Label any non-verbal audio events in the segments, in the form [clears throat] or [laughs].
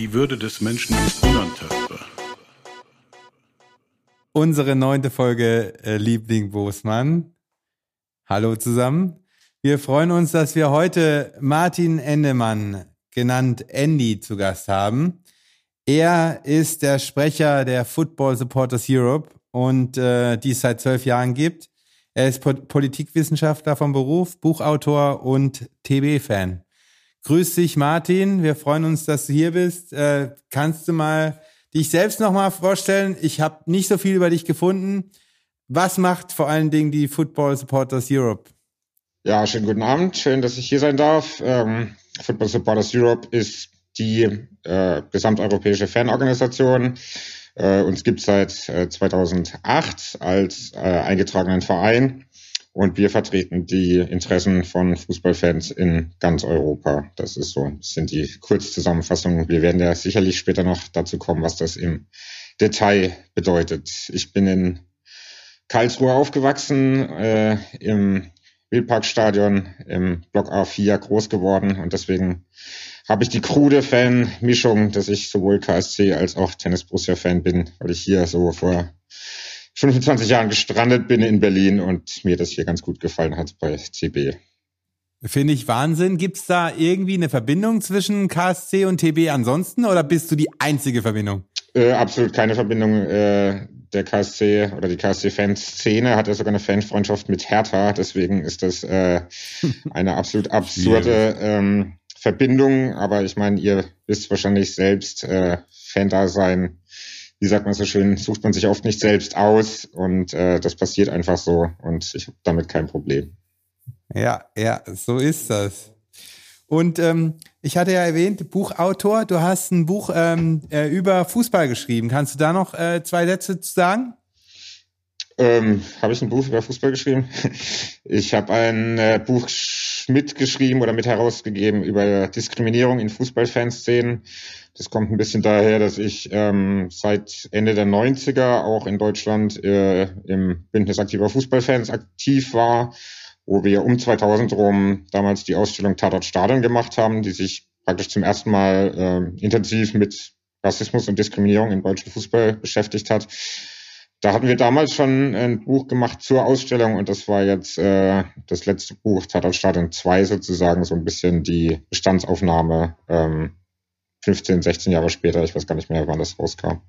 Die Würde des Menschen ist unantastbar. Unsere neunte Folge äh, Liebling Bosmann. Hallo zusammen. Wir freuen uns, dass wir heute Martin Endemann, genannt Andy, zu Gast haben. Er ist der Sprecher der Football Supporters Europe und äh, die es seit zwölf Jahren gibt. Er ist po Politikwissenschaftler vom Beruf, Buchautor und TB-Fan. Grüß dich, Martin. Wir freuen uns, dass du hier bist. Äh, kannst du mal dich selbst nochmal vorstellen? Ich habe nicht so viel über dich gefunden. Was macht vor allen Dingen die Football Supporters Europe? Ja, schönen guten Abend. Schön, dass ich hier sein darf. Ähm, Football Supporters Europe ist die äh, gesamteuropäische Fanorganisation. Äh, uns gibt seit äh, 2008 als äh, eingetragenen Verein und wir vertreten die Interessen von Fußballfans in ganz Europa. Das ist so, das sind die Kurzzusammenfassungen. Wir werden ja sicherlich später noch dazu kommen, was das im Detail bedeutet. Ich bin in Karlsruhe aufgewachsen, äh, im Wildparkstadion im Block A4 groß geworden und deswegen habe ich die krude Fan-Mischung, dass ich sowohl KSC als auch Tennis Borussia-Fan bin, weil ich hier so vor 25 Jahren gestrandet bin in Berlin und mir das hier ganz gut gefallen hat bei CB. Finde ich Wahnsinn. Gibt es da irgendwie eine Verbindung zwischen KSC und TB ansonsten oder bist du die einzige Verbindung? Äh, absolut keine Verbindung. Äh, der KSC oder die KSC-Fanszene hat ja sogar eine Fanfreundschaft mit Hertha. Deswegen ist das äh, [laughs] eine absolut absurde ähm, Verbindung, aber ich meine, ihr wisst wahrscheinlich selbst, äh, Fan-Dasein, wie sagt man so schön, sucht man sich oft nicht selbst aus und äh, das passiert einfach so und ich habe damit kein Problem. Ja, ja, so ist das. Und ähm, ich hatte ja erwähnt, Buchautor, du hast ein Buch ähm, äh, über Fußball geschrieben. Kannst du da noch äh, zwei Sätze zu sagen? Ähm, habe ich ein Buch über Fußball geschrieben? [laughs] Ich habe ein äh, Buch mitgeschrieben oder mit herausgegeben über Diskriminierung in Fußballfanszenen. Das kommt ein bisschen daher, dass ich ähm, seit Ende der 90er auch in Deutschland äh, im Bündnis aktiver Fußballfans aktiv war, wo wir um 2000 rum damals die Ausstellung Tatort Stadion gemacht haben, die sich praktisch zum ersten Mal äh, intensiv mit Rassismus und Diskriminierung im deutschen Fußball beschäftigt hat. Da hatten wir damals schon ein Buch gemacht zur Ausstellung und das war jetzt äh, das letzte Buch, Tatortstadion 2 sozusagen, so ein bisschen die Bestandsaufnahme ähm, 15, 16 Jahre später, ich weiß gar nicht mehr, wann das rauskam.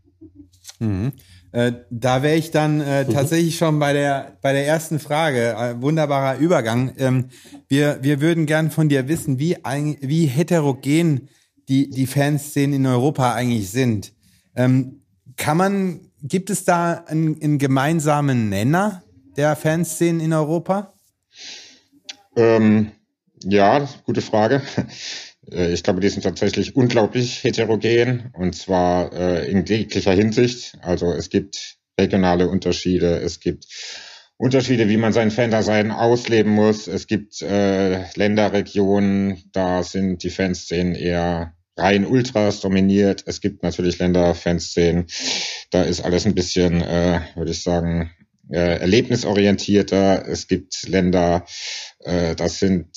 Mhm. Äh, da wäre ich dann äh, mhm. tatsächlich schon bei der bei der ersten Frage. Äh, wunderbarer Übergang. Ähm, wir wir würden gern von dir wissen, wie wie heterogen die die Fanszenen in Europa eigentlich sind. Ähm, kann man gibt es da einen, einen gemeinsamen Nenner der Fanszenen in Europa? Ähm, ja, gute Frage. Äh, ich glaube, die sind tatsächlich unglaublich heterogen und zwar äh, in jeglicher Hinsicht. Also es gibt regionale Unterschiede, es gibt Unterschiede, wie man sein Fandasein ausleben muss. Es gibt äh, Länderregionen, da sind die Fanszenen eher rein Ultras dominiert. Es gibt natürlich Länder-Fanszenen. Da ist alles ein bisschen, äh, würde ich sagen, äh, erlebnisorientierter. Es gibt Länder, äh, das sind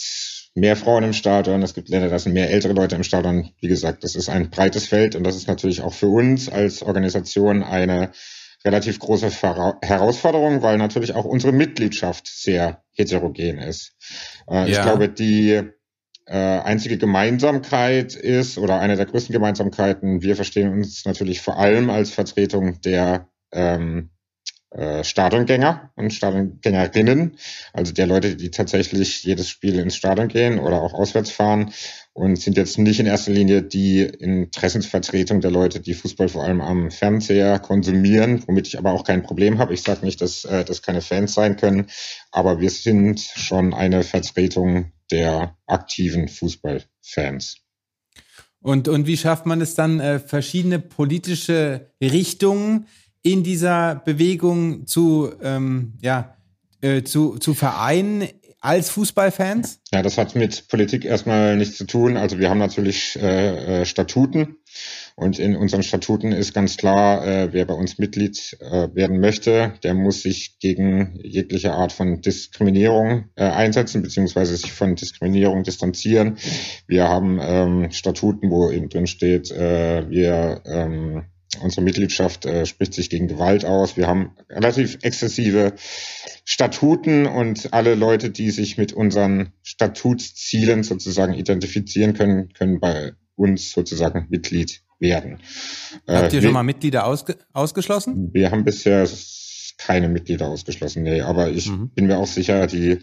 mehr Frauen im Stadion. Es gibt Länder, das sind mehr ältere Leute im Stadion. Wie gesagt, das ist ein breites Feld und das ist natürlich auch für uns als Organisation eine relativ große Herausforderung, weil natürlich auch unsere Mitgliedschaft sehr heterogen ist. Äh, ja. Ich glaube, die äh, einzige Gemeinsamkeit ist oder eine der größten Gemeinsamkeiten, wir verstehen uns natürlich vor allem als Vertretung der ähm, äh, Stadiongänger und Stadiongängerinnen, also der Leute, die tatsächlich jedes Spiel ins Stadion gehen oder auch auswärts fahren und sind jetzt nicht in erster Linie die Interessensvertretung der Leute, die Fußball vor allem am Fernseher konsumieren, womit ich aber auch kein Problem habe. Ich sage nicht, dass äh, das keine Fans sein können, aber wir sind schon eine Vertretung der aktiven Fußballfans. Und, und wie schafft man es dann, äh, verschiedene politische Richtungen in dieser Bewegung zu, ähm, ja, äh, zu, zu vereinen als Fußballfans? Ja, das hat mit Politik erstmal nichts zu tun. Also wir haben natürlich äh, äh, Statuten und in unseren Statuten ist ganz klar, äh, wer bei uns Mitglied äh, werden möchte, der muss sich gegen jegliche Art von Diskriminierung äh, einsetzen, beziehungsweise sich von Diskriminierung distanzieren. Wir haben ähm, Statuten, wo eben drin steht, äh, wir ähm, Unsere Mitgliedschaft äh, spricht sich gegen Gewalt aus. Wir haben relativ exzessive Statuten und alle Leute, die sich mit unseren Statutszielen sozusagen identifizieren können, können bei uns sozusagen Mitglied werden. Habt ihr äh, schon mal Mitglieder ausge ausgeschlossen? Wir haben bisher keine Mitglieder ausgeschlossen, nee, aber ich mhm. bin mir auch sicher, die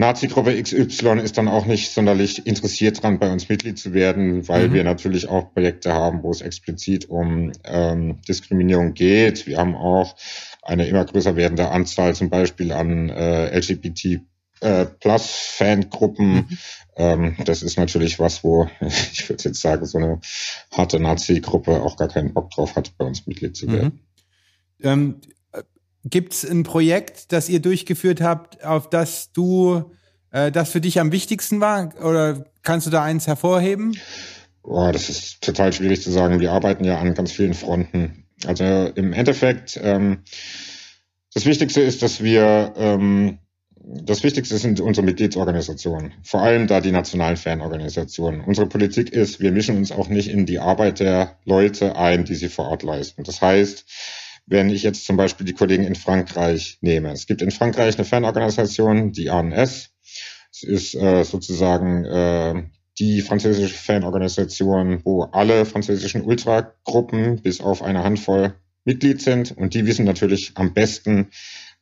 Nazi-Gruppe XY ist dann auch nicht sonderlich interessiert dran, bei uns Mitglied zu werden, weil mhm. wir natürlich auch Projekte haben, wo es explizit um ähm, Diskriminierung geht. Wir haben auch eine immer größer werdende Anzahl zum Beispiel an äh, LGBT äh, Plus Fangruppen. Mhm. Ähm, das ist natürlich was, wo [laughs] ich würde jetzt sagen, so eine harte Nazi-Gruppe auch gar keinen Bock drauf hat, bei uns Mitglied zu werden. Mhm. Ähm, Gibt es ein Projekt, das ihr durchgeführt habt, auf das du, äh, das für dich am wichtigsten war? Oder kannst du da eins hervorheben? Boah, das ist total schwierig zu sagen. Wir arbeiten ja an ganz vielen Fronten. Also im Endeffekt, ähm, das Wichtigste ist, dass wir, ähm, das Wichtigste sind unsere Mitgliedsorganisationen, vor allem da die nationalen Fanorganisationen. Unsere Politik ist, wir mischen uns auch nicht in die Arbeit der Leute ein, die sie vor Ort leisten. Das heißt, wenn ich jetzt zum Beispiel die Kollegen in Frankreich nehme. Es gibt in Frankreich eine Fanorganisation, die ANS. Es ist äh, sozusagen äh, die französische Fanorganisation, wo alle französischen Ultragruppen bis auf eine Handvoll Mitglied sind. Und die wissen natürlich am besten,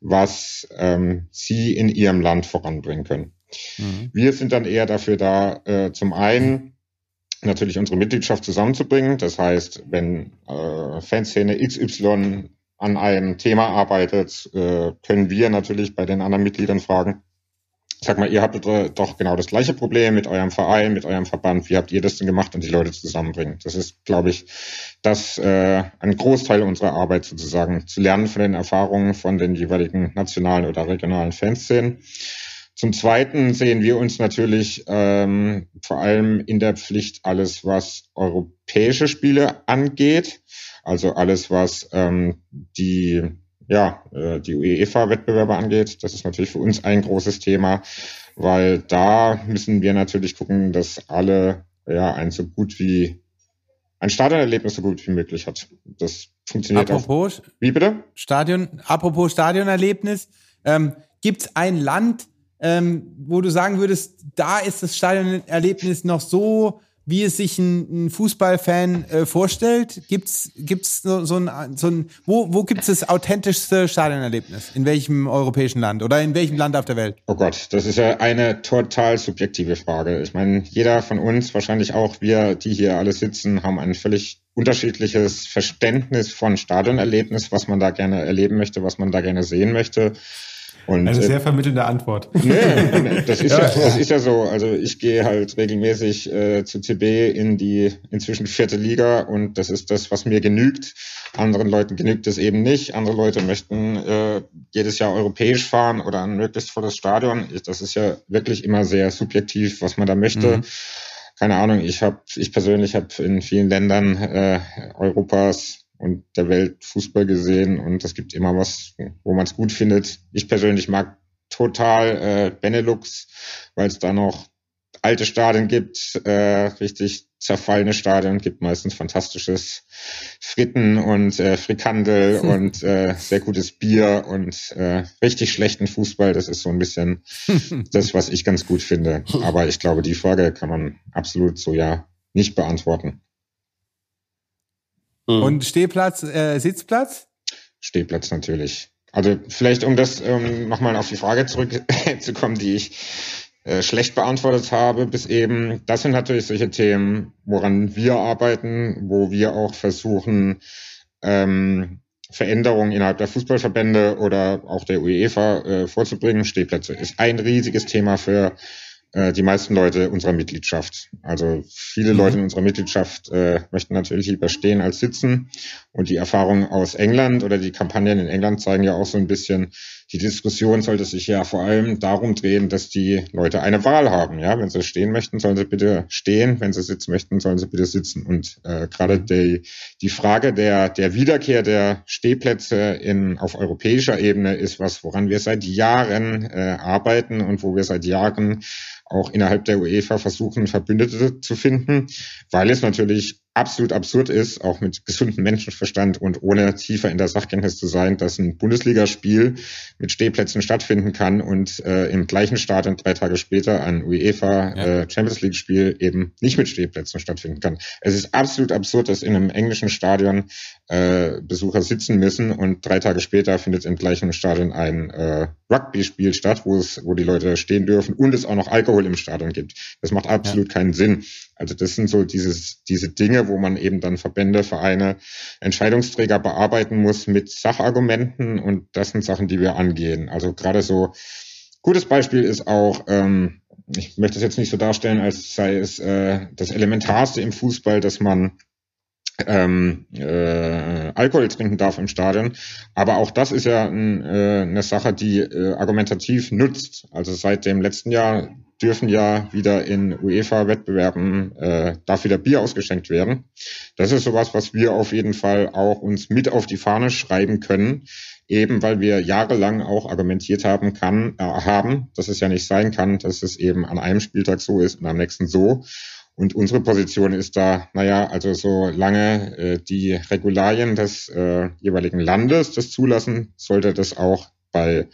was ähm, sie in ihrem Land voranbringen können. Mhm. Wir sind dann eher dafür da, äh, zum einen natürlich unsere Mitgliedschaft zusammenzubringen. Das heißt, wenn äh, Fanszene XY an einem Thema arbeitet, äh, können wir natürlich bei den anderen Mitgliedern fragen, sag mal, ihr habt doch genau das gleiche Problem mit eurem Verein, mit eurem Verband. Wie habt ihr das denn gemacht und die Leute zusammenbringen? Das ist, glaube ich, das äh, ein Großteil unserer Arbeit sozusagen, zu lernen von den Erfahrungen von den jeweiligen nationalen oder regionalen Fanszenen. Zum Zweiten sehen wir uns natürlich ähm, vor allem in der Pflicht, alles was europäische Spiele angeht. Also alles, was ähm, die ja, äh, die UEFA-Wettbewerbe angeht. Das ist natürlich für uns ein großes Thema, weil da müssen wir natürlich gucken, dass alle ja ein so gut wie ein Stadionerlebnis so gut wie möglich hat. Das funktioniert apropos, auch. Wie bitte? Stadion, apropos Stadionerlebnis, ähm, gibt es ein Land, ähm, wo du sagen würdest, da ist das Stadionerlebnis noch so wie es sich ein, ein Fußballfan äh, vorstellt? Gibt's gibt's so, so ein so ein wo wo gibt's das authentischste Stadionerlebnis? In welchem europäischen Land oder in welchem Land auf der Welt? Oh Gott, das ist ja eine total subjektive Frage. Ich meine, jeder von uns, wahrscheinlich auch wir, die hier alle sitzen, haben ein völlig unterschiedliches Verständnis von Stadionerlebnis, was man da gerne erleben möchte, was man da gerne sehen möchte. Und, Eine sehr vermittelnde Antwort. [laughs] Nee, das ist ja, ja, das ist ja so. Also ich gehe halt regelmäßig äh, zu CB in die inzwischen vierte Liga und das ist das, was mir genügt. Anderen Leuten genügt es eben nicht. Andere Leute möchten äh, jedes Jahr europäisch fahren oder ein möglichst volles Stadion. Das ist ja wirklich immer sehr subjektiv, was man da möchte. Mhm. Keine Ahnung. Ich habe, ich persönlich habe in vielen Ländern äh, Europas und der Welt Fußball gesehen und es gibt immer was, wo man es gut findet. Ich persönlich mag total äh, Benelux, weil es da noch alte Stadien gibt, äh, richtig zerfallene Stadien, gibt meistens fantastisches Fritten und äh, Frikandel hm. [laughs] und äh, sehr gutes Bier und äh, richtig schlechten Fußball. Das ist so ein bisschen [laughs] das, was ich ganz gut finde. Aber ich glaube, die Frage kann man absolut so ja nicht beantworten. Mhm. Und Stehplatz, äh, Sitzplatz? Stehplatz natürlich. Also vielleicht, um das ähm, nochmal auf die Frage zurückzukommen, [laughs] die ich äh, schlecht beantwortet habe bis eben. Das sind natürlich solche Themen, woran wir arbeiten, wo wir auch versuchen, ähm, Veränderungen innerhalb der Fußballverbände oder auch der UEFA äh, vorzubringen. Stehplätze ist ein riesiges Thema für äh, die meisten Leute unserer Mitgliedschaft. Also viele mhm. Leute in unserer Mitgliedschaft äh, möchten natürlich lieber stehen als sitzen. Und die Erfahrungen aus England oder die Kampagnen in England zeigen ja auch so ein bisschen, die Diskussion sollte sich ja vor allem darum drehen, dass die Leute eine Wahl haben. Ja, wenn sie stehen möchten, sollen sie bitte stehen. Wenn sie sitzen möchten, sollen sie bitte sitzen. Und äh, gerade mhm. die, die Frage der, der Wiederkehr der Stehplätze in, auf europäischer Ebene ist was, woran wir seit Jahren äh, arbeiten und wo wir seit Jahren auch innerhalb der UEFA versuchen, Verbündete zu finden, weil es natürlich absolut absurd ist, auch mit gesundem Menschenverstand und ohne tiefer in der Sachkenntnis zu sein, dass ein Bundesligaspiel mit Stehplätzen stattfinden kann und äh, im gleichen Stadion drei Tage später ein UEFA ja. äh, Champions League Spiel eben nicht mit Stehplätzen stattfinden kann. Es ist absolut absurd, dass in einem englischen Stadion äh, Besucher sitzen müssen und drei Tage später findet im gleichen Stadion ein äh, Rugby-Spiel statt, wo es, wo die Leute stehen dürfen und es auch noch Alkohol im Stadion gibt. Das macht absolut ja. keinen Sinn. Also das sind so dieses, diese Dinge, wo man eben dann Verbände, Vereine, Entscheidungsträger bearbeiten muss mit Sachargumenten und das sind Sachen, die wir angehen. Also gerade so, gutes Beispiel ist auch, ähm, ich möchte es jetzt nicht so darstellen, als sei es äh, das Elementarste im Fußball, dass man ähm, äh, Alkohol trinken darf im Stadion. Aber auch das ist ja ein, äh, eine Sache, die äh, argumentativ nutzt. Also seit dem letzten Jahr dürfen ja wieder in UEFA-Wettbewerben äh, darf wieder Bier ausgeschenkt werden. Das ist sowas, was wir auf jeden Fall auch uns mit auf die Fahne schreiben können, eben weil wir jahrelang auch argumentiert haben kann, äh, haben, dass es ja nicht sein kann, dass es eben an einem Spieltag so ist und am nächsten so. Und unsere Position ist da, naja, also solange äh, die Regularien des äh, jeweiligen Landes das zulassen, sollte das auch bei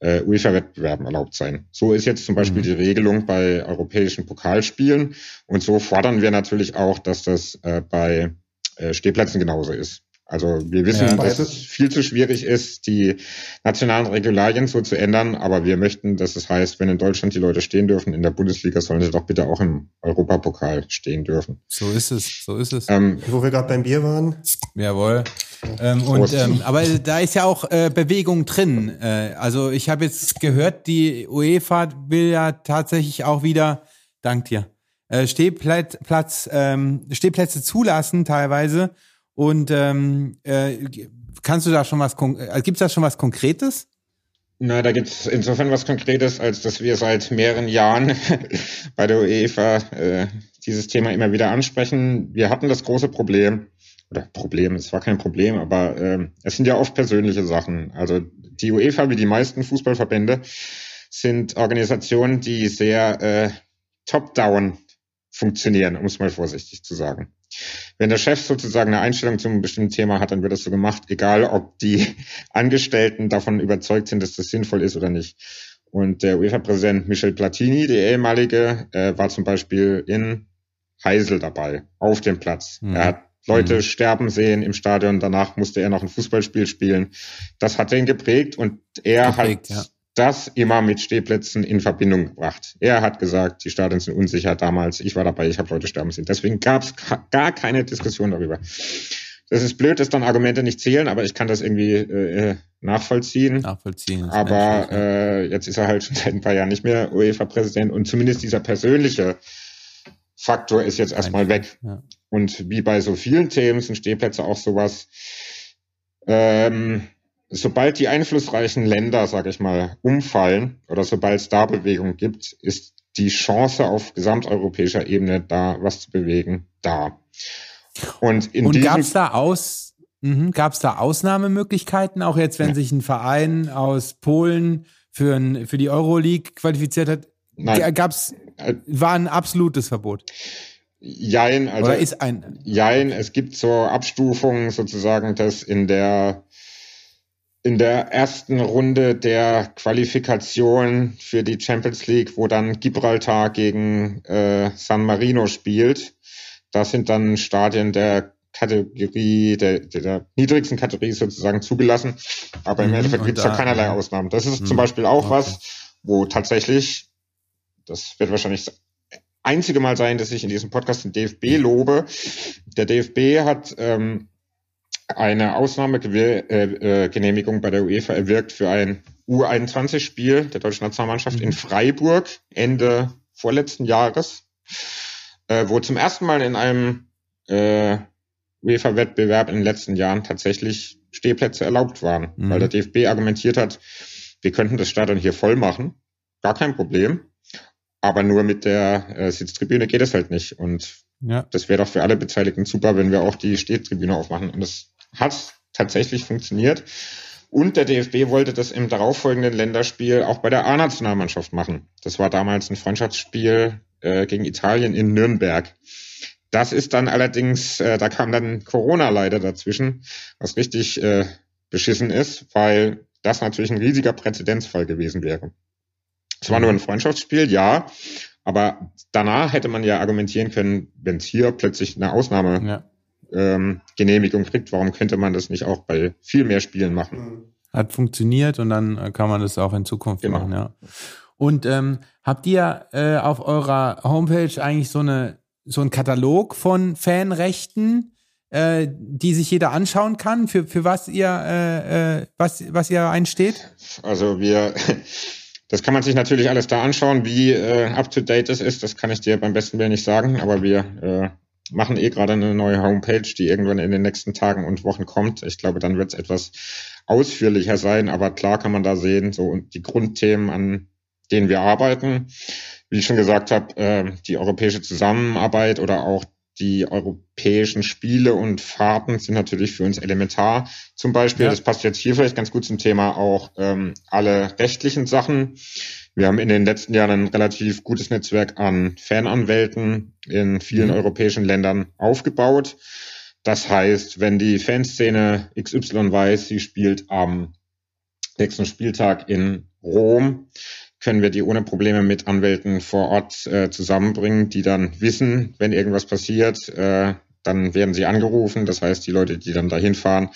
äh, UEFA-Wettbewerben erlaubt sein. So ist jetzt zum Beispiel mhm. die Regelung bei europäischen Pokalspielen und so fordern wir natürlich auch, dass das äh, bei äh, Stehplätzen genauso ist. Also wir wissen, ja, dass es viel zu schwierig ist, die nationalen Regularien so zu ändern, aber wir möchten, dass es heißt, wenn in Deutschland die Leute stehen dürfen, in der Bundesliga sollen sie doch bitte auch im Europapokal stehen dürfen. So ist es, so ist es. Ähm, Wo wir gerade beim Bier waren. Jawohl. Ähm, und ähm, aber da ist ja auch äh, Bewegung drin. Äh, also ich habe jetzt gehört, die UEFA will ja tatsächlich auch wieder, dank dir, äh, Stehplatz, Platz, ähm, Stehplätze zulassen teilweise und ähm, äh, kannst du da schon was, äh, gibt es da schon was Konkretes? Na, da gibt es insofern was Konkretes, als dass wir seit mehreren Jahren [laughs] bei der UEFA äh, dieses Thema immer wieder ansprechen. Wir hatten das große Problem, oder Problem, es war kein Problem, aber äh, es sind ja oft persönliche Sachen. Also die UEFA, wie die meisten Fußballverbände, sind Organisationen, die sehr äh, top-down funktionieren, um es mal vorsichtig zu sagen. Wenn der Chef sozusagen eine Einstellung zu einem bestimmten Thema hat, dann wird das so gemacht, egal ob die [laughs] Angestellten davon überzeugt sind, dass das sinnvoll ist oder nicht. Und der UEFA-Präsident Michel Platini, der ehemalige, äh, war zum Beispiel in Heisel dabei, auf dem Platz. Mhm. Er hat Leute mhm. sterben sehen im Stadion, danach musste er noch ein Fußballspiel spielen. Das hat ihn geprägt und er geprägt, hat ja das immer mit Stehplätzen in Verbindung gebracht. Er hat gesagt, die Stadien sind unsicher damals. Ich war dabei, ich habe Leute sterben sehen. Deswegen gab es gar keine Diskussion darüber. Das ist blöd, dass dann Argumente nicht zählen, aber ich kann das irgendwie äh, nachvollziehen. Nachvollziehen. Aber äh, jetzt ist er halt schon [laughs] seit ein paar Jahren nicht mehr UEFA-Präsident und zumindest dieser persönliche Faktor ist jetzt erstmal weg. Ja. Und wie bei so vielen Themen sind Stehplätze auch sowas. Ähm, sobald die einflussreichen Länder, sage ich mal, umfallen oder sobald es da Bewegung gibt, ist die Chance auf gesamteuropäischer Ebene da was zu bewegen da. Und, in Und gab es da aus mhm, gab es da Ausnahmemöglichkeiten, auch jetzt, wenn ja. sich ein Verein aus Polen für, ein, für die Euroleague qualifiziert hat? Nein. Gab's, äh, war ein absolutes Verbot. Jein, also Oder ist ein Jein, es gibt so Abstufungen sozusagen, dass in der in der ersten Runde der Qualifikation für die Champions League, wo dann Gibraltar gegen äh, San Marino spielt. Das sind dann Stadien der Kategorie, der, der niedrigsten Kategorie sozusagen zugelassen. Aber im mhm, Endeffekt gibt es da keinerlei Ausnahmen. Das ist mhm. zum Beispiel auch okay. was, wo tatsächlich, das wird wahrscheinlich das einzige Mal sein, dass ich in diesem Podcast den DFB lobe. Der DFB hat ähm, eine Ausnahmegenehmigung äh, äh, bei der UEFA erwirkt für ein U21-Spiel der deutschen Nationalmannschaft mhm. in Freiburg Ende vorletzten Jahres, äh, wo zum ersten Mal in einem äh, UEFA-Wettbewerb in den letzten Jahren tatsächlich Stehplätze erlaubt waren, mhm. weil der DFB argumentiert hat, wir könnten das Stadion hier voll machen, gar kein Problem, aber nur mit der äh, Sitztribüne geht es halt nicht und ja. das wäre doch für alle Beteiligten super, wenn wir auch die Stehtribüne aufmachen und das hat tatsächlich funktioniert. Und der DFB wollte das im darauffolgenden Länderspiel auch bei der A-Nationalmannschaft machen. Das war damals ein Freundschaftsspiel äh, gegen Italien in Nürnberg. Das ist dann allerdings, äh, da kam dann Corona leider dazwischen, was richtig äh, beschissen ist, weil das natürlich ein riesiger Präzedenzfall gewesen wäre. Es war nur ein Freundschaftsspiel, ja, aber danach hätte man ja argumentieren können, wenn es hier plötzlich eine Ausnahme ja ähm, Genehmigung kriegt, warum könnte man das nicht auch bei viel mehr Spielen machen? Hat funktioniert und dann äh, kann man das auch in Zukunft genau. machen, ja. Und ähm, habt ihr äh, auf eurer Homepage eigentlich so eine so einen Katalog von Fanrechten, äh, die sich jeder anschauen kann, für, für was ihr äh, äh, was, was ihr einsteht? Also wir [laughs] das kann man sich natürlich alles da anschauen, wie äh, up to date es ist, das kann ich dir beim besten Willen nicht sagen, aber wir äh, machen eh gerade eine neue Homepage, die irgendwann in den nächsten Tagen und Wochen kommt. Ich glaube, dann wird es etwas ausführlicher sein, aber klar kann man da sehen, so die Grundthemen, an denen wir arbeiten. Wie ich schon gesagt habe, äh, die europäische Zusammenarbeit oder auch die europäischen Spiele und Fahrten sind natürlich für uns elementar. Zum Beispiel, ja. das passt jetzt hier vielleicht ganz gut zum Thema, auch ähm, alle rechtlichen Sachen. Wir haben in den letzten Jahren ein relativ gutes Netzwerk an Fananwälten in vielen mhm. europäischen Ländern aufgebaut. Das heißt, wenn die Fanszene XY weiß, sie spielt am nächsten Spieltag in Rom, können wir die ohne Probleme mit Anwälten vor Ort äh, zusammenbringen, die dann wissen, wenn irgendwas passiert, äh, dann werden sie angerufen. Das heißt, die Leute, die dann dahin fahren,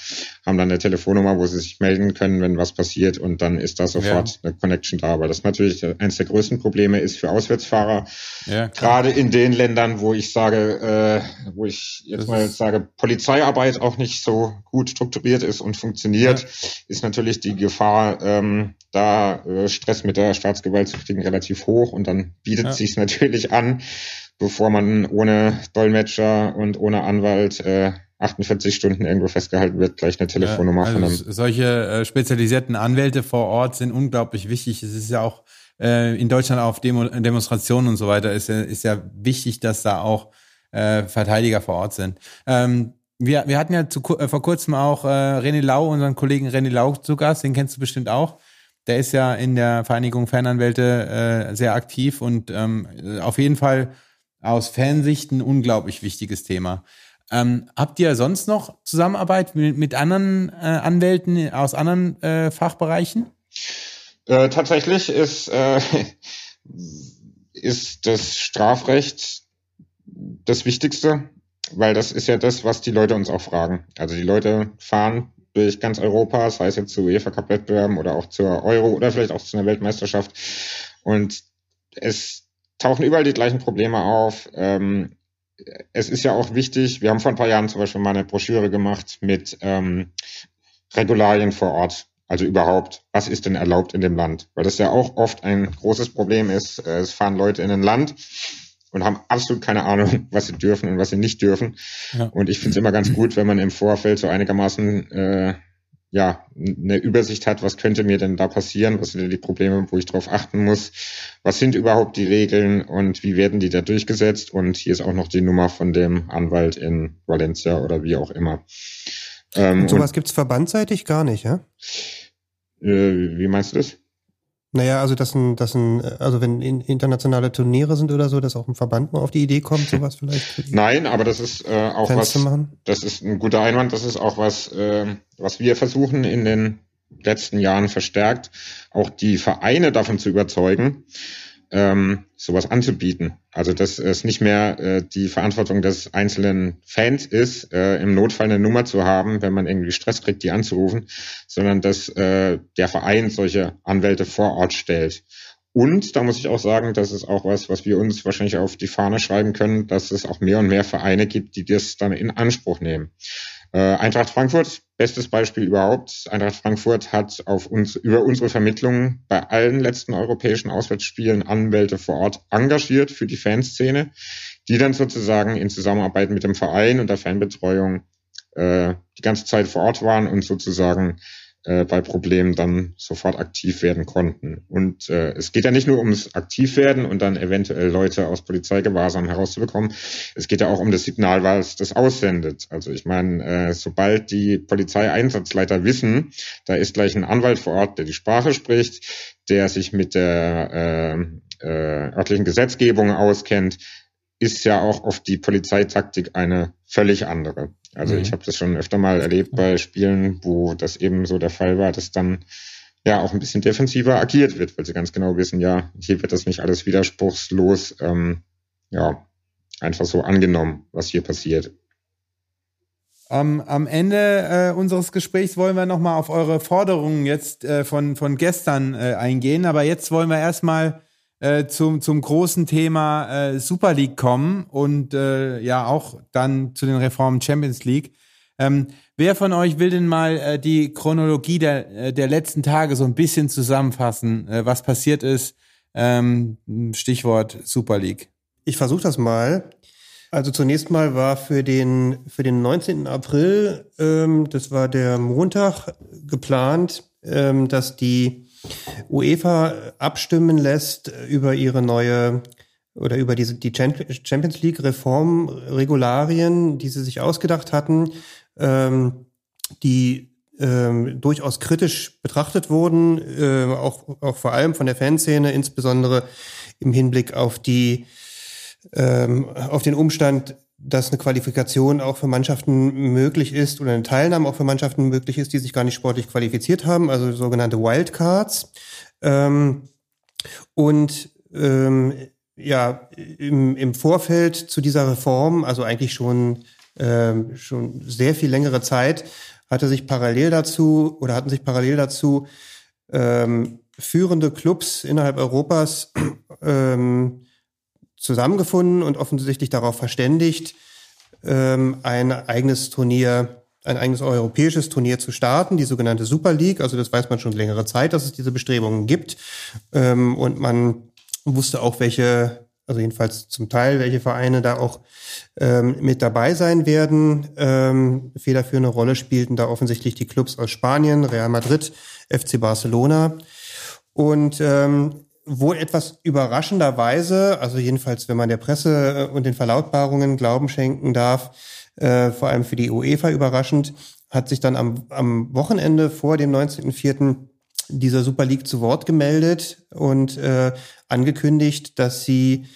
haben dann eine Telefonnummer, wo sie sich melden können, wenn was passiert und dann ist da sofort ja. eine Connection da. Aber das natürlich eines der größten Probleme ist für Auswärtsfahrer. Ja, Gerade in den Ländern, wo ich sage, äh, wo ich jetzt das mal sage, Polizeiarbeit auch nicht so gut strukturiert ist und funktioniert, ja. ist natürlich die Gefahr, ähm, da äh, Stress mit der Staatsgewalt zu kriegen, relativ hoch und dann bietet ja. sich natürlich an, bevor man ohne Dolmetscher und ohne Anwalt äh, 48 Stunden irgendwo festgehalten wird, gleich eine Telefonnummer also von einem. Solche äh, spezialisierten Anwälte vor Ort sind unglaublich wichtig. Es ist ja auch äh, in Deutschland auf Demo Demonstrationen und so weiter ist, ist ja wichtig, dass da auch äh, Verteidiger vor Ort sind. Ähm, wir, wir hatten ja zu, äh, vor kurzem auch äh, René Lau, unseren Kollegen René Lau zu Gast, den kennst du bestimmt auch. Der ist ja in der Vereinigung Fernanwälte äh, sehr aktiv und ähm, auf jeden Fall aus Fansicht ein unglaublich wichtiges Thema. Ähm, habt ihr sonst noch Zusammenarbeit mit, mit anderen äh, Anwälten aus anderen äh, Fachbereichen? Äh, tatsächlich ist, äh, ist das Strafrecht das Wichtigste, weil das ist ja das, was die Leute uns auch fragen. Also die Leute fahren durch ganz Europa, sei es jetzt zu UEFA Cup Wettbewerben oder auch zur Euro oder vielleicht auch zu einer Weltmeisterschaft. Und es tauchen überall die gleichen Probleme auf. Ähm, es ist ja auch wichtig, wir haben vor ein paar Jahren zum Beispiel mal eine Broschüre gemacht mit ähm, Regularien vor Ort. Also überhaupt, was ist denn erlaubt in dem Land? Weil das ja auch oft ein großes Problem ist. Äh, es fahren Leute in ein Land und haben absolut keine Ahnung, [laughs] was sie dürfen und was sie nicht dürfen. Ja. Und ich finde es immer ganz gut, wenn man im Vorfeld so einigermaßen äh, ja, eine Übersicht hat, was könnte mir denn da passieren, was sind denn die Probleme, wo ich darauf achten muss, was sind überhaupt die Regeln und wie werden die da durchgesetzt und hier ist auch noch die Nummer von dem Anwalt in Valencia oder wie auch immer. Ähm, und sowas und, gibt's verbandseitig gar nicht, ja? Äh, wie meinst du das? Naja, also dass ein, dass ein, also wenn internationale Turniere sind oder so, dass auch ein Verband mal auf die Idee kommt, sowas vielleicht. Nein, aber das ist äh, auch Fans was. Das ist ein guter Einwand. Das ist auch was, äh, was wir versuchen in den letzten Jahren verstärkt, auch die Vereine davon zu überzeugen, ähm, sowas anzubieten. Also dass es nicht mehr äh, die Verantwortung des einzelnen Fans ist, äh, im Notfall eine Nummer zu haben, wenn man irgendwie Stress kriegt, die anzurufen, sondern dass äh, der Verein solche Anwälte vor Ort stellt. Und da muss ich auch sagen, das ist auch was, was wir uns wahrscheinlich auf die Fahne schreiben können, dass es auch mehr und mehr Vereine gibt, die das dann in Anspruch nehmen. Äh, Eintracht Frankfurt, bestes Beispiel überhaupt. Eintracht Frankfurt hat auf uns, über unsere Vermittlung bei allen letzten europäischen Auswärtsspielen Anwälte vor Ort engagiert für die Fanszene, die dann sozusagen in Zusammenarbeit mit dem Verein und der Fanbetreuung äh, die ganze Zeit vor Ort waren und sozusagen äh, bei Problemen dann sofort aktiv werden konnten. Und äh, es geht ja nicht nur ums Aktivwerden und dann eventuell Leute aus Polizeigewahrsam herauszubekommen. Es geht ja auch um das Signal, was das aussendet. Also ich meine, äh, sobald die Polizeieinsatzleiter wissen, da ist gleich ein Anwalt vor Ort, der die Sprache spricht, der sich mit der äh, äh, örtlichen Gesetzgebung auskennt, ist ja auch oft die Polizeitaktik eine völlig andere. Also mhm. ich habe das schon öfter mal erlebt bei Spielen, wo das eben so der Fall war, dass dann ja auch ein bisschen defensiver agiert wird, weil sie ganz genau wissen, ja, hier wird das nicht alles widerspruchslos, ähm, ja, einfach so angenommen, was hier passiert. Um, am Ende äh, unseres Gesprächs wollen wir nochmal auf eure Forderungen jetzt äh, von, von gestern äh, eingehen, aber jetzt wollen wir erstmal äh, zum, zum großen Thema äh, Super League kommen und äh, ja auch dann zu den Reformen Champions League. Ähm, wer von euch will denn mal äh, die Chronologie der, äh, der letzten Tage so ein bisschen zusammenfassen, äh, was passiert ist? Ähm, Stichwort Super League. Ich versuche das mal. Also zunächst mal war für den, für den 19. April, ähm, das war der Montag, geplant, ähm, dass die UEFA abstimmen lässt über ihre neue oder über diese die Champions League Reformregularien, die sie sich ausgedacht hatten, ähm, die ähm, durchaus kritisch betrachtet wurden, äh, auch, auch vor allem von der Fanszene, insbesondere im Hinblick auf die ähm, auf den Umstand, dass eine Qualifikation auch für Mannschaften möglich ist oder eine Teilnahme auch für Mannschaften möglich ist, die sich gar nicht sportlich qualifiziert haben, also sogenannte Wildcards. Ähm, und ähm, ja, im, im Vorfeld zu dieser Reform, also eigentlich schon, ähm, schon sehr viel längere Zeit, hatte sich parallel dazu oder hatten sich parallel dazu ähm, führende Clubs innerhalb Europas ähm, zusammengefunden und offensichtlich darauf verständigt, ähm, ein eigenes Turnier, ein eigenes europäisches Turnier zu starten, die sogenannte Super League. Also das weiß man schon längere Zeit, dass es diese Bestrebungen gibt. Ähm, und man wusste auch, welche, also jedenfalls zum Teil, welche Vereine da auch ähm, mit dabei sein werden. Ähm, federführende Rolle spielten da offensichtlich die Clubs aus Spanien, Real Madrid, FC Barcelona. Und ähm, wohl etwas überraschenderweise, also jedenfalls, wenn man der Presse äh, und den Verlautbarungen Glauben schenken darf, äh, vor allem für die UEFA überraschend, hat sich dann am, am Wochenende vor dem 19.04. dieser Super League zu Wort gemeldet und äh, angekündigt, dass sie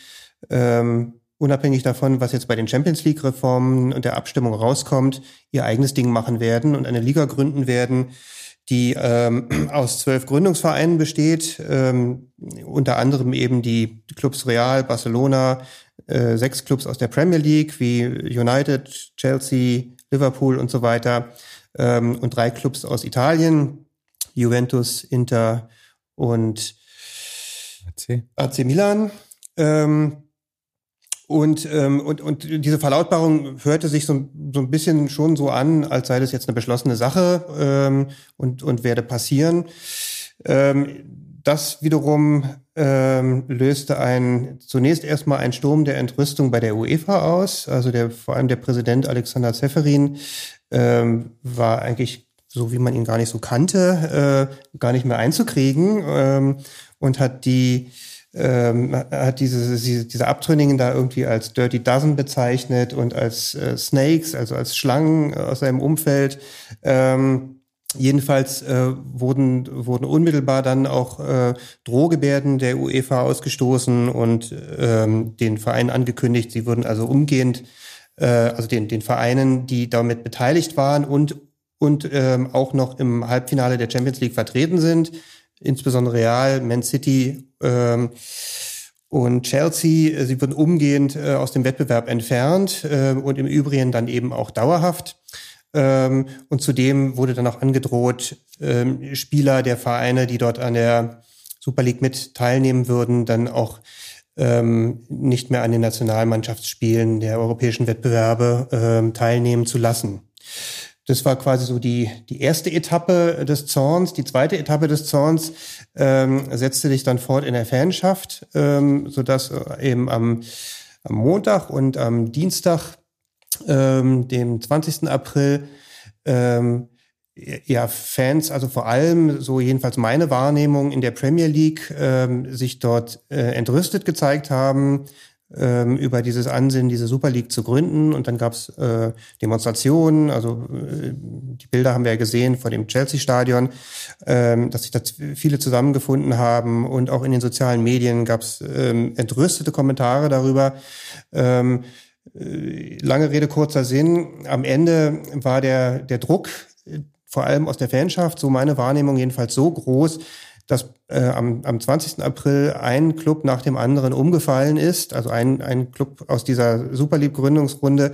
ähm, unabhängig davon, was jetzt bei den Champions League-Reformen und der Abstimmung rauskommt, ihr eigenes Ding machen werden und eine Liga gründen werden, die ähm, [clears throat] aus zwölf Gründungsvereinen besteht, ähm, unter anderem eben die Clubs Real, Barcelona, äh, sechs Clubs aus der Premier League wie United, Chelsea, Liverpool und so weiter ähm, und drei Clubs aus Italien, Juventus, Inter und AC, AC Milan. Ähm, und, ähm, und, und diese Verlautbarung hörte sich so, so ein bisschen schon so an, als sei das jetzt eine beschlossene Sache ähm, und, und werde passieren. Ähm, das wiederum ähm, löste ein, zunächst erstmal einen Sturm der Entrüstung bei der UEFA aus. Also der, vor allem der Präsident Alexander Zeferin ähm, war eigentlich, so wie man ihn gar nicht so kannte, äh, gar nicht mehr einzukriegen ähm, und hat die ähm, hat diese, diese, diese Abtrünnigen da irgendwie als Dirty Dozen bezeichnet und als äh, Snakes, also als Schlangen aus seinem Umfeld. Ähm, jedenfalls äh, wurden, wurden unmittelbar dann auch äh, Drohgebärden der UEFA ausgestoßen und ähm, den Verein angekündigt, sie würden also umgehend, äh, also den, den Vereinen, die damit beteiligt waren und, und ähm, auch noch im Halbfinale der Champions League vertreten sind, insbesondere Real, Man City ähm, und Chelsea, äh, sie wurden umgehend äh, aus dem Wettbewerb entfernt äh, und im Übrigen dann eben auch dauerhaft. Ähm, und zudem wurde dann auch angedroht, ähm, Spieler der Vereine, die dort an der Super League mit teilnehmen würden, dann auch ähm, nicht mehr an den Nationalmannschaftsspielen der europäischen Wettbewerbe ähm, teilnehmen zu lassen. Das war quasi so die, die erste Etappe des Zorns. Die zweite Etappe des Zorns ähm, setzte sich dann fort in der Fanschaft, ähm, sodass äh, eben am, am Montag und am Dienstag, ähm, dem 20. April, ähm, ja, Fans, also vor allem, so jedenfalls meine Wahrnehmung in der Premier League, ähm, sich dort äh, entrüstet gezeigt haben ähm, über dieses Ansinnen, diese Super League zu gründen. Und dann gab's äh, Demonstrationen, also äh, die Bilder haben wir ja gesehen vor dem Chelsea-Stadion, ähm, dass sich da viele zusammengefunden haben. Und auch in den sozialen Medien gab's ähm, entrüstete Kommentare darüber. Ähm, äh, lange Rede, kurzer Sinn. Am Ende war der, der Druck vor allem aus der Fanschaft, so meine Wahrnehmung jedenfalls so groß, dass äh, am, am 20. April ein Club nach dem anderen umgefallen ist, also ein, ein Club aus dieser Superlieb-Gründungsrunde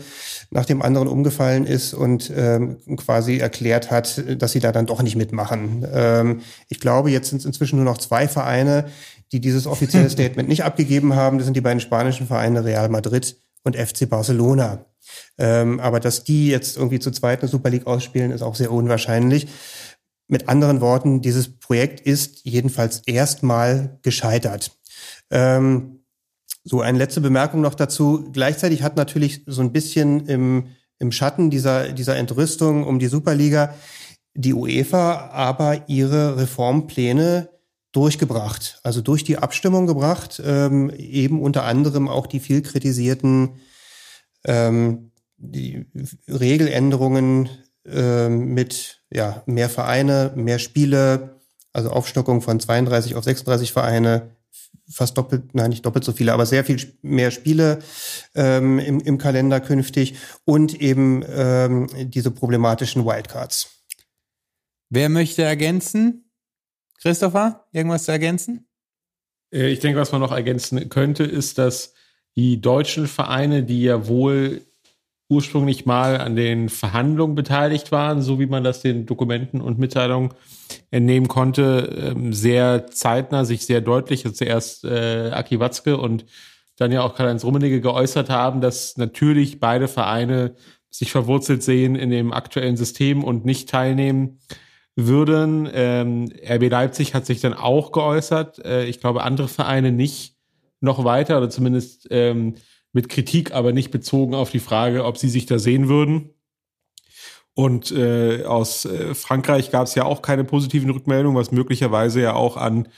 nach dem anderen umgefallen ist und ähm, quasi erklärt hat, dass sie da dann doch nicht mitmachen. Ähm, ich glaube, jetzt sind es inzwischen nur noch zwei Vereine, die dieses offizielle [laughs] Statement nicht abgegeben haben. Das sind die beiden spanischen Vereine Real Madrid und FC Barcelona. Ähm, aber dass die jetzt irgendwie zu zweit eine Super League ausspielen, ist auch sehr unwahrscheinlich. Mit anderen Worten, dieses Projekt ist jedenfalls erstmal gescheitert. Ähm, so eine letzte Bemerkung noch dazu. Gleichzeitig hat natürlich so ein bisschen im, im Schatten dieser, dieser Entrüstung um die Superliga die UEFA aber ihre Reformpläne durchgebracht, also durch die Abstimmung gebracht, ähm, eben unter anderem auch die viel kritisierten ähm, die Regeländerungen ähm, mit ja, mehr Vereine, mehr Spiele, also Aufstockung von 32 auf 36 Vereine, fast doppelt, nein, nicht doppelt so viele, aber sehr viel mehr Spiele ähm, im, im Kalender künftig und eben ähm, diese problematischen Wildcards. Wer möchte ergänzen? Christopher, irgendwas zu ergänzen? Äh, ich denke, was man noch ergänzen könnte, ist, dass die deutschen Vereine, die ja wohl ursprünglich mal an den Verhandlungen beteiligt waren, so wie man das den Dokumenten und Mitteilungen entnehmen konnte, ähm, sehr zeitnah, sich sehr deutlich, zuerst äh, Aki Watzke und dann ja auch Karl-Heinz Rummenigge geäußert haben, dass natürlich beide Vereine sich verwurzelt sehen in dem aktuellen System und nicht teilnehmen würden. Ähm, RB Leipzig hat sich dann auch geäußert. Äh, ich glaube, andere Vereine nicht noch weiter oder zumindest ähm, mit Kritik, aber nicht bezogen auf die Frage, ob sie sich da sehen würden. Und äh, aus äh, Frankreich gab es ja auch keine positiven Rückmeldungen, was möglicherweise ja auch an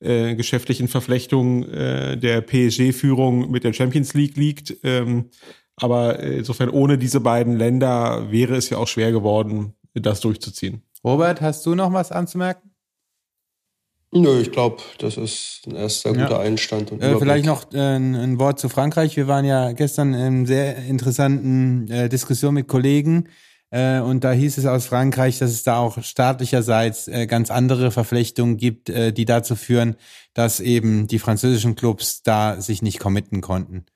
äh, geschäftlichen Verflechtungen äh, der PSG-Führung mit der Champions League liegt. Ähm, aber insofern ohne diese beiden Länder wäre es ja auch schwer geworden, das durchzuziehen. Robert, hast du noch was anzumerken? Nö, ich glaube, das ist ein erster guter ja. Einstand. Und äh, vielleicht noch äh, ein Wort zu Frankreich. Wir waren ja gestern in sehr interessanten äh, Diskussion mit Kollegen äh, und da hieß es aus Frankreich, dass es da auch staatlicherseits äh, ganz andere Verflechtungen gibt, äh, die dazu führen, dass eben die französischen Clubs da sich nicht committen konnten.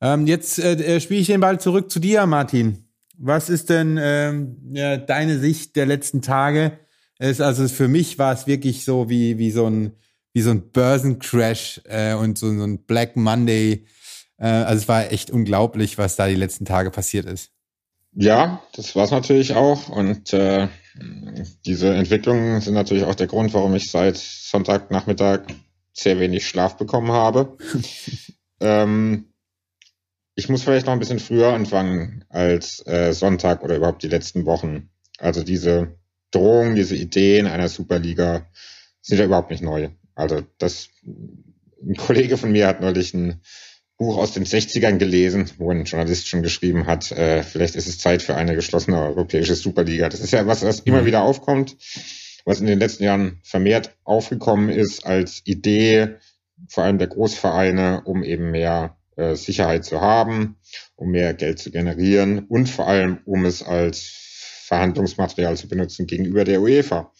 Ähm, jetzt spiele ich den Ball zurück zu dir, Martin. Was ist denn ähm, ja, deine Sicht der letzten Tage? Es, also für mich war es wirklich so wie, wie so ein, wie so ein Börsencrash äh, und so, so ein Black Monday. Äh, also es war echt unglaublich, was da die letzten Tage passiert ist. Ja, das war es natürlich auch. Und äh, diese Entwicklungen sind natürlich auch der Grund, warum ich seit Sonntagnachmittag sehr wenig Schlaf bekommen habe. [laughs] ähm, ich muss vielleicht noch ein bisschen früher anfangen als äh, Sonntag oder überhaupt die letzten Wochen. Also diese Drohungen, diese Ideen einer Superliga sind ja überhaupt nicht neu. Also das, ein Kollege von mir hat neulich ein Buch aus den 60ern gelesen, wo ein Journalist schon geschrieben hat, äh, vielleicht ist es Zeit für eine geschlossene europäische Superliga. Das ist ja was, was immer mhm. wieder aufkommt, was in den letzten Jahren vermehrt aufgekommen ist als Idee, vor allem der Großvereine, um eben mehr äh, Sicherheit zu haben, um mehr Geld zu generieren und vor allem, um es als Verhandlungsmaterial zu benutzen gegenüber der UEFA.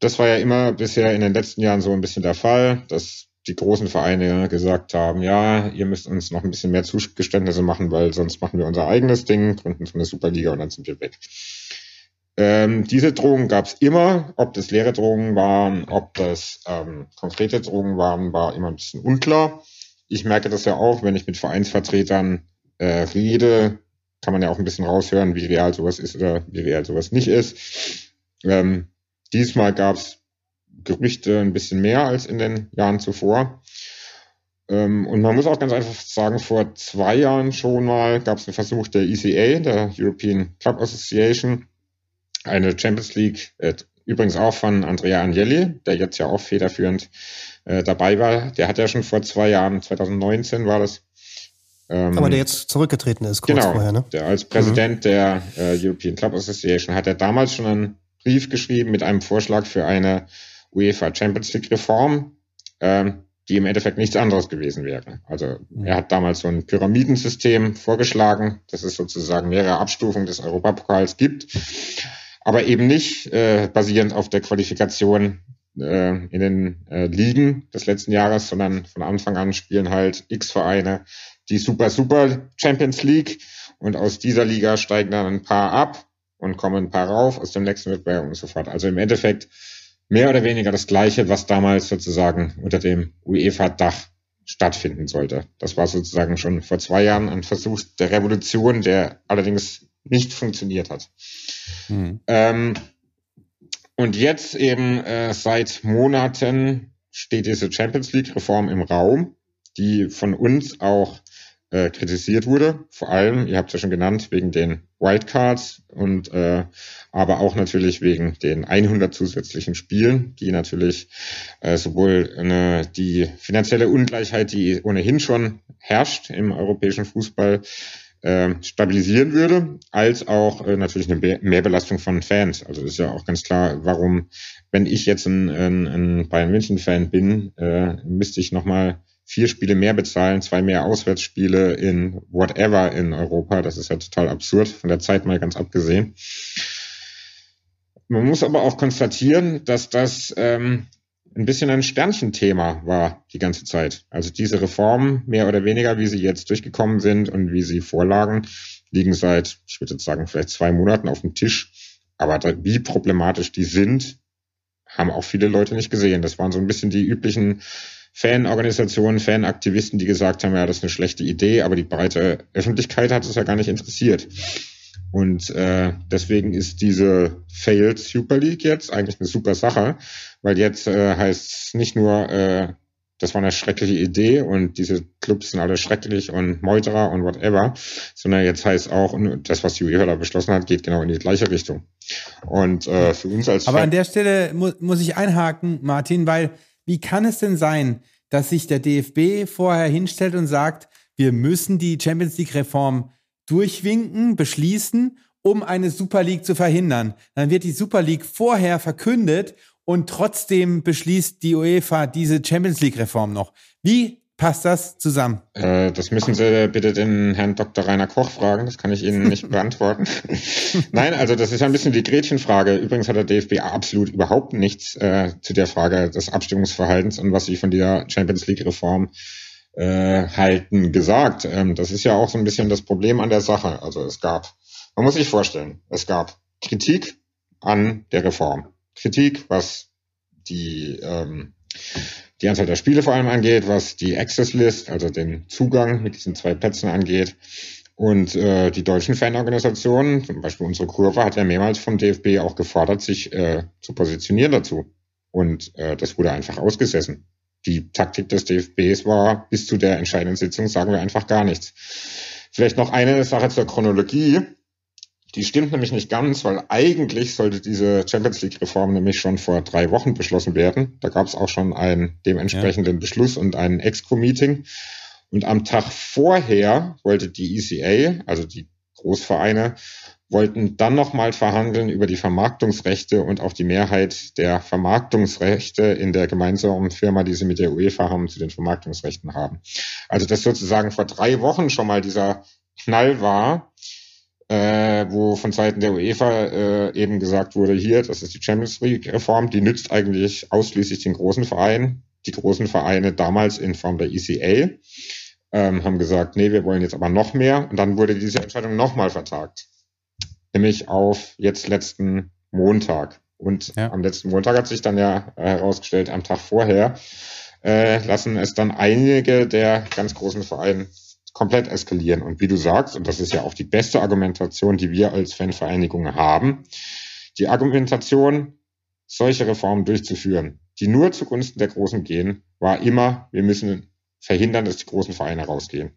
Das war ja immer bisher in den letzten Jahren so ein bisschen der Fall, dass die großen Vereine gesagt haben, ja, ihr müsst uns noch ein bisschen mehr Zugeständnisse machen, weil sonst machen wir unser eigenes Ding, gründen so eine Superliga und dann sind wir weg. Ähm, diese Drohungen gab es immer. Ob das leere Drohungen waren, ob das ähm, konkrete Drohungen waren, war immer ein bisschen unklar ich merke das ja auch, wenn ich mit Vereinsvertretern äh, rede, kann man ja auch ein bisschen raushören, wie real sowas ist oder wie real sowas nicht ist. Ähm, diesmal gab es Gerüchte ein bisschen mehr als in den Jahren zuvor. Ähm, und man muss auch ganz einfach sagen, vor zwei Jahren schon mal gab es einen Versuch der ECA, der European Club Association, eine Champions League, äh, übrigens auch von Andrea Agnelli, der jetzt ja auch federführend äh, dabei war. Der hat ja schon vor zwei Jahren, 2019 war das. Ähm, Aber der jetzt zurückgetreten ist, kurz genau, vorher, ne? Der als Präsident mhm. der äh, European Club Association hat er damals schon einen Brief geschrieben mit einem Vorschlag für eine UEFA Champions League Reform. Ähm, die im Endeffekt nichts anderes gewesen wäre. Also mhm. er hat damals so ein Pyramidensystem vorgeschlagen, dass es sozusagen mehrere Abstufungen des Europapokals gibt, aber eben nicht äh, basierend auf der Qualifikation äh, in den äh, Ligen des letzten Jahres, sondern von Anfang an spielen halt X Vereine die Super Super Champions League und aus dieser Liga steigen dann ein paar ab und kommen ein paar rauf aus dem nächsten Wettbewerb und so fort. Also im Endeffekt mehr oder weniger das Gleiche, was damals sozusagen unter dem UEFA-Dach stattfinden sollte. Das war sozusagen schon vor zwei Jahren ein Versuch der Revolution, der allerdings nicht funktioniert hat. Mhm. Ähm, und jetzt eben äh, seit Monaten steht diese Champions League-Reform im Raum, die von uns auch äh, kritisiert wurde. Vor allem, ihr habt es ja schon genannt, wegen den Wildcards und äh, aber auch natürlich wegen den 100 zusätzlichen Spielen, die natürlich äh, sowohl eine, die finanzielle Ungleichheit, die ohnehin schon herrscht im europäischen Fußball, äh, stabilisieren würde, als auch äh, natürlich eine Mehrbelastung von Fans. Also ist ja auch ganz klar, warum, wenn ich jetzt ein, ein, ein Bayern München Fan bin, äh, müsste ich nochmal vier Spiele mehr bezahlen, zwei mehr Auswärtsspiele in whatever in Europa. Das ist ja total absurd, von der Zeit mal ganz abgesehen. Man muss aber auch konstatieren, dass das ähm, ein bisschen ein Sternchenthema war die ganze Zeit. Also diese Reformen, mehr oder weniger, wie sie jetzt durchgekommen sind und wie sie vorlagen, liegen seit, ich würde jetzt sagen, vielleicht zwei Monaten auf dem Tisch. Aber wie problematisch die sind, haben auch viele Leute nicht gesehen. Das waren so ein bisschen die üblichen Fanorganisationen, Fanaktivisten, die gesagt haben, ja, das ist eine schlechte Idee, aber die breite Öffentlichkeit hat es ja gar nicht interessiert. Und äh, deswegen ist diese Failed Super League jetzt eigentlich eine super Sache, weil jetzt äh, heißt es nicht nur, äh, das war eine schreckliche Idee und diese Clubs sind alle schrecklich und Meuterer und whatever, sondern jetzt heißt auch, das, was die UEFA da beschlossen hat, geht genau in die gleiche Richtung. Und äh, für uns als Aber Fan an der Stelle mu muss ich einhaken, Martin, weil wie kann es denn sein, dass sich der DFB vorher hinstellt und sagt, wir müssen die Champions League Reform durchwinken, beschließen, um eine Super League zu verhindern. Dann wird die Super League vorher verkündet und trotzdem beschließt die UEFA diese Champions League Reform noch. Wie passt das zusammen? Äh, das müssen Sie bitte den Herrn Dr. Rainer Koch fragen. Das kann ich Ihnen nicht [laughs] beantworten. Nein, also das ist ein bisschen die Gretchenfrage. Übrigens hat der DFB absolut überhaupt nichts äh, zu der Frage des Abstimmungsverhaltens und was sie von dieser Champions League Reform äh, halten gesagt. Ähm, das ist ja auch so ein bisschen das Problem an der Sache. Also es gab, man muss sich vorstellen, es gab Kritik an der Reform. Kritik, was die, ähm, die Anzahl der Spiele vor allem angeht, was die Access List, also den Zugang mit diesen zwei Plätzen angeht. Und äh, die deutschen Fanorganisationen, zum Beispiel unsere Kurve, hat ja mehrmals vom DFB auch gefordert, sich äh, zu positionieren dazu. Und äh, das wurde einfach ausgesessen die Taktik des DFBs war, bis zu der entscheidenden Sitzung sagen wir einfach gar nichts. Vielleicht noch eine Sache zur Chronologie. Die stimmt nämlich nicht ganz, weil eigentlich sollte diese Champions League-Reform nämlich schon vor drei Wochen beschlossen werden. Da gab es auch schon einen dementsprechenden ja. Beschluss und ein Exco-Meeting. Und am Tag vorher wollte die ECA, also die Großvereine, wollten dann nochmal verhandeln über die Vermarktungsrechte und auch die Mehrheit der Vermarktungsrechte in der gemeinsamen Firma, die sie mit der UEFA haben, zu den Vermarktungsrechten haben. Also dass sozusagen vor drei Wochen schon mal dieser Knall war, äh, wo von Seiten der UEFA äh, eben gesagt wurde, hier, das ist die Champions League-Reform, die nützt eigentlich ausschließlich den großen Vereinen. Die großen Vereine damals in Form der ECA ähm, haben gesagt, nee, wir wollen jetzt aber noch mehr. Und dann wurde diese Entscheidung nochmal vertagt nämlich auf jetzt letzten Montag. Und ja. am letzten Montag hat sich dann ja herausgestellt, am Tag vorher äh, lassen es dann einige der ganz großen Vereine, komplett eskalieren. Und wie du sagst, und das ist ja auch die beste Argumentation, die wir als Fanvereinigung haben, die Argumentation, solche Reformen durchzuführen, die nur zugunsten der Großen gehen, war immer, wir müssen verhindern, dass die großen Vereine rausgehen.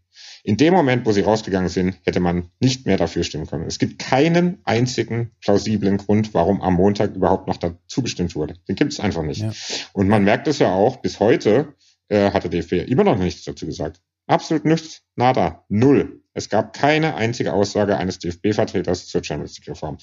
In dem Moment, wo sie rausgegangen sind, hätte man nicht mehr dafür stimmen können. Es gibt keinen einzigen plausiblen Grund, warum am Montag überhaupt noch dazu bestimmt wurde. Den gibt es einfach nicht. Ja. Und man merkt es ja auch, bis heute äh, hat der DFB immer noch nichts dazu gesagt. Absolut nichts, nada, null. Es gab keine einzige Aussage eines DFB-Vertreters zur Champions League-Reform.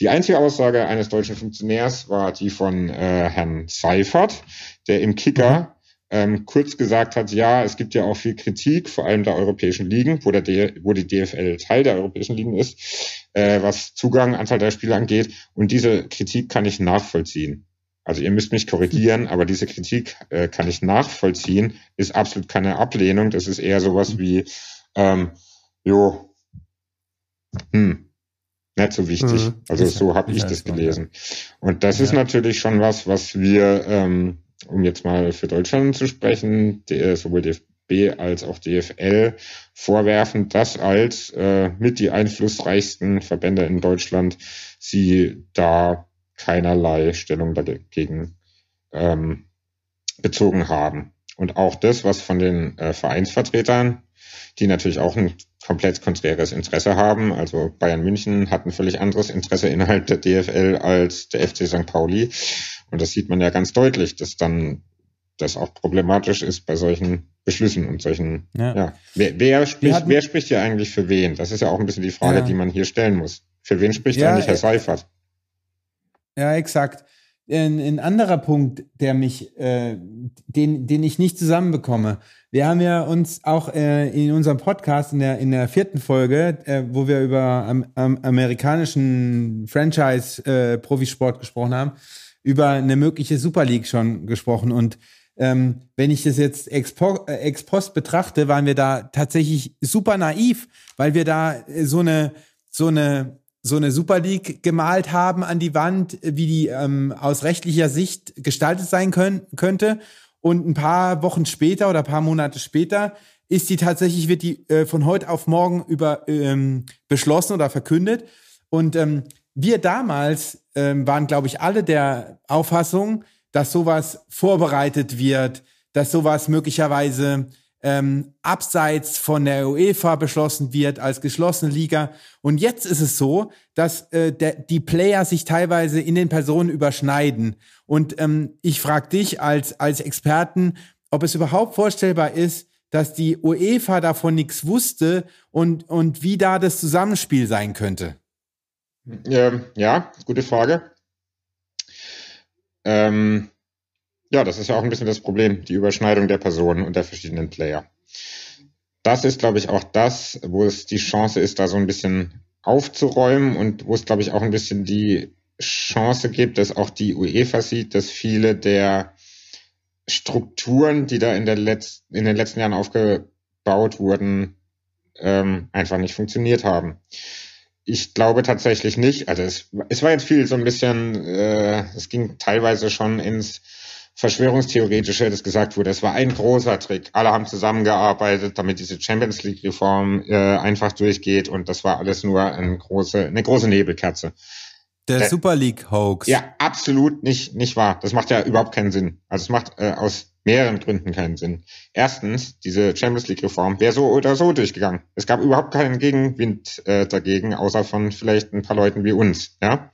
Die einzige Aussage eines deutschen Funktionärs war die von äh, Herrn Seifert, der im Kicker mhm. ähm, kurz gesagt hat, ja, es gibt ja auch viel Kritik, vor allem der europäischen Ligen, wo, der D wo die DFL Teil der europäischen Ligen ist, äh, was Zugang, Anzahl der Spiele angeht. Und diese Kritik kann ich nachvollziehen. Also ihr müsst mich korrigieren, aber diese Kritik äh, kann ich nachvollziehen, ist absolut keine Ablehnung. Das ist eher sowas wie, ähm, jo, hm, nicht so wichtig. Mhm. Also so habe ich das gelesen. Und das ja. ist natürlich schon was, was wir, ähm, um jetzt mal für Deutschland zu sprechen, die, sowohl DFB als auch DFL vorwerfen, dass als äh, mit die einflussreichsten Verbände in Deutschland sie da keinerlei Stellung dagegen ähm, bezogen haben. Und auch das, was von den äh, Vereinsvertretern, die natürlich auch ein komplett konträres Interesse haben, also Bayern München hat ein völlig anderes Interesse innerhalb der DFL als der FC St. Pauli. Und das sieht man ja ganz deutlich, dass dann das auch problematisch ist bei solchen Beschlüssen und solchen, ja. ja. Wer, wer spricht, hatten, wer spricht hier eigentlich für wen? Das ist ja auch ein bisschen die Frage, ja. die man hier stellen muss. Für wen spricht ja, eigentlich Herr Seifert? Ja, exakt. Ein, ein anderer Punkt, der mich, äh, den, den ich nicht zusammenbekomme. Wir haben ja uns auch äh, in unserem Podcast in der, in der vierten Folge, äh, wo wir über am, am amerikanischen Franchise-Profisport äh, gesprochen haben, über eine mögliche Super League schon gesprochen. Und ähm, wenn ich das jetzt ex, äh, ex post betrachte, waren wir da tatsächlich super naiv, weil wir da so eine, so eine so eine Super League gemalt haben an die Wand, wie die ähm, aus rechtlicher Sicht gestaltet sein können, könnte. Und ein paar Wochen später oder ein paar Monate später ist die tatsächlich, wird die äh, von heute auf morgen über ähm, beschlossen oder verkündet. Und ähm, wir damals ähm, waren, glaube ich, alle der Auffassung, dass sowas vorbereitet wird, dass sowas möglicherweise ähm, abseits von der UEFA beschlossen wird als geschlossene Liga. Und jetzt ist es so, dass äh, der, die Player sich teilweise in den Personen überschneiden. Und ähm, ich frage dich als, als Experten, ob es überhaupt vorstellbar ist, dass die UEFA davon nichts wusste und, und wie da das Zusammenspiel sein könnte. Ähm, ja, gute Frage. Ähm, ja, das ist ja auch ein bisschen das Problem, die Überschneidung der Personen und der verschiedenen Player. Das ist, glaube ich, auch das, wo es die Chance ist, da so ein bisschen aufzuräumen und wo es, glaube ich, auch ein bisschen die Chance gibt, dass auch die UEFA sieht, dass viele der Strukturen, die da in, der Letz in den letzten Jahren aufgebaut wurden, ähm, einfach nicht funktioniert haben. Ich glaube tatsächlich nicht. Also es, es war jetzt viel so ein bisschen, äh, es ging teilweise schon ins Verschwörungstheoretische, das gesagt wurde, es war ein großer Trick. Alle haben zusammengearbeitet, damit diese Champions League Reform äh, einfach durchgeht und das war alles nur eine große, eine große Nebelkerze. Der äh, Super League Hoax. Ja, absolut nicht, nicht wahr. Das macht ja überhaupt keinen Sinn. Also es macht äh, aus mehreren Gründen keinen Sinn. Erstens, diese Champions League Reform wäre so oder so durchgegangen. Es gab überhaupt keinen Gegenwind äh, dagegen, außer von vielleicht ein paar Leuten wie uns. Ja.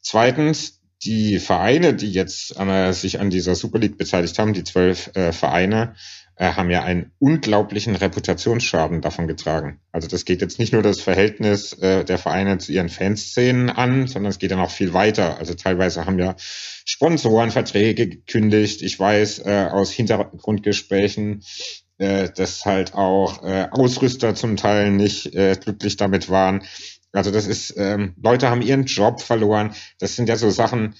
Zweitens, die Vereine, die jetzt äh, sich an dieser Super League beteiligt haben, die zwölf äh, Vereine, äh, haben ja einen unglaublichen Reputationsschaden davon getragen. Also das geht jetzt nicht nur das Verhältnis äh, der Vereine zu ihren Fanszenen an, sondern es geht dann auch viel weiter. Also teilweise haben ja Sponsoren Verträge gekündigt. Ich weiß äh, aus Hintergrundgesprächen, äh, dass halt auch äh, Ausrüster zum Teil nicht äh, glücklich damit waren. Also das ist, ähm, Leute haben ihren Job verloren. Das sind ja so Sachen,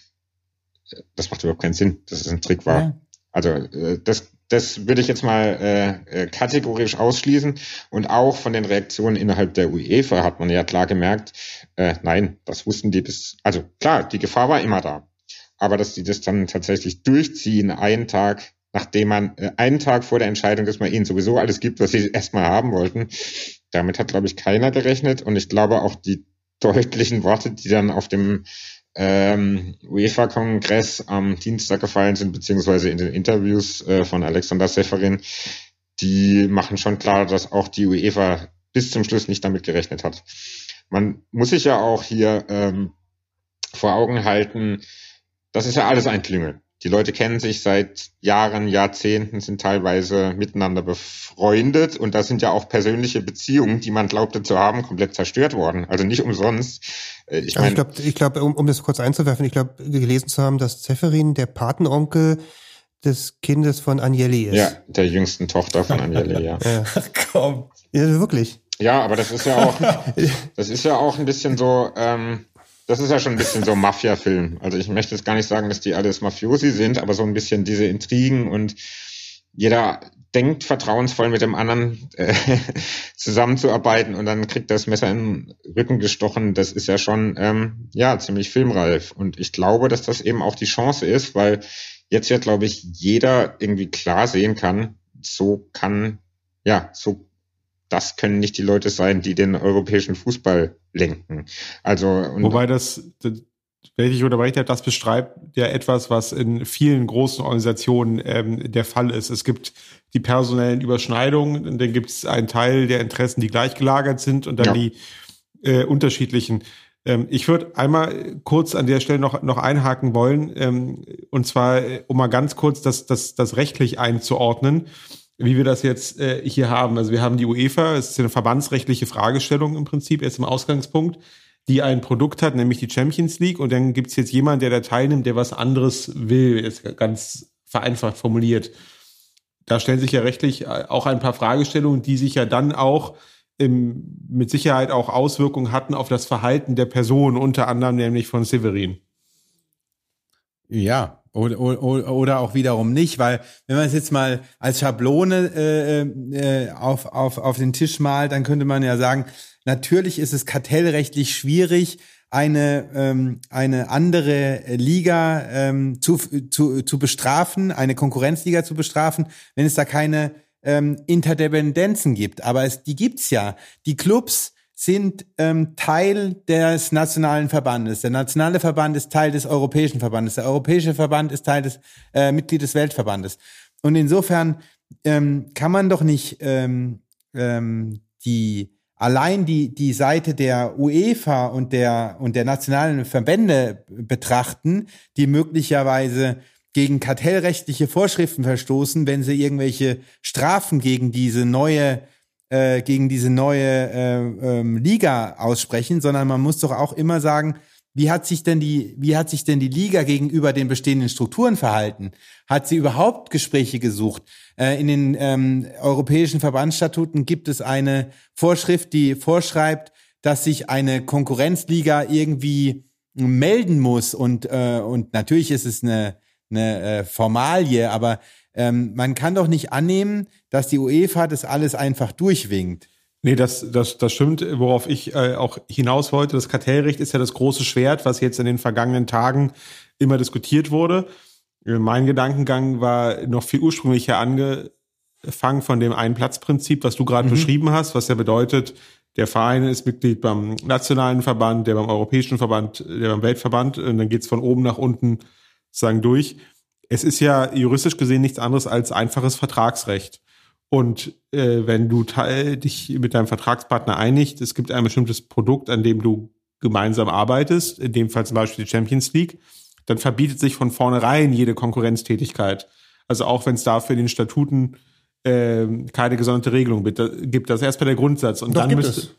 das macht überhaupt keinen Sinn, dass es ein Trick war. Ja. Also äh, das, das würde ich jetzt mal äh, äh, kategorisch ausschließen. Und auch von den Reaktionen innerhalb der UEFA hat man ja klar gemerkt, äh, nein, das wussten die bis, also klar, die Gefahr war immer da. Aber dass die das dann tatsächlich durchziehen, einen Tag nachdem man äh, einen Tag vor der Entscheidung, dass man ihnen sowieso alles gibt, was sie erstmal haben wollten. Damit hat, glaube ich, keiner gerechnet. Und ich glaube auch die deutlichen Worte, die dann auf dem ähm, UEFA-Kongress am Dienstag gefallen sind, beziehungsweise in den Interviews äh, von Alexander Seferin, die machen schon klar, dass auch die UEFA bis zum Schluss nicht damit gerechnet hat. Man muss sich ja auch hier ähm, vor Augen halten, das ist ja alles ein Klüngel. Die Leute kennen sich seit Jahren, Jahrzehnten, sind teilweise miteinander befreundet und da sind ja auch persönliche Beziehungen, die man glaubte zu haben, komplett zerstört worden. Also nicht umsonst. Äh, ich, mein, ich glaube, ich glaub, um, um das kurz einzuwerfen, ich glaube, gelesen zu haben, dass Zeferin der Patenonkel des Kindes von Agnelli ist. Ja, der jüngsten Tochter von Agnelli, ja. [laughs] ja. Komm. Ja, wirklich. Ja, aber das ist ja auch, [laughs] das ist ja auch ein bisschen so, ähm, das ist ja schon ein bisschen so Mafia-Film. Also ich möchte jetzt gar nicht sagen, dass die alles Mafiosi sind, aber so ein bisschen diese Intrigen und jeder denkt vertrauensvoll mit dem anderen äh, [laughs] zusammenzuarbeiten und dann kriegt das Messer in den Rücken gestochen. Das ist ja schon ähm, ja ziemlich filmreif. Und ich glaube, dass das eben auch die Chance ist, weil jetzt ja, glaube ich, jeder irgendwie klar sehen kann, so kann, ja, so das können nicht die Leute sein, die den europäischen Fußball lenken. Also wobei das, wenn ich oder ich das beschreibt ja etwas, was in vielen großen Organisationen ähm, der Fall ist. Es gibt die personellen Überschneidungen, dann gibt es einen Teil der Interessen, die gleichgelagert sind und dann ja. die äh, unterschiedlichen. Ähm, ich würde einmal kurz an der Stelle noch, noch einhaken wollen, ähm, und zwar, äh, um mal ganz kurz das, das, das rechtlich einzuordnen wie wir das jetzt äh, hier haben. Also wir haben die UEFA, es ist eine verbandsrechtliche Fragestellung im Prinzip, jetzt im Ausgangspunkt, die ein Produkt hat, nämlich die Champions League. Und dann gibt es jetzt jemanden, der da teilnimmt, der was anderes will, ist ganz vereinfacht formuliert. Da stellen sich ja rechtlich äh, auch ein paar Fragestellungen, die sich ja dann auch im, mit Sicherheit auch Auswirkungen hatten auf das Verhalten der Person, unter anderem nämlich von Severin. Ja, oder, oder, oder auch wiederum nicht, weil wenn man es jetzt mal als Schablone äh, äh, auf, auf, auf den Tisch malt, dann könnte man ja sagen, natürlich ist es kartellrechtlich schwierig, eine, ähm, eine andere Liga ähm, zu, zu, zu bestrafen, eine Konkurrenzliga zu bestrafen, wenn es da keine ähm, Interdependenzen gibt. Aber es, die gibt's ja. Die Clubs sind ähm, Teil des nationalen Verbandes. Der nationale Verband ist Teil des Europäischen Verbandes. Der Europäische Verband ist Teil des äh, Mitglied des Weltverbandes. Und insofern ähm, kann man doch nicht ähm, ähm, die allein die die Seite der UEFA und der und der nationalen Verbände betrachten, die möglicherweise gegen kartellrechtliche Vorschriften verstoßen, wenn sie irgendwelche Strafen gegen diese neue äh, gegen diese neue äh, ähm, Liga aussprechen, sondern man muss doch auch immer sagen, wie hat sich denn die, wie hat sich denn die Liga gegenüber den bestehenden Strukturen verhalten? Hat sie überhaupt Gespräche gesucht? Äh, in den ähm, europäischen Verbandsstatuten gibt es eine Vorschrift, die vorschreibt, dass sich eine Konkurrenzliga irgendwie melden muss und äh, und natürlich ist es eine eine äh, Formalie, aber ähm, man kann doch nicht annehmen, dass die UEFA das alles einfach durchwinkt. Nee, das, das, das stimmt, worauf ich äh, auch hinaus wollte. Das Kartellrecht ist ja das große Schwert, was jetzt in den vergangenen Tagen immer diskutiert wurde. Mein Gedankengang war noch viel ursprünglicher angefangen von dem Einplatzprinzip, was du gerade mhm. beschrieben hast, was ja bedeutet, der Verein ist Mitglied beim nationalen Verband, der beim europäischen Verband, der beim Weltverband, und dann geht's von oben nach unten sozusagen durch es ist ja juristisch gesehen nichts anderes als einfaches Vertragsrecht. Und äh, wenn du dich mit deinem Vertragspartner einigt, es gibt ein bestimmtes Produkt, an dem du gemeinsam arbeitest, in dem Fall zum Beispiel die Champions League, dann verbietet sich von vornherein jede Konkurrenztätigkeit. Also auch wenn es dafür in den Statuten äh, keine gesonderte Regelung gibt. Das ist erstmal der Grundsatz. Und Doch, dann gibt müsste, es.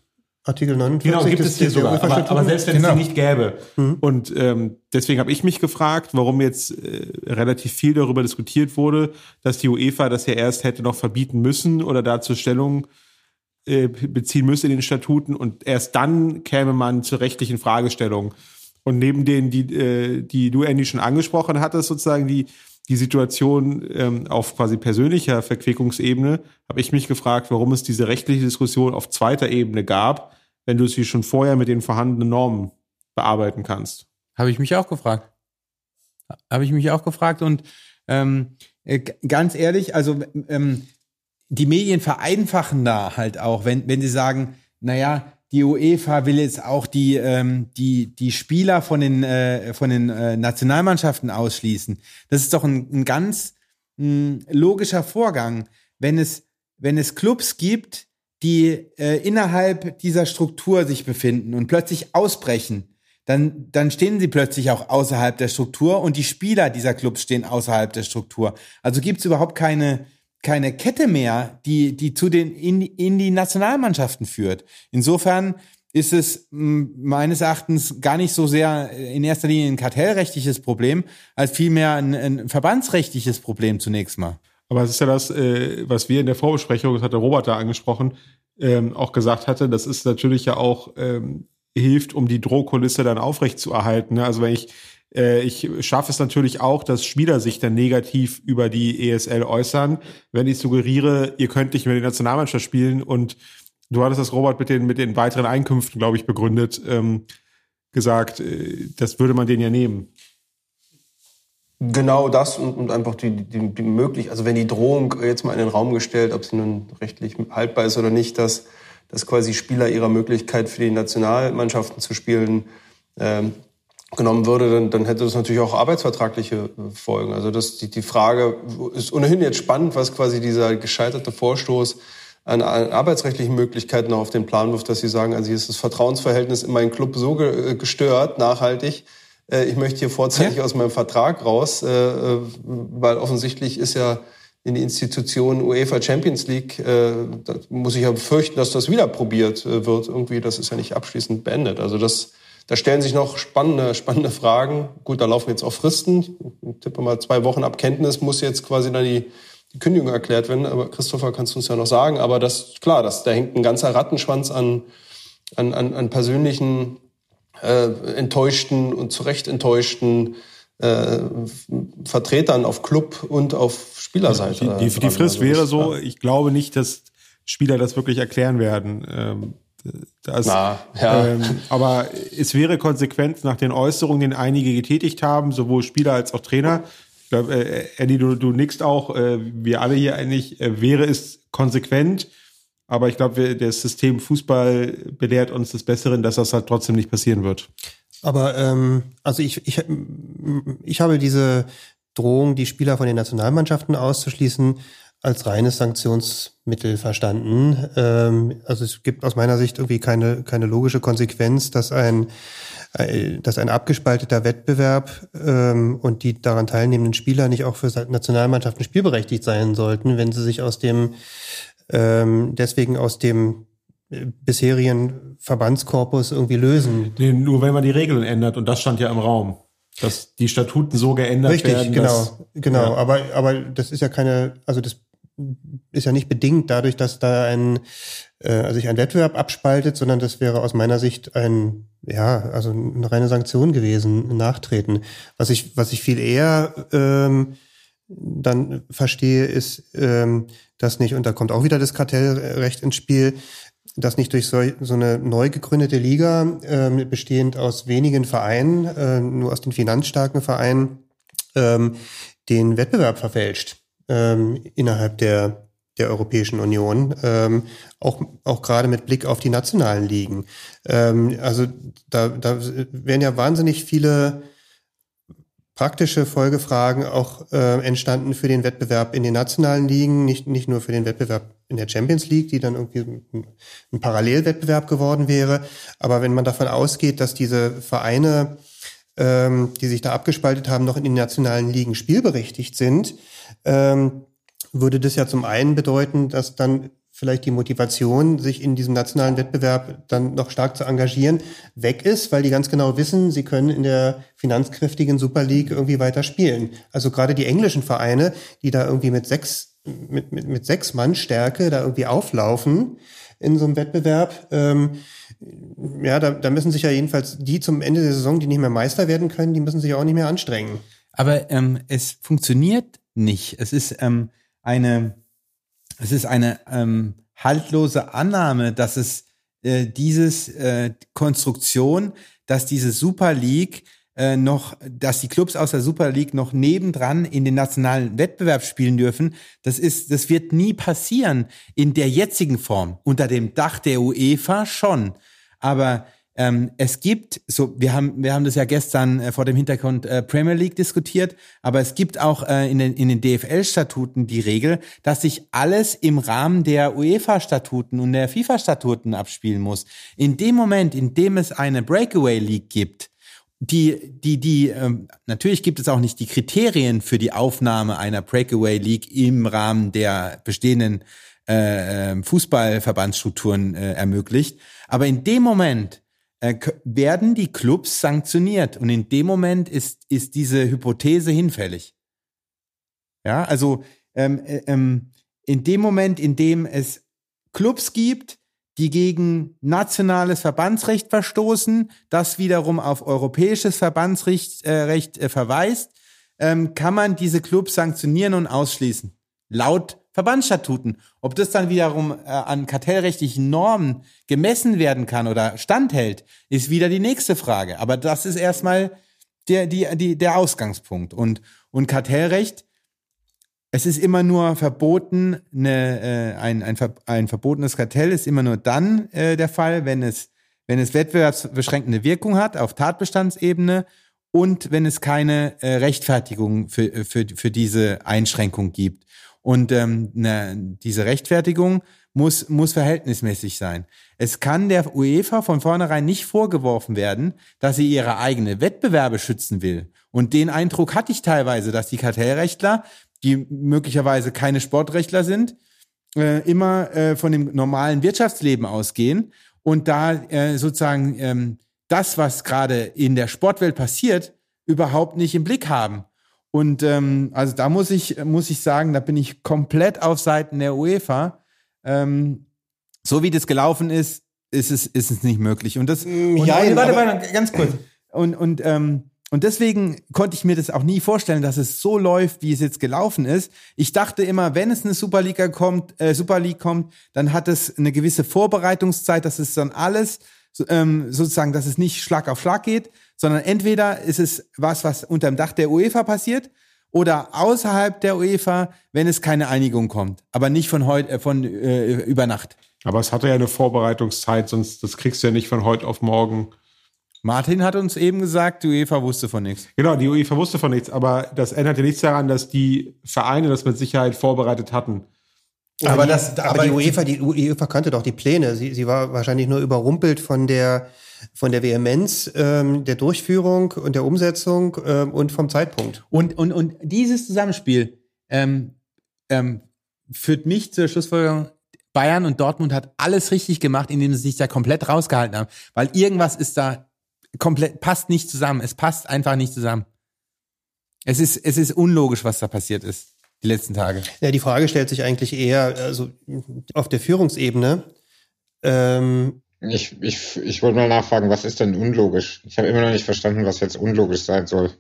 Artikel 49. Genau, gibt es hier sogar. Aber, aber, selbst wenn genau. es die nicht gäbe. Mhm. Und ähm, deswegen habe ich mich gefragt, warum jetzt äh, relativ viel darüber diskutiert wurde, dass die UEFA das ja erst hätte noch verbieten müssen oder dazu Stellung äh, beziehen müsse in den Statuten und erst dann käme man zur rechtlichen Fragestellung. Und neben denen, die, äh, die du, Andy, schon angesprochen hattest, sozusagen die, die Situation ähm, auf quasi persönlicher Verquickungsebene, habe ich mich gefragt, warum es diese rechtliche Diskussion auf zweiter Ebene gab, wenn du sie schon vorher mit den vorhandenen Normen bearbeiten kannst. Habe ich mich auch gefragt. Habe ich mich auch gefragt und ähm, äh, ganz ehrlich, also ähm, die Medien vereinfachen da halt auch, wenn, wenn sie sagen, naja, die UEFA will jetzt auch die, ähm, die, die Spieler von den, äh, von den äh, Nationalmannschaften ausschließen. Das ist doch ein, ein ganz mh, logischer Vorgang. Wenn es, wenn es Clubs gibt, die äh, innerhalb dieser Struktur sich befinden und plötzlich ausbrechen, dann, dann stehen sie plötzlich auch außerhalb der Struktur und die Spieler dieser Clubs stehen außerhalb der Struktur. Also gibt es überhaupt keine, keine Kette mehr, die, die zu den, in, in die Nationalmannschaften führt. Insofern ist es mh, meines Erachtens gar nicht so sehr in erster Linie ein kartellrechtliches Problem, als vielmehr ein, ein verbandsrechtliches Problem zunächst mal. Aber es ist ja das, äh, was wir in der Vorbesprechung, das hatte Robert da angesprochen, ähm, auch gesagt hatte, das ist natürlich ja auch ähm, hilft, um die Drohkulisse dann aufrecht zu erhalten. Ne? Also wenn ich äh, ich schaffe es natürlich auch, dass Spieler sich dann negativ über die ESL äußern, wenn ich suggeriere, ihr könnt nicht mehr die Nationalmannschaft spielen und du hattest das Robert mit den mit den weiteren Einkünften, glaube ich, begründet, ähm, gesagt, äh, das würde man denen ja nehmen. Genau das und, und einfach die, die, die möglich, also wenn die Drohung jetzt mal in den Raum gestellt, ob sie nun rechtlich haltbar ist oder nicht, dass, dass quasi Spieler ihrer Möglichkeit für die Nationalmannschaften zu spielen ähm, genommen würde, dann, dann hätte das natürlich auch arbeitsvertragliche Folgen. Also das, die, die Frage ist ohnehin jetzt spannend, was quasi dieser gescheiterte Vorstoß an, an arbeitsrechtlichen Möglichkeiten auf den Plan wirft, dass sie sagen, also hier ist das Vertrauensverhältnis in meinen Club so gestört, nachhaltig, äh, ich möchte hier vorzeitig ja. aus meinem Vertrag raus, äh, äh, weil offensichtlich ist ja in die Institution UEFA Champions League, da muss ich ja befürchten, dass das wieder probiert wird. Irgendwie, das ist ja nicht abschließend beendet. Also das, da stellen sich noch spannende, [laughs] spannende Fragen. Gut, da laufen jetzt auch Fristen. Ich tippe mal zwei Wochen ab Kenntnis muss jetzt quasi dann die, die Kündigung erklärt werden. Aber Christopher, kannst du uns ja noch sagen. Aber das, klar, das, da hängt ein ganzer Rattenschwanz an, an, an, an persönlichen äh, enttäuschten und zu Recht enttäuschten äh, Vertretern auf Club und auf Spielerseite. Die, die, die Frist also wäre so, ich glaube nicht, dass Spieler das wirklich erklären werden. Ähm, das, Na, ja. ähm, aber es wäre konsequent nach den Äußerungen, die einige getätigt haben, sowohl Spieler als auch Trainer. Ich glaube, äh, Eddie, du, du nickst auch, äh, wir alle hier eigentlich, äh, wäre es konsequent, aber ich glaube, das System Fußball belehrt uns des Besseren, dass das halt trotzdem nicht passieren wird. Aber ähm, also ich, ich, ich habe diese Drohung, die Spieler von den Nationalmannschaften auszuschließen, als reines Sanktionsmittel verstanden. Ähm, also es gibt aus meiner Sicht irgendwie keine, keine logische Konsequenz, dass ein, äh, dass ein abgespalteter Wettbewerb ähm, und die daran teilnehmenden Spieler nicht auch für Nationalmannschaften spielberechtigt sein sollten, wenn sie sich aus dem ähm, deswegen aus dem äh, bisherigen Verbandskorpus irgendwie lösen. Nur wenn man die Regeln ändert und das stand ja im Raum, dass die Statuten so geändert Richtig, werden. Richtig, genau, dass, genau. Ja. Aber aber das ist ja keine, also das ist ja nicht bedingt dadurch, dass da ein äh, sich ein Wettbewerb abspaltet, sondern das wäre aus meiner Sicht ein ja also eine reine Sanktion gewesen, ein Nachtreten. Was ich was ich viel eher ähm, dann verstehe, ist, ähm, dass nicht, und da kommt auch wieder das Kartellrecht ins Spiel, dass nicht durch so, so eine neu gegründete Liga, ähm, bestehend aus wenigen Vereinen, äh, nur aus den finanzstarken Vereinen, ähm, den Wettbewerb verfälscht ähm, innerhalb der, der Europäischen Union, ähm, auch, auch gerade mit Blick auf die nationalen Ligen. Ähm, also da, da werden ja wahnsinnig viele praktische Folgefragen auch äh, entstanden für den Wettbewerb in den nationalen Ligen, nicht, nicht nur für den Wettbewerb in der Champions League, die dann irgendwie ein, Parallelwettbewerb geworden wäre. Aber wenn man davon ausgeht, dass diese Vereine, ähm, die sich da abgespaltet haben, noch in den nationalen Ligen spielberechtigt sind, ähm, würde das ja zum einen bedeuten, dass dann vielleicht die Motivation, sich in diesem nationalen Wettbewerb dann noch stark zu engagieren, weg ist, weil die ganz genau wissen, sie können in der finanzkräftigen Super League irgendwie weiter spielen. Also gerade die englischen Vereine, die da irgendwie mit sechs, mit, mit, mit sechs Mann Stärke da irgendwie auflaufen in so einem Wettbewerb, ähm, ja, da, da müssen sich ja jedenfalls die zum Ende der Saison, die nicht mehr Meister werden können, die müssen sich auch nicht mehr anstrengen. Aber ähm, es funktioniert nicht. Es ist ähm, eine es ist eine ähm, haltlose Annahme, dass es äh, dieses äh, Konstruktion, dass diese Super League äh, noch, dass die Clubs aus der Super League noch nebendran in den nationalen Wettbewerb spielen dürfen. Das ist, das wird nie passieren in der jetzigen Form. Unter dem Dach der UEFA schon. Aber ähm, es gibt, so wir haben wir haben das ja gestern äh, vor dem Hintergrund äh, Premier League diskutiert, aber es gibt auch äh, in den in den DFL-Statuten die Regel, dass sich alles im Rahmen der UEFA-Statuten und der FIFA-Statuten abspielen muss. In dem Moment, in dem es eine Breakaway League gibt, die, die, die, ähm, natürlich gibt es auch nicht die Kriterien für die Aufnahme einer Breakaway League im Rahmen der bestehenden äh, ähm, Fußballverbandsstrukturen äh, ermöglicht. Aber in dem Moment, äh, werden die Clubs sanktioniert. Und in dem Moment ist, ist diese Hypothese hinfällig. Ja, also ähm, äh, ähm, in dem Moment, in dem es Clubs gibt, die gegen nationales Verbandsrecht verstoßen, das wiederum auf europäisches Verbandsrecht äh, Recht, äh, verweist, ähm, kann man diese Clubs sanktionieren und ausschließen. Laut Verbandsstatuten. Ob das dann wiederum äh, an kartellrechtlichen Normen gemessen werden kann oder standhält, ist wieder die nächste Frage. Aber das ist erstmal der, die, die, der Ausgangspunkt. Und, und Kartellrecht, es ist immer nur verboten, eine, äh, ein, ein, ein verbotenes Kartell ist immer nur dann äh, der Fall, wenn es, wenn es wettbewerbsbeschränkende Wirkung hat auf Tatbestandsebene und wenn es keine äh, Rechtfertigung für, für, für diese Einschränkung gibt. Und ähm, ne, diese Rechtfertigung muss, muss verhältnismäßig sein. Es kann der UEFA von vornherein nicht vorgeworfen werden, dass sie ihre eigene Wettbewerbe schützen will. Und den Eindruck hatte ich teilweise, dass die Kartellrechtler, die möglicherweise keine Sportrechtler sind, äh, immer äh, von dem normalen Wirtschaftsleben ausgehen und da äh, sozusagen ähm, das, was gerade in der Sportwelt passiert, überhaupt nicht im Blick haben. Und ähm, also da muss ich, muss ich sagen, da bin ich komplett auf Seiten der UEFA. Ähm, so wie das gelaufen ist, ist es, ist es nicht möglich. Und das, mm, und, ja, warte, warte, ganz kurz. Und, und, ähm, und deswegen konnte ich mir das auch nie vorstellen, dass es so läuft, wie es jetzt gelaufen ist. Ich dachte immer, wenn es eine Superliga kommt, äh, Super League kommt, dann hat es eine gewisse Vorbereitungszeit, dass es dann alles ähm, sozusagen, dass es nicht Schlag auf Schlag geht, sondern entweder ist es was, was unterm Dach der UEFA passiert oder außerhalb der UEFA, wenn es keine Einigung kommt, aber nicht von heute, äh, von äh, über Nacht. Aber es hatte ja eine Vorbereitungszeit, sonst das kriegst du ja nicht von heute auf morgen. Martin hat uns eben gesagt, die UEFA wusste von nichts. Genau, die UEFA wusste von nichts, aber das ändert ja nichts daran, dass die Vereine das mit Sicherheit vorbereitet hatten. Aber, die- das, aber, aber die die- UEFA, die UEFA kannte doch die Pläne. Sie, sie war wahrscheinlich nur überrumpelt von der von der Vehemenz ähm, der Durchführung und der Umsetzung ähm, und vom Zeitpunkt. Und, und, und dieses Zusammenspiel ähm, ähm, führt mich zur Schlussfolgerung, Bayern und Dortmund hat alles richtig gemacht, indem sie sich da komplett rausgehalten haben. Weil irgendwas ist da komplett, passt nicht zusammen. Es passt einfach nicht zusammen. Es ist, es ist unlogisch, was da passiert ist, die letzten Tage. Ja, die Frage stellt sich eigentlich eher also auf der Führungsebene. Ähm, Ich, ich, ich wollte mal nachfragen, was ist denn unlogisch? Ich habe immer noch nicht verstanden, was jetzt unlogisch sein soll.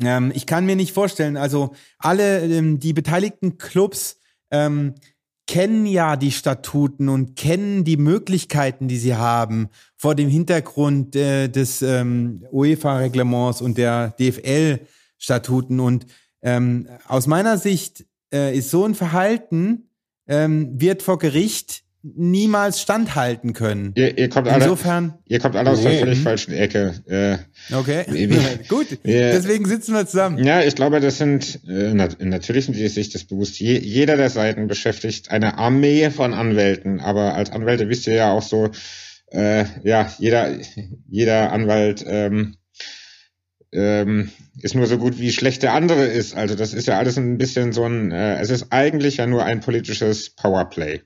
Ähm, ich kann mir nicht vorstellen, also alle ähm, die beteiligten Clubs ähm, kennen ja die Statuten und kennen die Möglichkeiten, die sie haben vor dem Hintergrund äh, des ähm, UEFA-Reglements und der DFL-Statuten. Und ähm, aus meiner Sicht äh, ist so ein Verhalten ähm, wird vor Gericht niemals standhalten können. Ihr, ihr, kommt, alle, Insofern, ihr kommt alle aus der Nee. völlig falschen Ecke. Äh, okay, [laughs] [laughs] gut, Ja. deswegen sitzen wir zusammen. Ja, ich glaube, das sind, äh, nat natürlich sind die sich das bewusst. Je, jeder der Seiten beschäftigt eine Armee von Anwälten, aber als Anwälte wisst ihr ja auch so, äh, ja, jeder, jeder Anwalt ähm, ähm, ist nur so gut, wie schlecht der andere ist. Also das ist ja alles ein bisschen so ein, äh, es ist eigentlich ja nur ein politisches Powerplay.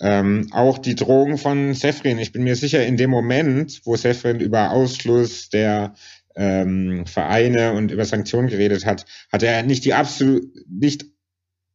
Ähm, auch die Drohung von Sefrin, ich bin mir sicher, in dem Moment, wo Sefrin über Ausschluss der ähm, Vereine und über Sanktionen geredet hat, hat er nicht die absolut, nicht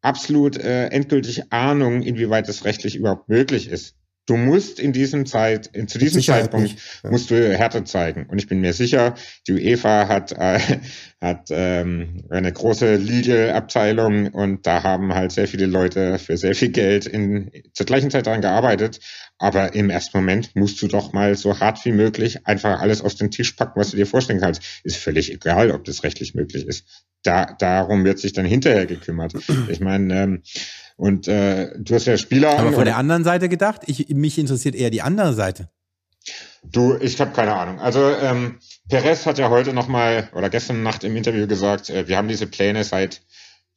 absolut äh, endgültig Ahnung, inwieweit das rechtlich überhaupt möglich ist. Du musst in diesem Zeit, in, zu diesem Zeitpunkt Ja. musst du Härte zeigen. Und ich bin mir sicher, die UEFA hat, äh, [laughs] hat ähm, eine große Legal-Abteilung und da haben halt sehr viele Leute für sehr viel Geld in, zur gleichen Zeit daran gearbeitet. Aber im ersten Moment musst du doch mal so hart wie möglich einfach alles auf den Tisch packen, was du dir vorstellen kannst. Ist völlig egal, ob das rechtlich möglich ist. Da, darum wird sich dann hinterher gekümmert. Ich meine, ähm, und äh, du hast ja Spieler Aber von der anderen Seite gedacht, ich, mich interessiert eher die andere Seite. Du, ich habe keine Ahnung. Also ähm, Perez hat ja heute noch mal oder gestern Nacht im Interview gesagt, äh, wir haben diese Pläne seit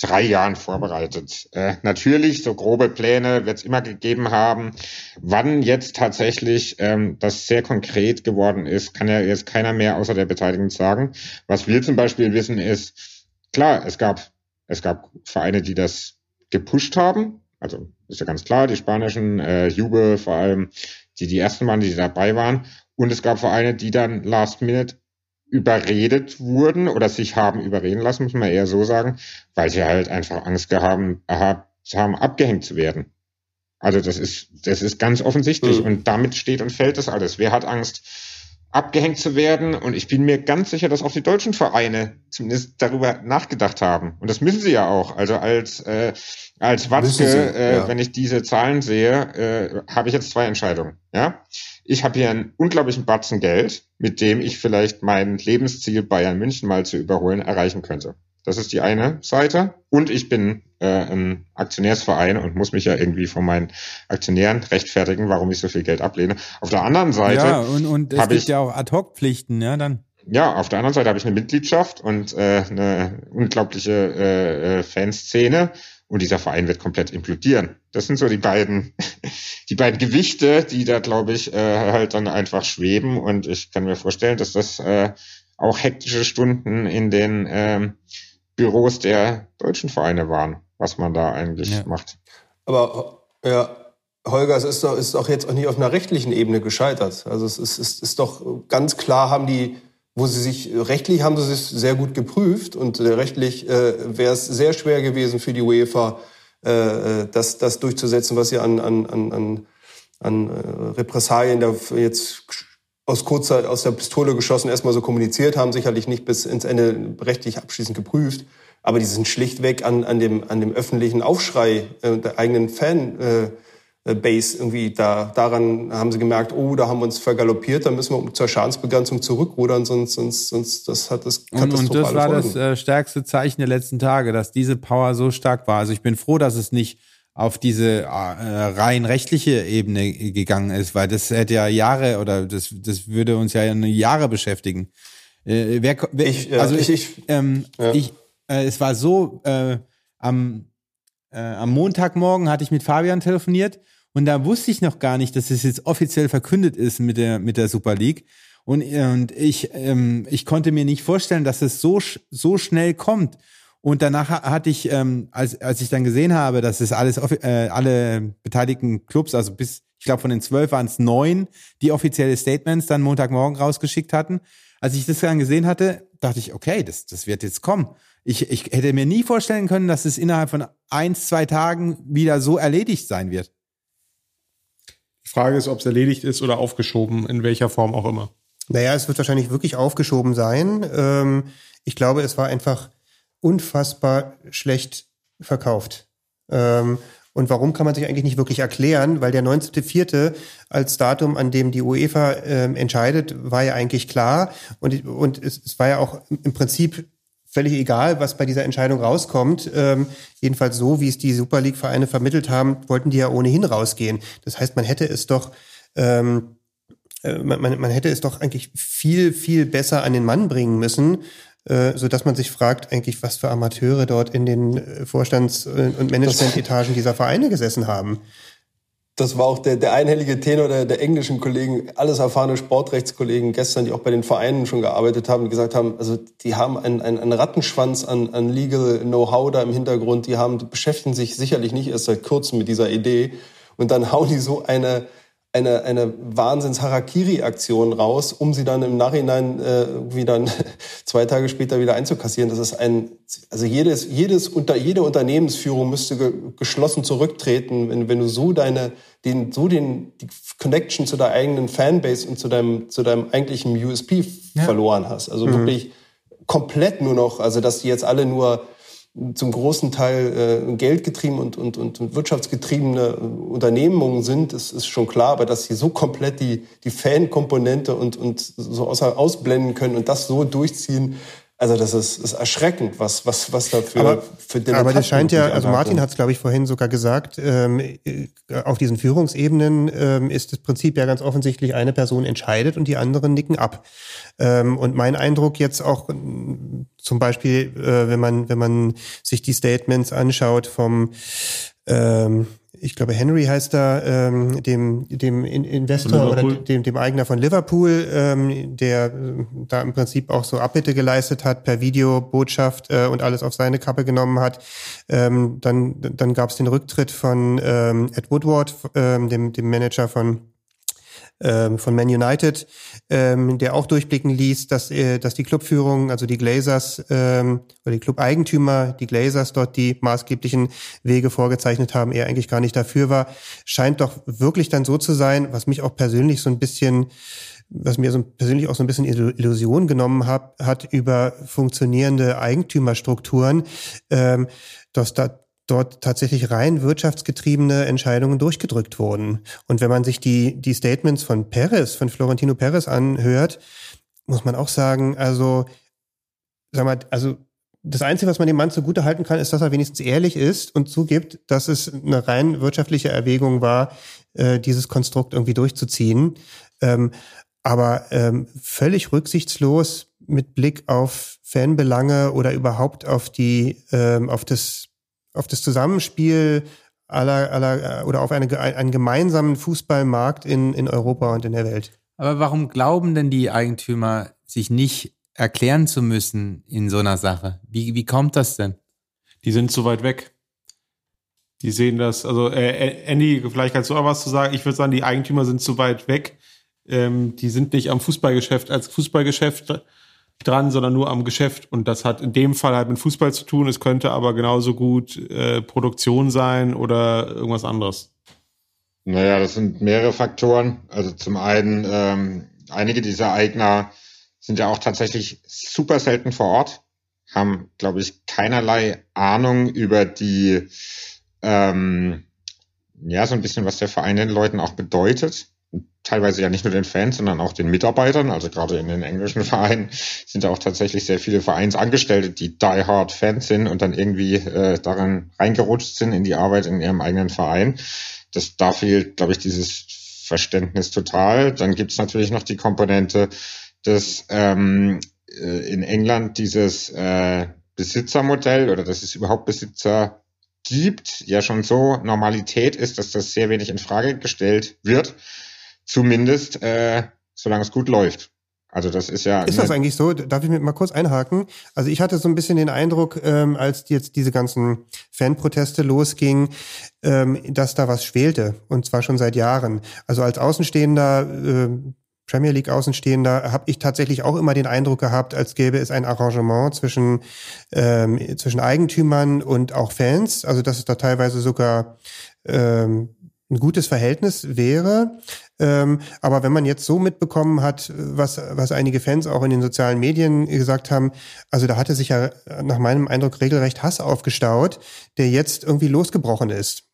drei Jahren vorbereitet. Äh, natürlich, so grobe Pläne wird es immer gegeben haben. Wann jetzt tatsächlich ähm, das sehr konkret geworden ist, kann ja jetzt keiner mehr außer der Beteiligten sagen. Was wir zum Beispiel wissen ist, klar, es gab, es gab Vereine, die das gepusht haben. Also ist ja ganz klar, die spanischen, äh, Juve vor allem, die die ersten waren, die dabei waren. Und es gab Vereine, die dann last minute überredet wurden oder sich haben überreden lassen, muss man eher so sagen, weil sie halt einfach Angst gehabt haben, abgehängt zu werden. Also das ist, das ist ganz offensichtlich Mhm. und damit steht und fällt das alles. Wer hat Angst, abgehängt zu werden? Und ich bin mir ganz sicher, dass auch die deutschen Vereine zumindest darüber nachgedacht haben. Und das müssen sie ja auch. Also als, äh, als Watzke, äh, ja. wenn ich diese Zahlen sehe, äh, habe ich jetzt zwei Entscheidungen. Ja, ich habe hier einen unglaublichen Batzen Geld, mit dem ich vielleicht mein Lebensziel Bayern München mal zu überholen erreichen könnte. Das ist die eine Seite. Und ich bin äh, ein Aktionärsverein und muss mich ja irgendwie von meinen Aktionären rechtfertigen, warum ich so viel Geld ablehne. Auf der anderen Seite ja, und, und es habe gibt ich ja auch Ad-Hoc-Pflichten, ja, dann. ja, auf der anderen Seite habe ich eine Mitgliedschaft und äh, eine unglaubliche äh, äh, Fanszene und dieser Verein wird komplett implodieren. Das sind so die beiden, [laughs] die beiden Gewichte, die da, glaube ich, äh, halt dann einfach schweben und ich kann mir vorstellen, dass das äh, auch hektische Stunden in den ähm, Büros der deutschen Vereine waren, was man da eigentlich Ja. macht. Aber ja, Holger, es ist doch, ist doch jetzt auch nicht auf einer rechtlichen Ebene gescheitert. Also es ist, ist, ist doch ganz klar, haben die, wo sie sich rechtlich haben sie sich sehr gut geprüft und äh, rechtlich äh, wäre es sehr schwer gewesen für die UEFA, äh, äh, das, das durchzusetzen, was sie an, an, an, an, an äh, Repressalien da jetzt aus kurzer, aus der Pistole geschossen erstmal so kommuniziert haben, sicherlich nicht bis ins Ende rechtlich abschließend geprüft. Aber die sind schlichtweg an, an, dem, an dem öffentlichen Aufschrei äh, der eigenen Fan, äh, äh, Base irgendwie da, daran haben sie gemerkt, oh, da haben wir uns vergaloppiert, da müssen wir zur Schadensbegrenzung zurückrudern, sonst, sonst, sonst, das hat das Und, und das katastrophale war das Folgen. äh, stärkste Zeichen der letzten Tage, dass diese Power so stark war. Also ich bin froh, dass es nicht auf diese äh, rein rechtliche Ebene gegangen ist, weil das hätte ja Jahre oder das, das würde uns ja Jahre beschäftigen. Äh, wer, wer, Ich, ja, also ich- ich, ähm, ja. ich äh, es war so, äh, am, äh, am Montagmorgen hatte ich mit Fabian telefoniert und da wusste ich noch gar nicht, dass es jetzt offiziell verkündet ist mit der, mit der Super League. Und, äh, und ich, ähm, ich konnte mir nicht vorstellen, dass es so, so schnell kommt. Und danach ha- hatte ich, ähm, als, als ich dann gesehen habe, dass es alles, äh, alle beteiligten Clubs, also bis, ich glaube von den zwölf waren es neun, die offizielle Statements dann Montagmorgen rausgeschickt hatten. Als ich das dann gesehen hatte, dachte ich, okay, das, das wird jetzt kommen. Ich, ich hätte mir nie vorstellen können, dass es innerhalb von eins, zwei Tagen wieder so erledigt sein wird. Die Frage ist, ob es erledigt ist oder aufgeschoben, in welcher Form auch immer. Naja, es wird wahrscheinlich wirklich aufgeschoben sein. Ähm, ich glaube, es war einfach unfassbar schlecht verkauft. Ähm, und warum kann man sich eigentlich nicht wirklich erklären? Weil der 19.04. als Datum, an dem die UEFA ähm, entscheidet, war ja eigentlich klar. Und, und es, es war ja auch im Prinzip völlig egal, was bei dieser Entscheidung rauskommt. Ähm, jedenfalls so, wie es die Super League-Vereine vermittelt haben, wollten die ja ohnehin rausgehen. Das heißt, man hätte es doch ähm, äh, man, man, man hätte es doch eigentlich viel, viel besser an den Mann bringen müssen, äh, so dass man sich fragt, eigentlich, was für Amateure dort in den äh, Vorstands- und Managementetagen dieser Vereine gesessen haben. Das war auch der, der einhellige Tenor der, der englischen Kollegen, alles erfahrene Sportrechtskollegen gestern, die auch bei den Vereinen schon gearbeitet haben, gesagt haben, also die haben einen, einen, Rattenschwanz an, an Legal Know-how da im Hintergrund, die haben, beschäftigen sich sicherlich nicht erst seit kurzem mit dieser Idee und dann hauen die so eine eine, eine Wahnsinns-Harakiri-Aktion raus, um sie dann im Nachhinein äh, dann [laughs] zwei Tage später wieder einzukassieren. Das ist ein, also jedes, jedes unter, jede Unternehmensführung müsste ge, geschlossen zurücktreten, wenn, wenn du so deine, den, so den, die Connection zu deiner eigenen Fanbase und zu deinem, zu deinem eigentlichen USP ja. verloren hast. Also mhm. wirklich komplett nur noch, also dass die jetzt alle nur zum großen Teil äh, geldgetrieben und, und, und, wirtschaftsgetriebene Unternehmungen sind, ist, ist schon klar, aber dass sie so komplett die, die Fan-Komponente und, und so außer, ausblenden können und das so durchziehen, also das ist, ist erschreckend, was, was, was da für, aber, für Aber das scheint ja, also Martin hat es, glaube ich, vorhin sogar gesagt, ähm, äh, auf diesen Führungsebenen ähm, ist das Prinzip ja ganz offensichtlich, eine Person entscheidet und die anderen nicken ab. Ähm, und mein Eindruck jetzt auch äh, zum Beispiel, äh, wenn man, wenn man sich die Statements anschaut vom ähm, ich glaube Henry heißt da, ähm, dem, dem Investor oder dem, dem Eigner von Liverpool, ähm, der äh, da im Prinzip auch so Abbitte geleistet hat per Videobotschaft äh, und alles auf seine Kappe genommen hat. Ähm, dann dann gab es den Rücktritt von ähm, Ed Woodward, ähm, dem, dem Manager von ähm, von Man United, ähm, der auch durchblicken ließ, dass, äh, dass die Clubführung, also die Glazers ähm, oder die Club-Eigentümer, die Glazers dort die maßgeblichen Wege vorgezeichnet haben, er eigentlich gar nicht dafür war, scheint doch wirklich dann so zu sein, was mich auch persönlich so ein bisschen was mir so persönlich auch so ein bisschen Illusion genommen hat, hat über funktionierende Eigentümerstrukturen, ähm, dass da dort tatsächlich rein wirtschaftsgetriebene Entscheidungen durchgedrückt wurden. Und wenn man sich die, die Statements von Perez, von Florentino Perez anhört, muss man auch sagen, also, sag mal, also das Einzige, was man dem Mann zugute halten kann, ist, dass er wenigstens ehrlich ist und zugibt, dass es eine rein wirtschaftliche Erwägung war, äh, dieses Konstrukt irgendwie durchzuziehen. Ähm, aber ähm, völlig rücksichtslos mit Blick auf Fanbelange oder überhaupt auf die, ähm, auf das auf das Zusammenspiel aller, aller äh, oder auf eine, einen gemeinsamen Fußballmarkt in, in Europa und in der Welt. Aber warum glauben denn die Eigentümer, sich nicht erklären zu müssen in so einer Sache? Wie, wie kommt das denn? Die sind zu weit weg. Die sehen das, also äh, Andy, vielleicht kannst du auch was zu sagen. Ich würde sagen, die Eigentümer sind zu weit weg. Ähm, die sind nicht am Fußballgeschäft als Fußballgeschäft dran, sondern nur am Geschäft. Und das hat in dem Fall halt mit Fußball zu tun. Es könnte aber genauso gut äh, Produktion sein oder irgendwas anderes. Naja, das sind mehrere Faktoren. Also zum einen, ähm, einige dieser Eigner sind ja auch tatsächlich super selten vor Ort, haben, glaube ich, keinerlei Ahnung über die, ähm, ja, so ein bisschen, was der Verein den Leuten auch bedeutet teilweise ja nicht nur den Fans, sondern auch den Mitarbeitern. Also gerade in den englischen [laughs] Vereinen sind ja auch tatsächlich sehr viele Vereinsangestellte, die die Hard Fans sind und dann irgendwie äh, daran reingerutscht sind in die Arbeit in ihrem eigenen Verein. Das da fehlt, glaube ich, dieses Verständnis total. Dann gibt es natürlich noch die Komponente, dass ähm, äh, in England dieses äh, Besitzermodell oder dass es überhaupt Besitzer gibt, ja schon so Normalität ist, dass das sehr wenig in Frage gestellt wird. Zumindest, äh, solange es gut läuft. Also das ist ja. Ist das eigentlich so? Darf ich mir mal kurz einhaken? Also ich hatte so ein bisschen den Eindruck, ähm, als jetzt diese ganzen Fanproteste losgingen, ähm, dass da was schwelte. Und zwar schon seit Jahren. Also als Außenstehender, äh, Premier League Außenstehender, habe ich tatsächlich auch immer den Eindruck gehabt, als gäbe es ein Arrangement zwischen, ähm, zwischen Eigentümern und auch Fans. Also dass es da teilweise sogar ähm, ein gutes Verhältnis wäre. Ähm, aber wenn man jetzt so mitbekommen hat, was, was einige Fans auch in den sozialen Medien gesagt haben, also da hatte sich ja nach meinem Eindruck regelrecht Hass aufgestaut, der jetzt irgendwie losgebrochen ist.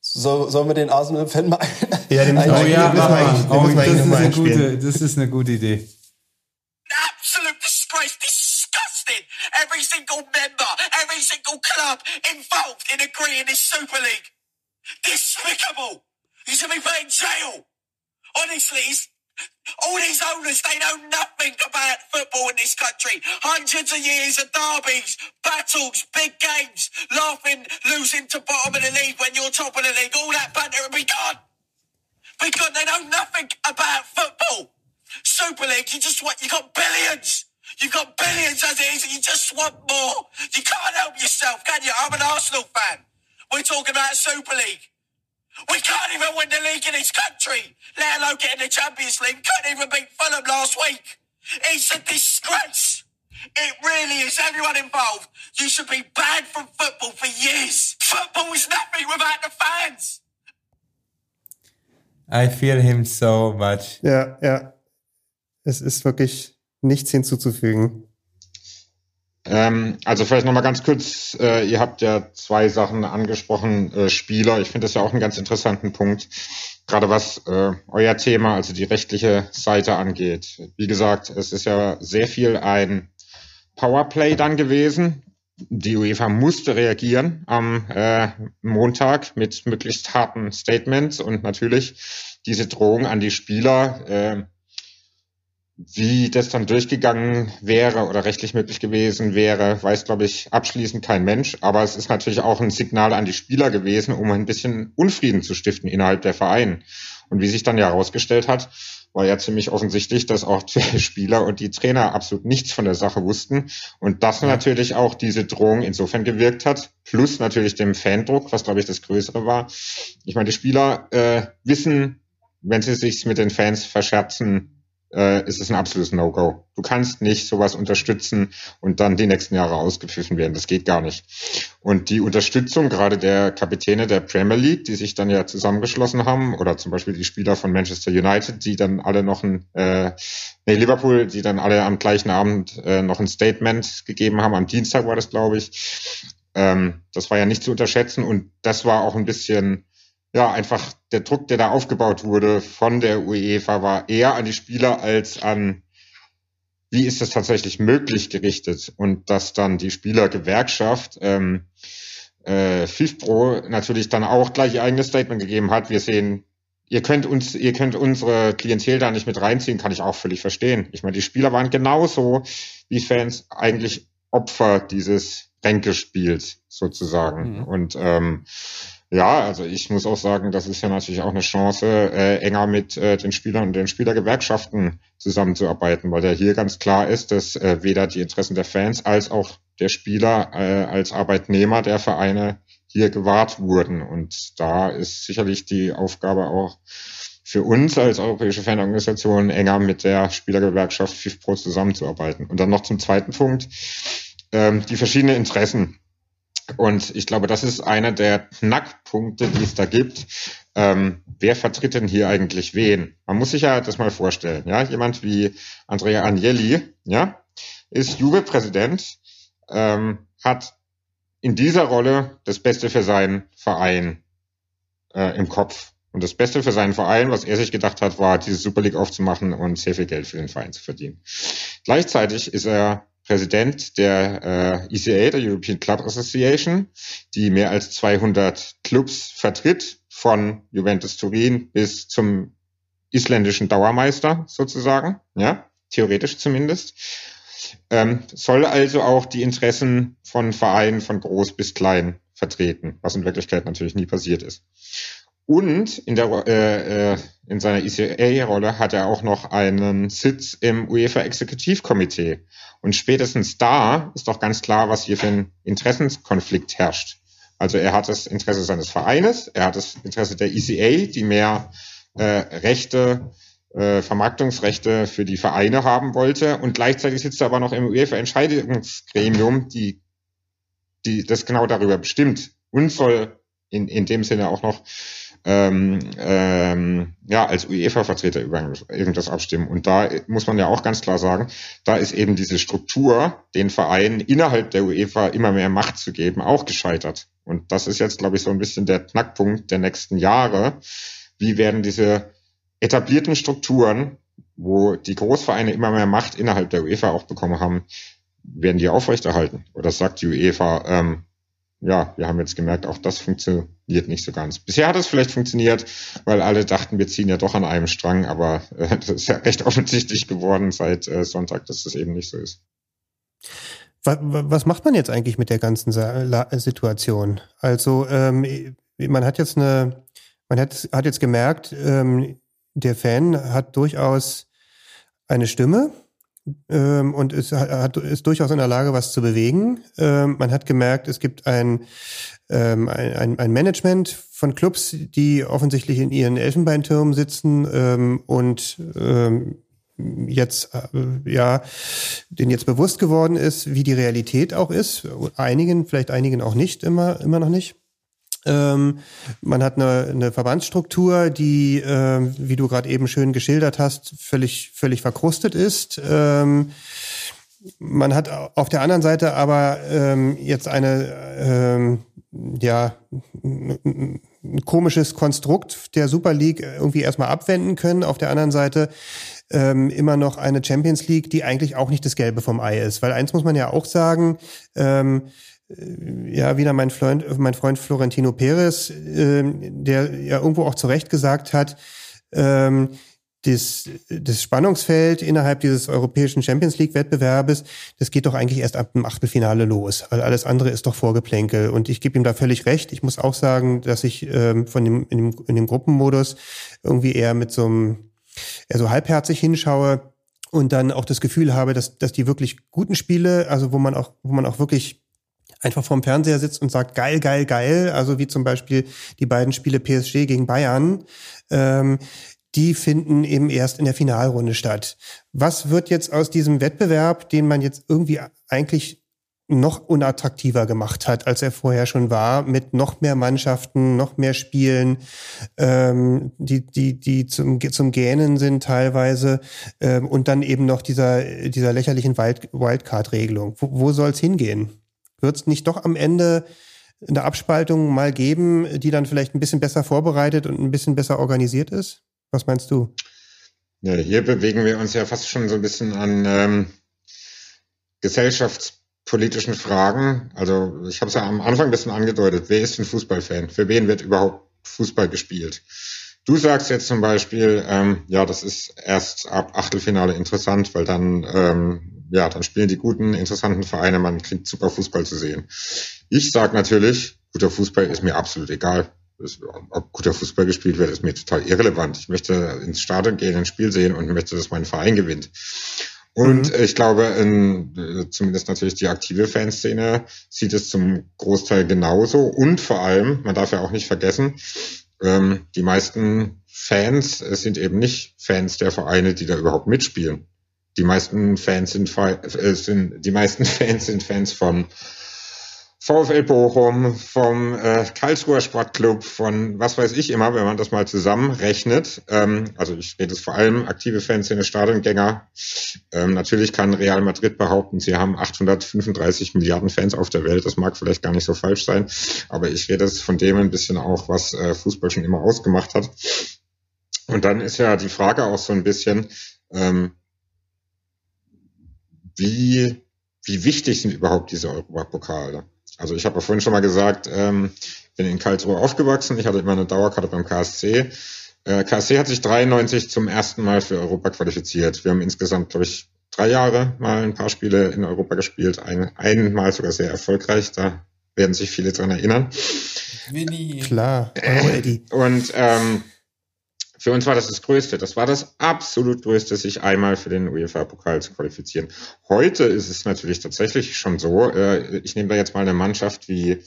So, sollen wir den Arsenal-Fan mal [laughs] Ja, den müssen oh, wir, ja, müssen wir eigentlich, oh, müssen wir das, ist eine gute, das ist eine gute Idee. Absolute disgrace, disgusting. Every single member, every single club involved in agreeing this Super League. Despicable. You should be put in jail. Honestly, all these owners, they know nothing about football in this country. Hundreds of years of derbies, battles, big games, laughing, losing to bottom of the league when you're top of the league. All that banter will be gone. Because they know nothing about football. Super League, you just want, you got billions. You've got billions as it is, and you just want more. You can't help yourself, can you? I'm an Arsenal fan. We're talking about Super League. We can't even win the league in this country, let alone get in the Champions League. Couldn't even beat Fulham last week. It's a disgrace. It really is. Everyone involved. You should be banned from football for years. Football is nothing without the fans. I feel him so much. Ja, ja. Es ist wirklich nichts hinzuzufügen. Ähm, also vielleicht nochmal ganz kurz, äh, ihr habt ja zwei Sachen angesprochen, äh, Spieler. Ich finde das ja auch einen ganz interessanten Punkt, gerade was äh, euer Thema, also die rechtliche Seite angeht. Wie gesagt, es ist ja sehr viel ein Powerplay dann gewesen. Die UEFA musste reagieren am äh, Montag mit möglichst harten Statements und natürlich diese Drohung an die Spieler. Äh, wie das dann durchgegangen wäre oder rechtlich möglich gewesen wäre, weiß, glaube ich, abschließend kein Mensch. Aber es ist natürlich auch ein Signal an die Spieler gewesen, um ein bisschen Unfrieden zu stiften innerhalb der Vereine. Und wie sich dann ja herausgestellt hat, war ja ziemlich offensichtlich, dass auch die [laughs] Spieler und die Trainer absolut nichts von der Sache wussten. Und das natürlich auch diese Drohung insofern gewirkt hat, plus natürlich dem Fandruck, was glaube ich das Größere war. Ich meine, die Spieler äh, wissen, wenn sie sich mit den Fans verscherzen, äh, ist es ein absolutes No-Go. Du kannst nicht sowas unterstützen und dann die nächsten Jahre ausgepfiffen werden. Das geht gar nicht. Und die Unterstützung gerade der Kapitäne der Premier League, die sich dann ja zusammengeschlossen haben, oder zum Beispiel die Spieler von Manchester United, die dann alle noch ein, äh, nee, Liverpool, die dann alle am gleichen Abend äh, noch ein Statement gegeben haben. Am Dienstag war das, glaube ich. Ähm, das war ja nicht zu unterschätzen und das war auch ein bisschen ja, einfach der Druck, der da aufgebaut wurde von der UEFA, war eher an die Spieler als an, wie ist das tatsächlich möglich gerichtet. Und dass dann die Spielergewerkschaft ähm, äh, FIFPro natürlich dann auch gleich ihr eigenes Statement gegeben hat. Wir sehen, ihr könnt uns, ihr könnt unsere Klientel da nicht mit reinziehen, kann ich auch völlig verstehen. Ich meine, die Spieler waren genauso wie Fans eigentlich Opfer dieses Ränkespiels sozusagen. Mhm. Und ähm, ja, also ich muss auch sagen, das ist ja natürlich auch eine Chance, äh, enger mit äh, den Spielern und den Spielergewerkschaften zusammenzuarbeiten, weil ja hier ganz klar ist, dass äh, weder die Interessen der Fans als auch der Spieler äh, als Arbeitnehmer der Vereine hier gewahrt wurden. Und da ist sicherlich die Aufgabe auch für uns als europäische Fanorganisation enger mit der Spielergewerkschaft FIFPro zusammenzuarbeiten. Und dann noch zum zweiten Punkt, ähm, die verschiedenen Interessen und ich glaube, das ist einer der Knackpunkte, die es da gibt. Ähm, wer vertritt denn hier eigentlich wen? Man muss sich ja das mal vorstellen. Ja, jemand wie Andrea Agnelli, ja, ist Juve-Präsident, ähm, hat in dieser Rolle das Beste für seinen Verein äh, im Kopf. Und das Beste für seinen Verein, was er sich gedacht hat, war, diese Super League aufzumachen und sehr viel Geld für den Verein zu verdienen. Gleichzeitig ist er Präsident der äh, ECA, der European Club Association, die mehr als 200 Clubs vertritt, von Juventus Turin bis zum isländischen Dauermeister sozusagen, ja, theoretisch zumindest. Ähm, soll also auch die Interessen von Vereinen von groß bis klein vertreten, was in Wirklichkeit natürlich nie passiert ist. Und in, der, äh, äh in seiner ECA-Rolle hat er auch noch einen Sitz im UEFA Exekutivkomitee. Und spätestens da ist doch ganz klar, was hier für ein Interessenskonflikt herrscht. Also er hat das Interesse seines Vereines, er hat das Interesse der ECA, die mehr äh, Rechte, äh, Vermarktungsrechte für die Vereine haben wollte. Und gleichzeitig sitzt er aber noch im UEFA-Entscheidungsgremium, die, die das genau darüber bestimmt und soll in, in dem Sinne auch noch ähm, ähm, ja, als UEFA-Vertreter über irgendwas abstimmen. Und da muss man ja auch ganz klar sagen, da ist eben diese Struktur, den Vereinen innerhalb der UEFA immer mehr Macht zu geben, auch gescheitert. Und das ist jetzt, glaube ich, so ein bisschen der Knackpunkt der nächsten Jahre. Wie werden diese etablierten Strukturen, wo die Großvereine immer mehr Macht innerhalb der UEFA auch bekommen haben, werden die aufrechterhalten? Oder sagt die UEFA, ähm, ja, wir haben jetzt gemerkt, auch das funktioniert nicht so ganz. Bisher hat es vielleicht funktioniert, weil alle dachten, wir ziehen ja doch an einem Strang, aber äh, [laughs] das ist ja recht offensichtlich geworden seit äh, Sonntag, dass das eben nicht so ist. Was, macht man jetzt eigentlich mit der ganzen Situation? Also ähm, man hat jetzt eine, man hat, hat jetzt gemerkt, ähm, der Fan hat durchaus eine Stimme ähm, und ist, hat, ist durchaus in der Lage, was zu bewegen. Ähm, man hat gemerkt, es gibt ein, ähm, ein, ein Management von Clubs, die offensichtlich in ihren Elfenbeintürmen sitzen ähm, und ähm, jetzt äh, ja den jetzt bewusst geworden ist, wie die Realität auch ist. Einigen, vielleicht einigen auch nicht, immer immer noch nicht. Ähm, man hat eine, eine Verbandsstruktur, die, äh, wie du gerade eben schön geschildert hast, völlig völlig verkrustet ist. Ähm, man hat auf der anderen Seite aber ähm, jetzt eine ähm, ja ein komisches Konstrukt der Super League irgendwie erstmal abwenden können. Auf der anderen Seite ähm, immer noch eine Champions League, die eigentlich auch nicht das Gelbe vom Ei ist. Weil eins muss man ja auch sagen, ähm, äh, ja, wieder mein Freund, mein Freund Florentino Perez, ähm, der ja irgendwo auch zu Recht gesagt hat, ähm, das, das Spannungsfeld innerhalb dieses europäischen Champions League Wettbewerbes, das geht doch eigentlich erst ab dem Achtelfinale los. Also alles andere ist doch Vorgeplänkel. Und ich gebe ihm da völlig recht. Ich muss auch sagen, dass ich ähm, von dem in, dem in dem Gruppenmodus irgendwie eher mit so einem eher so halbherzig hinschaue und dann auch das Gefühl habe, dass, dass die wirklich guten Spiele, also wo man auch, wo man auch wirklich einfach vorm Fernseher sitzt und sagt, geil, geil, geil, also wie zum Beispiel die beiden Spiele PSG gegen Bayern, ähm, die finden eben erst in der Finalrunde statt. Was wird jetzt aus diesem Wettbewerb, den man jetzt irgendwie eigentlich noch unattraktiver gemacht hat, als er vorher schon war, mit noch mehr Mannschaften, noch mehr Spielen, ähm, die, die, die zum, zum Gähnen sind teilweise, ähm, und dann eben noch dieser, dieser lächerlichen Wild, Wildcard-Regelung. Wo, wo soll es hingehen? Wird es nicht doch am Ende eine Abspaltung mal geben, die dann vielleicht ein bisschen besser vorbereitet und ein bisschen besser organisiert ist? Was meinst du? Ja, hier bewegen wir uns ja fast schon so ein bisschen an ähm, Gesellschafts politischen Fragen. Also ich habe es ja am Anfang ein bisschen angedeutet. Wer ist ein Fußballfan? Für wen wird überhaupt Fußball gespielt? Du sagst jetzt zum Beispiel, ähm, ja, das ist erst ab Achtelfinale interessant, weil dann, ähm, ja, dann spielen die guten, interessanten Vereine, man kriegt super Fußball zu sehen. Ich sag natürlich, guter Fußball ist mir absolut egal. Ob guter Fußball gespielt wird, ist mir total irrelevant. Ich möchte ins Stadion gehen, ein Spiel sehen und möchte, dass mein Verein gewinnt. Und mhm. ich glaube, in, äh, zumindest natürlich die aktive Fanszene sieht es zum Großteil genauso. Und vor allem, man darf ja auch nicht vergessen, ähm, die meisten Fans sind eben nicht Fans der Vereine, die da überhaupt mitspielen. Die meisten Fans sind, äh, sind die meisten [laughs] Fans sind Fans von VfL Bochum, vom äh, Karlsruher Sportclub, von was weiß ich immer, wenn man das mal zusammenrechnet. Ähm, also ich rede es vor allem aktive Fans, sind Stadiongänger. Ähm, natürlich kann Real Madrid behaupten, sie haben 835 Milliarden Fans auf der Welt. Das mag vielleicht gar nicht so falsch sein, aber ich rede es von dem ein bisschen auch, was äh, Fußball schon immer ausgemacht hat. Und dann ist ja die Frage auch so ein bisschen, ähm, wie, wie wichtig sind überhaupt diese Europapokale? Also ich habe ja vorhin schon mal gesagt, ähm, bin in Karlsruhe aufgewachsen. Ich hatte immer eine Dauerkarte beim KSC. Äh, KSC hat sich 93 zum ersten Mal für Europa qualifiziert. Wir haben insgesamt, glaube ich, drei Jahre mal ein paar Spiele in Europa gespielt. Ein, einmal sogar sehr erfolgreich. Da werden sich viele dran erinnern. Winnie. Klar. Oh, Eddie. Und ähm, für uns war das das Größte. Das war das absolut Größte, sich einmal für den UEFA-Pokal zu qualifizieren. Heute ist es natürlich tatsächlich schon so, äh, ich nehme da jetzt mal eine Mannschaft wie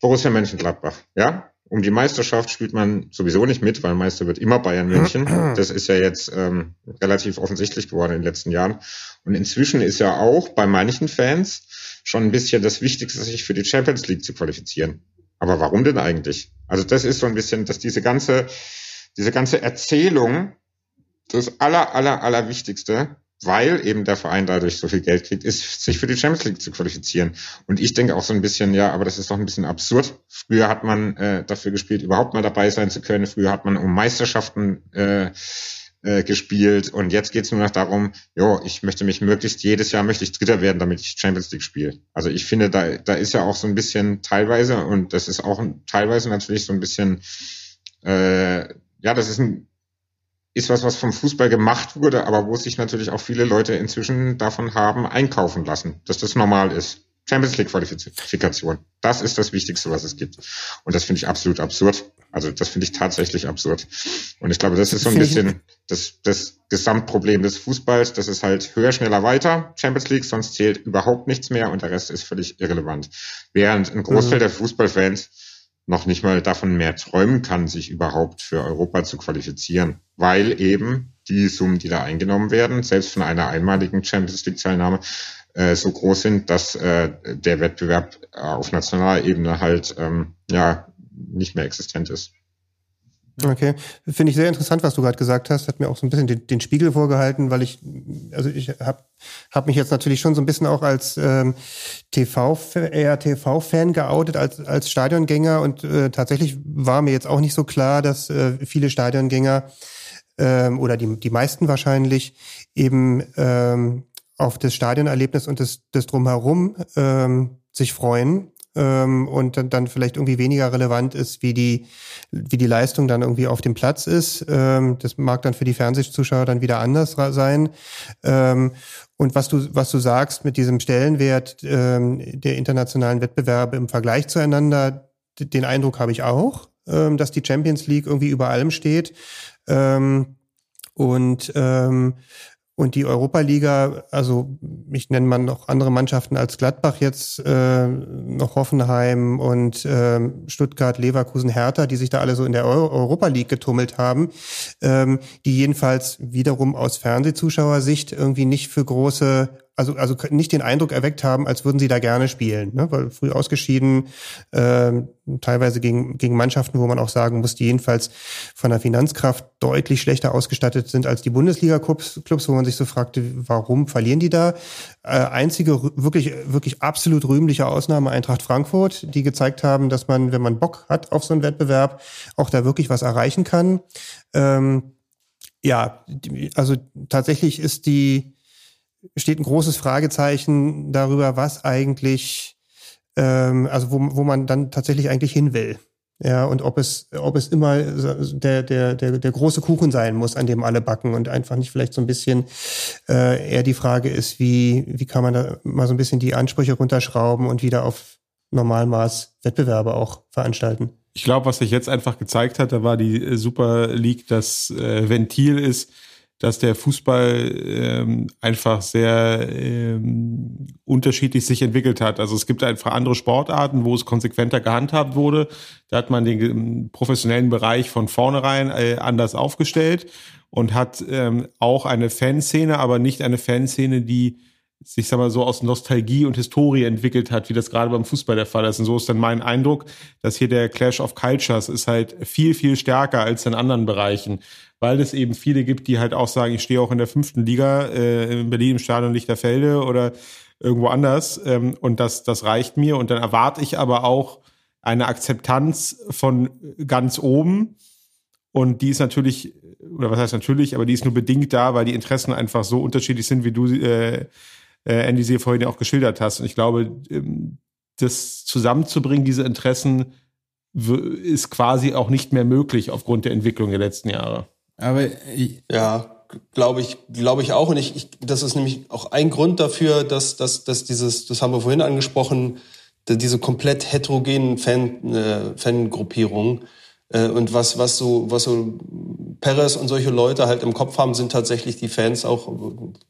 Borussia Mönchengladbach. Ja, um die Meisterschaft spielt man sowieso nicht mit, weil Meister wird immer Bayern München. [clears throat] Das ist ja jetzt ähm, relativ offensichtlich geworden in den letzten Jahren. Und inzwischen ist ja auch bei manchen Fans schon ein bisschen das Wichtigste, sich für die Champions League zu qualifizieren. Aber warum denn eigentlich? Also das ist so ein bisschen, dass diese ganze diese ganze Erzählung, das aller, aller, aller Wichtigste, weil eben der Verein dadurch so viel Geld kriegt, ist, sich für die Champions League zu qualifizieren. Und ich denke auch so ein bisschen, ja, aber das ist doch ein bisschen absurd. Früher hat man äh, dafür gespielt, überhaupt mal dabei sein zu können. Früher hat man um Meisterschaften äh, äh, gespielt und jetzt geht es nur noch darum, jo, ich möchte mich möglichst jedes Jahr möchte ich Dritter werden, damit ich Champions League spiele. Also ich finde, da, da ist ja auch so ein bisschen teilweise und das ist auch teilweise natürlich so ein bisschen äh, ja, das ist ein, ist was, was vom Fußball gemacht wurde, aber wo sich natürlich auch viele Leute inzwischen davon haben einkaufen lassen, dass das normal ist. Champions League Qualifikation. Das ist das Wichtigste, was es gibt. Und das finde ich absolut absurd. Also das finde ich tatsächlich absurd. Und ich glaube, das ist so ein bisschen das, das Gesamtproblem des Fußballs. Das ist halt höher, schneller, weiter. Champions League, sonst zählt überhaupt nichts mehr und der Rest ist völlig irrelevant. Während ein Großteil mhm. der Fußballfans noch nicht mal davon mehr träumen kann, sich überhaupt für Europa zu qualifizieren, weil eben die Summen, die da eingenommen werden, selbst von einer einmaligen Champions League-Teilnahme, äh, so groß sind, dass äh, der Wettbewerb auf nationaler Ebene halt ähm, ja nicht mehr existent ist. Okay, finde ich sehr interessant, was du gerade gesagt hast. Hat mir auch so ein bisschen den, den Spiegel vorgehalten, weil ich, also ich habe hab mich jetzt natürlich schon so ein bisschen auch als ähm, TV, eher TV-Fan geoutet als als Stadiongänger. Und äh, tatsächlich war mir jetzt auch nicht so klar, dass äh, viele Stadiongänger ähm, oder die die meisten wahrscheinlich eben ähm, auf das Stadionerlebnis und das, das drumherum ähm, sich freuen ähm, und dann, dann vielleicht irgendwie weniger relevant ist, wie die, wie die Leistung dann irgendwie auf dem Platz ist. Ähm, das mag dann für die Fernsehzuschauer dann wieder anders sein. Ähm, und was du, was du sagst mit diesem Stellenwert ähm, der internationalen Wettbewerbe im Vergleich zueinander, den Eindruck habe ich auch, ähm, dass die Champions League irgendwie über allem steht. Ähm, und ähm, und die Europa-Liga, also ich nenne mal noch andere Mannschaften als Gladbach jetzt, äh, noch Hoffenheim und äh, Stuttgart, Leverkusen, Hertha, die sich da alle so in der Euro Europa League getummelt haben, ähm, die jedenfalls wiederum aus Fernsehzuschauersicht irgendwie nicht für große also, also nicht den Eindruck erweckt haben, als würden sie da gerne spielen, ne? weil früh ausgeschieden, äh, teilweise gegen, gegen Mannschaften, wo man auch sagen muss, die jedenfalls von der Finanzkraft deutlich schlechter ausgestattet sind als die Bundesliga-Clubs, Clubs, wo man sich so fragte, warum verlieren die da? Äh, einzige wirklich, wirklich absolut rühmliche Ausnahme Eintracht Frankfurt, die gezeigt haben, dass man, wenn man Bock hat auf so einen Wettbewerb, auch da wirklich was erreichen kann. Ähm, ja, also tatsächlich ist die, steht ein großes Fragezeichen darüber, was eigentlich, ähm, also wo, wo man dann tatsächlich eigentlich hin will. Ja, und ob es, ob es immer der, der, der, der große Kuchen sein muss, an dem alle backen und einfach nicht vielleicht so ein bisschen äh, eher die Frage ist, wie, wie kann man da mal so ein bisschen die Ansprüche runterschrauben und wieder auf Normalmaß Wettbewerbe auch veranstalten. Ich glaube, was sich jetzt einfach gezeigt hat, da war die Super League das äh, Ventil ist, dass der Fußball ähm, einfach sehr ähm, unterschiedlich sich entwickelt hat. Also es gibt einfach andere Sportarten, wo es konsequenter gehandhabt wurde. Da hat man den ähm, professionellen Bereich von vornherein äh, anders aufgestellt und hat ähm, auch eine Fanszene, aber nicht eine Fanszene, die sich sag mal so aus Nostalgie und Historie entwickelt hat, wie das gerade beim Fußball der Fall ist. Und so ist dann mein Eindruck, dass hier der Clash of Cultures ist halt viel, viel stärker als in anderen Bereichen weil es eben viele gibt, die halt auch sagen, ich stehe auch in der fünften Liga äh, in Berlin im Stadion Lichterfelde oder irgendwo anders ähm, und das, das reicht mir und dann erwarte ich aber auch eine Akzeptanz von ganz oben und die ist natürlich, oder was heißt natürlich, aber die ist nur bedingt da, weil die Interessen einfach so unterschiedlich sind, wie du, äh, äh, Andy, sie vorhin auch geschildert hast. Und ich glaube, ähm, das zusammenzubringen, diese Interessen, ist quasi auch nicht mehr möglich aufgrund der Entwicklung der letzten Jahre. Aber ich, ja, glaube ich, glaube ich auch. Und ich, ich, das ist nämlich auch ein Grund dafür, dass, dass, dass dieses, das haben wir vorhin angesprochen, diese komplett heterogenen Fan, äh, Fangruppierungen. Äh, und was, was so, was so Perez und solche Leute halt im Kopf haben, sind tatsächlich die Fans auch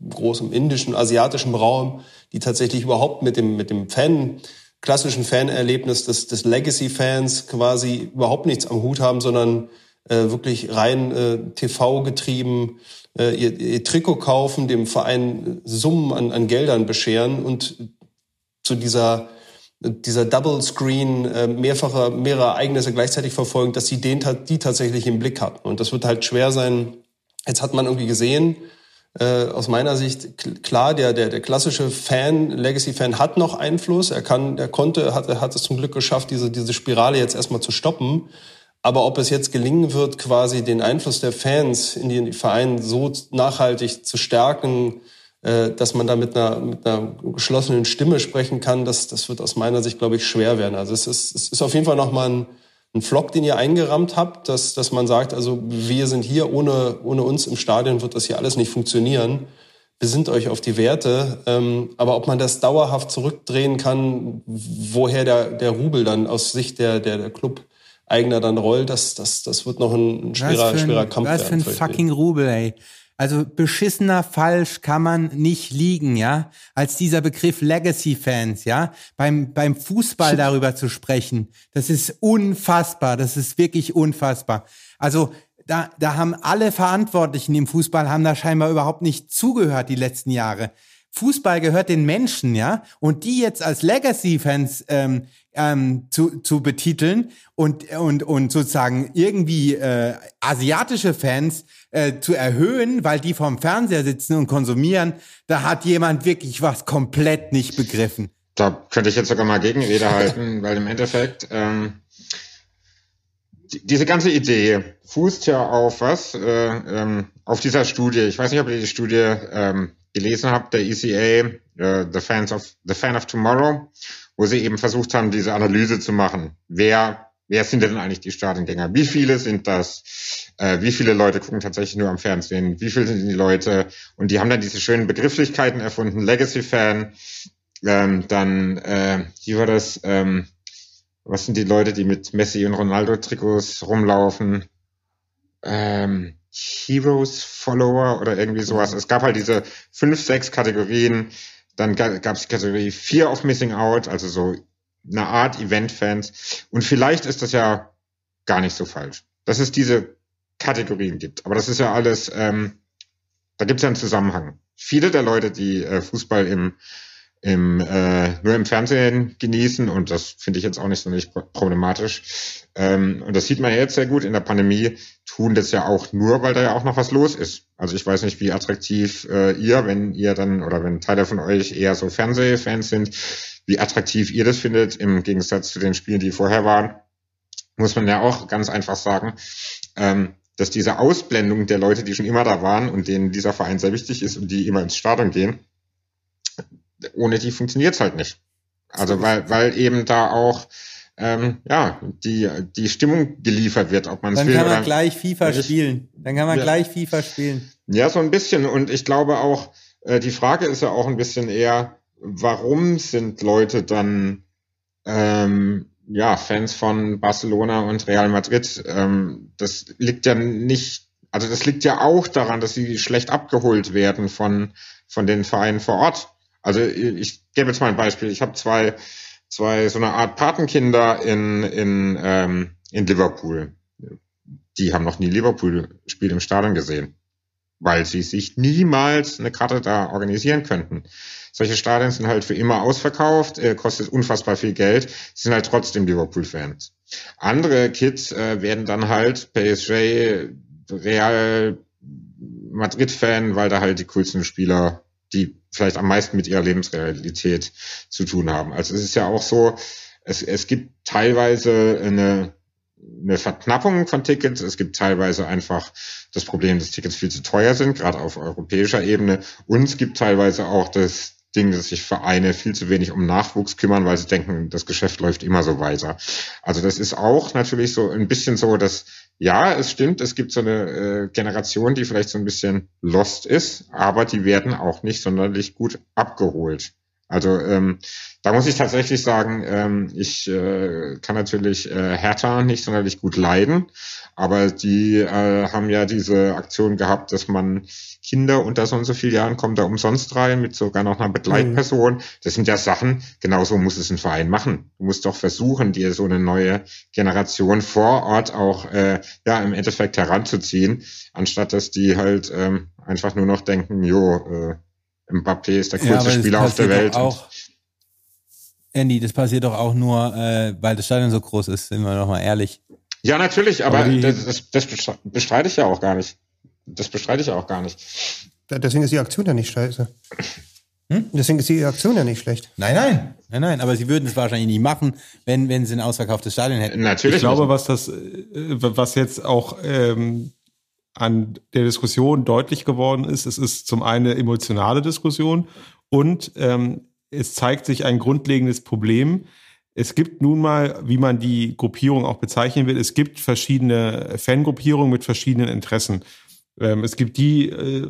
groß im indischen, asiatischen Raum, die tatsächlich überhaupt mit dem, mit dem Fan, klassischen Fanerlebnis des, des Legacy-Fans quasi überhaupt nichts am Hut haben, sondern äh, wirklich rein äh, TV getrieben äh, ihr, ihr Trikot kaufen, dem Verein Summen an, an Geldern bescheren und zu dieser dieser Double Screen äh, mehrfache mehrere Ereignisse gleichzeitig verfolgen, dass sie den die tatsächlich im Blick hatten und das wird halt schwer sein. Jetzt hat man irgendwie gesehen, äh, aus meiner Sicht klar, der, der, der klassische Fan, Legacy-Fan hat noch Einfluss. Er kann, er konnte, hat, er hat es zum Glück geschafft, diese, diese Spirale jetzt erstmal zu stoppen. Aber ob es jetzt gelingen wird, quasi den Einfluss der Fans in den Vereinen so nachhaltig zu stärken, dass man da mit einer, mit einer geschlossenen Stimme sprechen kann, das, das wird aus meiner Sicht, glaube ich, schwer werden. Also es ist, es ist auf jeden Fall nochmal ein, ein Flock, den ihr eingerammt habt, dass, dass man sagt, also wir sind hier, ohne, ohne uns im Stadion wird das hier alles nicht funktionieren. Besinnt euch auf die Werte. Ähm, aber ob man das dauerhaft zurückdrehen kann, woher der, der Rubel dann aus Sicht der, der, der Club eigener dann rollt, das, das, das wird noch ein schwerer, ein, schwerer Kampf was werden. Was für ein fucking Rubel, ey. Also beschissener falsch kann man nicht liegen, ja, als dieser Begriff Legacy-Fans, ja. Beim, beim Fußball darüber zu sprechen, das ist unfassbar, das ist wirklich unfassbar. Also da, da haben alle Verantwortlichen im Fußball haben da scheinbar überhaupt nicht zugehört die letzten Jahre. Fußball gehört den Menschen, ja, und die jetzt als Legacy-Fans ähm, ähm, zu, zu betiteln und und und sozusagen irgendwie äh, asiatische Fans äh, zu erhöhen, weil die vorm Fernseher sitzen und konsumieren, da hat jemand wirklich was komplett nicht begriffen. Da könnte ich jetzt sogar mal Gegenrede halten, [laughs] weil im Endeffekt ähm, die, diese ganze Idee fußt ja auf was? Äh, ähm, auf dieser Studie. Ich weiß nicht, ob ihr die Studie ähm, gelesen habt, der ECA, äh, The Fans of The Fan of Tomorrow, wo sie eben versucht haben, diese Analyse zu machen. Wer wer sind denn eigentlich die Stadiongänger? Wie viele sind das? Äh, wie viele Leute gucken tatsächlich nur am Fernsehen? Wie viele sind die Leute? Und die haben dann diese schönen Begrifflichkeiten erfunden, Legacy-Fan, ähm, dann, äh, wie war das, ähm, was sind die Leute, die mit Messi und Ronaldo-Trikots rumlaufen? Ähm, Heroes Follower oder irgendwie sowas. Es gab halt diese fünf, sechs Kategorien. Dann gab es die Kategorie Fear of Missing Out, also so eine Art Event-Fans. Und vielleicht ist das ja gar nicht so falsch, dass es diese Kategorien gibt. Aber das ist ja alles, ähm, da gibt es ja einen Zusammenhang. Viele der Leute, die äh, Fußball im im, äh, nur im Fernsehen genießen und das finde ich jetzt auch nicht so nicht problematisch. Ähm, und das sieht man ja jetzt sehr gut in der Pandemie, tun das ja auch nur, weil da ja auch noch was los ist. Also ich weiß nicht, wie attraktiv äh, ihr, wenn ihr dann oder wenn Teile von euch eher so Fernsehfans sind, wie attraktiv ihr das findet im Gegensatz zu den Spielen, die vorher waren, muss man ja auch ganz einfach sagen. Ähm, dass diese Ausblendung der Leute, die schon immer da waren und denen dieser Verein sehr wichtig ist und die immer ins Stadion gehen, ohne die funktioniert's halt nicht. Also weil, weil eben da auch ähm, ja die die Stimmung geliefert wird, ob man es will. Dann kann man oder gleich FIFA spielen. Dann kann man Ja. gleich FIFA spielen. Ja, so ein bisschen. Und ich glaube auch, äh, die Frage ist ja auch ein bisschen eher, warum sind Leute dann ähm, ja Fans von Barcelona und Real Madrid? Ähm, das liegt ja nicht, also das liegt ja auch daran, dass sie schlecht abgeholt werden von von den Vereinen vor Ort. Also ich gebe jetzt mal ein Beispiel. Ich habe zwei zwei so eine Art Patenkinder in in ähm, in Liverpool. Die haben noch nie Liverpool-Spiel im Stadion gesehen weil sie sich niemals eine Karte da organisieren könnten. Solche Stadien sind halt für immer ausverkauft, äh, kostet unfassbar viel Geld, sind halt trotzdem Liverpool-Fans. Andere Kids äh, werden dann halt PSG, Real Madrid-Fan, weil da halt die coolsten Spieler, die vielleicht am meisten mit ihrer Lebensrealität zu tun haben. Also es ist ja auch so, es, es gibt teilweise eine eine Verknappung von Tickets. Es gibt teilweise einfach das Problem, dass Tickets viel zu teuer sind, gerade auf europäischer Ebene. Und es gibt teilweise auch das Ding, dass sich Vereine viel zu wenig um Nachwuchs kümmern, weil sie denken, das Geschäft läuft immer so weiter. Also das ist auch natürlich so ein bisschen so, dass ja, es stimmt, es gibt so eine äh, Generation, die vielleicht so ein bisschen lost ist, aber die werden auch nicht sonderlich gut abgeholt. Also ähm, da muss ich tatsächlich sagen, ähm, ich äh, kann natürlich äh, Hertha nicht sonderlich gut leiden, aber die äh, haben ja diese Aktion gehabt, dass man Kinder unter so und so vielen Jahren kommen da umsonst rein mit sogar noch einer Begleitperson. Das sind ja Sachen, genauso muss es ein Verein machen. Du musst doch versuchen, dir so eine neue Generation vor Ort auch äh, ja im Endeffekt heranzuziehen, anstatt dass die halt ähm, einfach nur noch denken, jo, äh, Mbappé ist der Ja, coolste das Spieler auf der passiert Welt. doch Auch, Andy, das passiert doch auch nur, äh, weil das Stadion so groß ist, sind wir doch mal ehrlich. Ja, natürlich, aber, Aber das, das, das bestre- bestreite ich ja auch gar nicht. Das bestreite ich ja auch gar nicht. Deswegen ist die Aktion ja nicht scheiße. Deswegen ist die Aktion ja nicht schlecht. Nein, nein. Nein, nein, aber sie würden es wahrscheinlich nicht machen, wenn, wenn sie ein ausverkauftes Stadion hätten. ich glaube, was das, äh, was jetzt auch ähm, an der Diskussion deutlich geworden ist, es ist zum einen eine emotionale Diskussion und ähm, es zeigt sich ein grundlegendes Problem. Es gibt nun mal, wie man die Gruppierung auch bezeichnen will, es gibt verschiedene Fangruppierungen mit verschiedenen Interessen. Ähm, es gibt die, äh,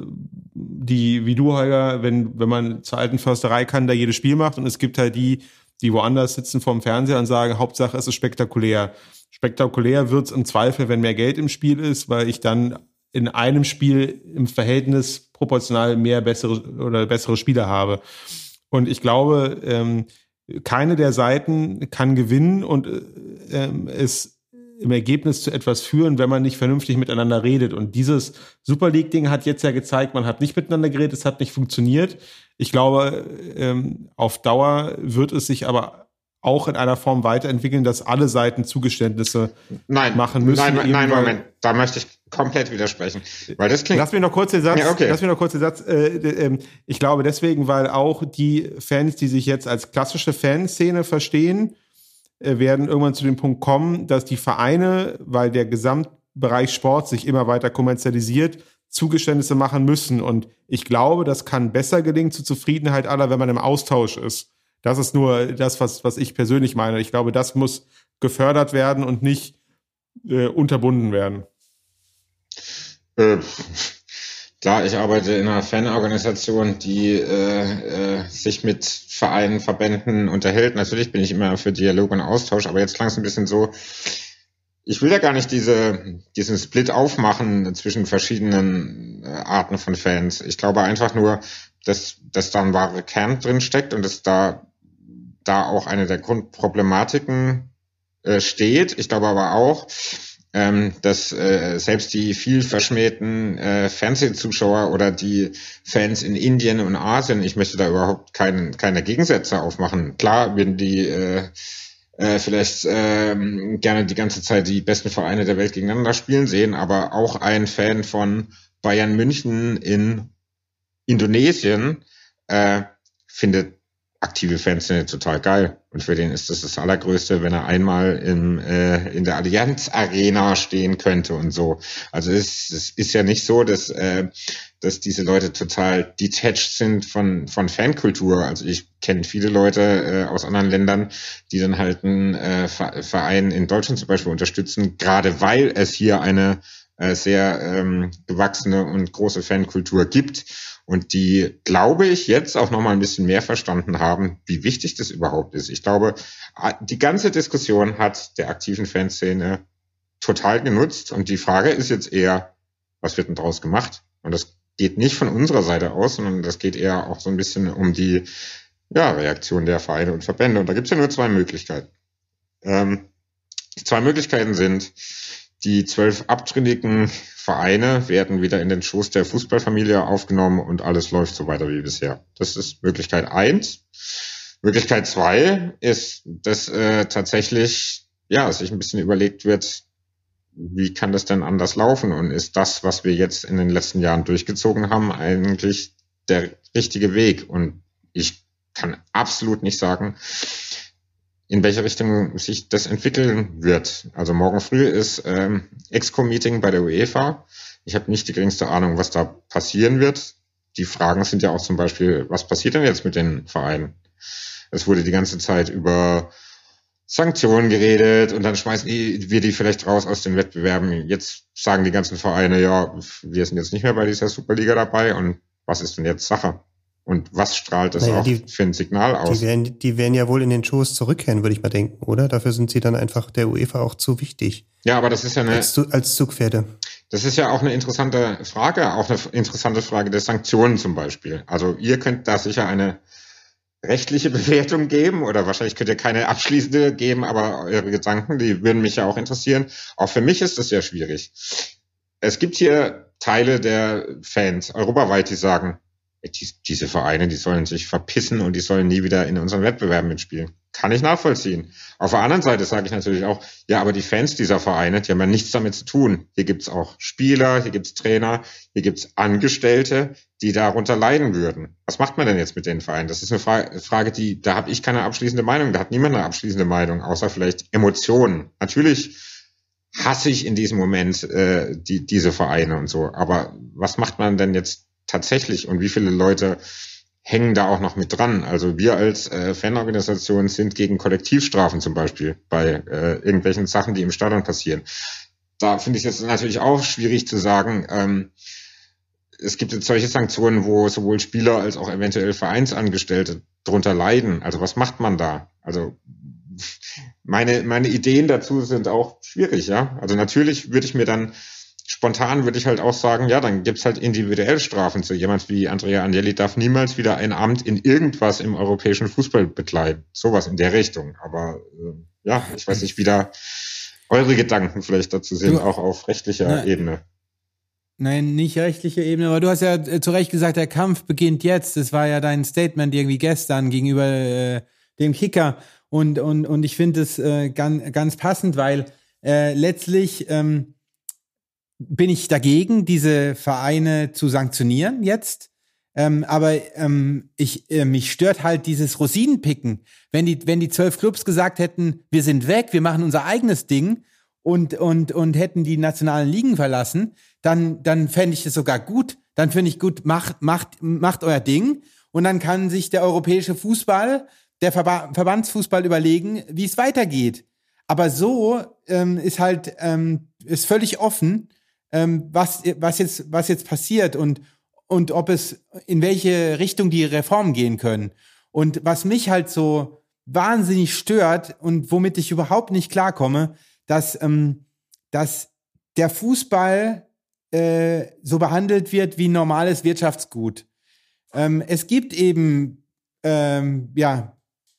die, wie du, Holger, wenn, wenn man zur alten Försterei kann, da jedes Spiel macht. Und es gibt halt die, die woanders sitzen vorm Fernseher und sagen, Hauptsache es ist spektakulär. Spektakulär wird's im Zweifel, wenn mehr Geld im Spiel ist, weil ich dann in einem Spiel im Verhältnis proportional mehr bessere oder bessere Spieler habe. Und ich glaube, ähm, keine der Seiten kann gewinnen und äh, ähm, es im Ergebnis zu etwas führen, wenn man nicht vernünftig miteinander redet. Und dieses Super League-Ding hat jetzt ja gezeigt, man hat nicht miteinander geredet, es hat nicht funktioniert. Ich glaube, ähm, auf Dauer wird es sich aber auch in einer Form weiterentwickeln, dass alle Seiten Zugeständnisse nein, machen müssen. Nein, nein, Moment, da möchte ich komplett widersprechen, weil das klingt. Lass mich noch kurz den Satz. Ja, okay. Lass mich noch kurz den Satz. Äh, äh, ich glaube deswegen, weil auch die Fans, die sich jetzt als klassische Fanszene verstehen, äh, werden irgendwann zu dem Punkt kommen, dass die Vereine, weil der Gesamtbereich Sport sich immer weiter kommerzialisiert, Zugeständnisse machen müssen. Und ich glaube, das kann besser gelingen zur Zufriedenheit aller, wenn man im Austausch ist. Das ist nur das, was, was ich persönlich meine. Ich glaube, das muss gefördert werden und nicht äh, unterbunden werden. Äh, klar, ich arbeite in einer Fanorganisation, die äh, äh, sich mit Vereinen, Verbänden unterhält. Natürlich bin ich immer für Dialog und Austausch, aber jetzt klang es ein bisschen so, ich will ja gar nicht diese, diesen Split aufmachen zwischen verschiedenen äh, Arten von Fans. Ich glaube einfach nur, dass, dass da ein wahrer Kern drin steckt und dass da da auch eine der Grundproblematiken äh, steht. Ich glaube aber auch, ähm, dass äh, selbst die viel verschmähten äh, Fernsehzuschauer oder die Fans in Indien und Asien, ich möchte da überhaupt kein, keine Gegensätze aufmachen. Klar, wenn die äh, äh, vielleicht äh, gerne die ganze Zeit die besten Vereine der Welt gegeneinander spielen sehen, aber auch ein Fan von Bayern München in Indonesien äh, findet aktive Fans sind total geil. Und für den ist das das Allergrößte, wenn er einmal im, äh, in der Allianz Arena stehen könnte und so. Also es, es ist ja nicht so, dass, äh, dass diese Leute total detached sind von, von Fankultur. Also ich kenne viele Leute äh, aus anderen Ländern, die dann halt einen äh, Verein in Deutschland zum Beispiel unterstützen, gerade weil es hier eine äh, sehr ähm, gewachsene und große Fankultur gibt und die, glaube ich, jetzt auch nochmal ein bisschen mehr verstanden haben, wie wichtig das überhaupt ist. Ich glaube, die ganze Diskussion hat der aktiven Fanszene total genutzt und die Frage ist jetzt eher, was wird denn daraus gemacht? Und das geht nicht von unserer Seite aus, sondern das geht eher auch so ein bisschen um die ja, Reaktion der Vereine und Verbände. Und da gibt es ja nur zwei Möglichkeiten. Ähm, die zwei Möglichkeiten sind, die zwölf abtrünnigen Vereine werden wieder in den Schoß der Fußballfamilie aufgenommen und alles läuft so weiter wie bisher. Das ist Möglichkeit eins. Möglichkeit zwei ist, dass äh, tatsächlich ja sich ein bisschen überlegt wird, wie kann das denn anders laufen und ist das, was wir jetzt in den letzten Jahren durchgezogen haben, eigentlich der richtige Weg? Und ich kann absolut nicht sagen, in welche Richtung sich das entwickeln wird. Also morgen früh ist ähm, Exco-Meeting bei der UEFA. Ich habe nicht die geringste Ahnung, was da passieren wird. Die Fragen sind ja auch zum Beispiel, was passiert denn jetzt mit den Vereinen? Es wurde die ganze Zeit über Sanktionen geredet und dann schmeißen wir die vielleicht raus aus den Wettbewerben. Jetzt sagen die ganzen Vereine, ja, wir sind jetzt nicht mehr bei dieser Superliga dabei und was ist denn jetzt Sache? Und was strahlt das naja, auch die, für ein Signal aus? Die werden, die werden ja wohl in den Schoß zurückkehren, würde ich mal denken, oder? Dafür sind sie dann einfach der UEFA auch zu wichtig. Ja, aber das ist ja eine. Als, als Zugpferde. Das ist ja auch eine interessante Frage, auch eine interessante Frage der Sanktionen zum Beispiel. Also ihr könnt da sicher eine rechtliche [laughs] Bewertung geben oder wahrscheinlich könnt ihr keine abschließende geben, aber eure Gedanken, die würden mich ja auch interessieren. Auch für mich ist das sehr schwierig. Es gibt hier Teile der Fans europaweit, die sagen, die, diese Vereine, die sollen sich verpissen und die sollen nie wieder in unseren Wettbewerben mitspielen. Kann ich nachvollziehen. Auf der anderen Seite sage ich natürlich auch, ja, aber die Fans dieser Vereine, die haben ja nichts damit zu tun. Hier gibt's auch Spieler, hier gibt's Trainer, hier gibt's Angestellte, die darunter leiden würden. Was macht man denn jetzt mit den Vereinen? Das ist eine Frage, Frage die, da habe ich keine abschließende Meinung, da hat niemand eine abschließende Meinung, außer vielleicht Emotionen. Natürlich hasse ich in diesem Moment äh, die, diese Vereine und so. Aber was macht man denn jetzt tatsächlich und wie viele Leute hängen da auch noch mit dran. Also wir als äh, Fanorganisation sind gegen Kollektivstrafen zum Beispiel bei äh, irgendwelchen Sachen, die im Stadion passieren. Da finde ich es natürlich auch schwierig zu sagen, ähm, es gibt jetzt solche Sanktionen, wo sowohl Spieler als auch eventuell Vereinsangestellte drunter leiden. Also was macht man da? Also meine, meine Ideen dazu sind auch schwierig, ja. Also natürlich würde ich mir dann spontan würde ich halt auch sagen, ja, dann gibt's halt individuell Strafen zu. Jemand wie Andrea Agnelli darf niemals wieder ein Amt in irgendwas im europäischen Fußball bekleiden. Sowas in der Richtung. Aber äh, ja, ich weiß nicht, wie da eure Gedanken vielleicht dazu sind, auch auf rechtlicher Na, Ebene. Nein, nicht rechtliche Ebene, aber du hast ja äh, zu Recht gesagt, der Kampf beginnt jetzt. Das war ja dein Statement irgendwie gestern gegenüber äh, dem Kicker. Und, und, und ich finde es äh, ganz, ganz passend, weil äh, letztlich ähm, bin ich dagegen, diese Vereine zu sanktionieren jetzt. Ähm, aber ähm, ich, äh, mich stört halt dieses Rosinenpicken. Wenn die, wenn die zwölf Clubs gesagt hätten, wir sind weg, wir machen unser eigenes Ding und, und, und hätten die nationalen Ligen verlassen, dann, dann fände ich das sogar gut. Dann finde ich gut, macht, macht, macht euer Ding. Und dann kann sich der europäische Fußball, der Verba Verbandsfußball überlegen, wie es weitergeht. Aber so ähm, ist halt ähm, ist völlig offen, ähm, was was jetzt was jetzt passiert und und ob es in welche Richtung die Reformen gehen können. Und was mich halt so wahnsinnig stört und womit ich überhaupt nicht klarkomme, dass ähm, dass der Fußball äh, so behandelt wird wie normales Wirtschaftsgut. Ähm, es gibt eben ähm, ja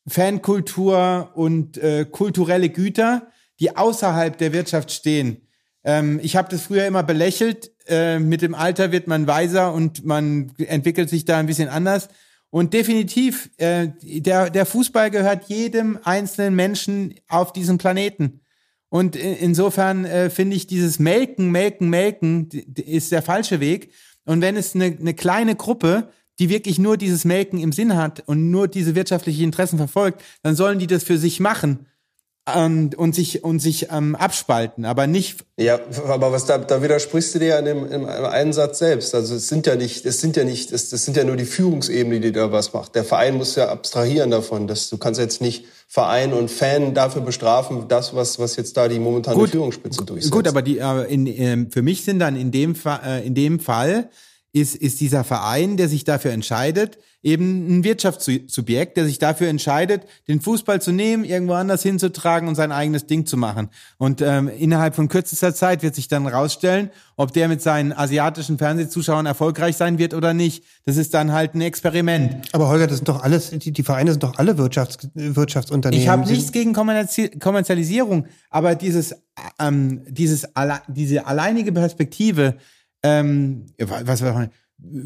Fankultur und äh, kulturelle Güter, die außerhalb der Wirtschaft stehen. Ähm, ich habe das früher immer belächelt. Äh, mit dem Alter wird man weiser und man entwickelt sich da ein bisschen anders. Und definitiv, äh, der, der Fußball gehört jedem einzelnen Menschen auf diesem Planeten. Und in- insofern äh, finde ich dieses Melken, Melken, Melken ist der falsche Weg. Und wenn es eine, eine kleine Gruppe, die wirklich nur dieses Melken im Sinn hat und nur diese wirtschaftlichen Interessen verfolgt, dann sollen die das für sich machen und, und sich und sich ähm, abspalten, aber nicht Ja, aber was da, da widersprichst du dir ja in dem, im einen Satz selbst. Also es sind ja nicht, es sind ja nicht, es, das sind ja nur die Führungsebene, die da was macht. Der Verein muss ja abstrahieren davon. Dass du kannst jetzt nicht Verein und Fan dafür bestrafen, das was was jetzt da die momentane Gut. Führungsspitze durchsetzt. Gut, aber die, aber in, ähm, für mich sind dann in dem, Fa äh, in dem Fall ist, ist dieser Verein, der sich dafür entscheidet, eben ein Wirtschaftssubjekt, der sich dafür entscheidet, den Fußball zu nehmen, irgendwo anders hinzutragen und sein eigenes Ding zu machen. Und ähm, innerhalb von kürzester Zeit wird sich dann rausstellen, ob der mit seinen asiatischen Fernsehzuschauern erfolgreich sein wird oder nicht. Das ist dann halt ein Experiment. Aber Holger, das sind doch alles, die, die Vereine sind doch alle Wirtschafts, Wirtschaftsunternehmen. Ich habe nichts gegen Kommerzi Kommerzialisierung, aber dieses, ähm, dieses alle, diese alleinige Perspektive, ähm, was, was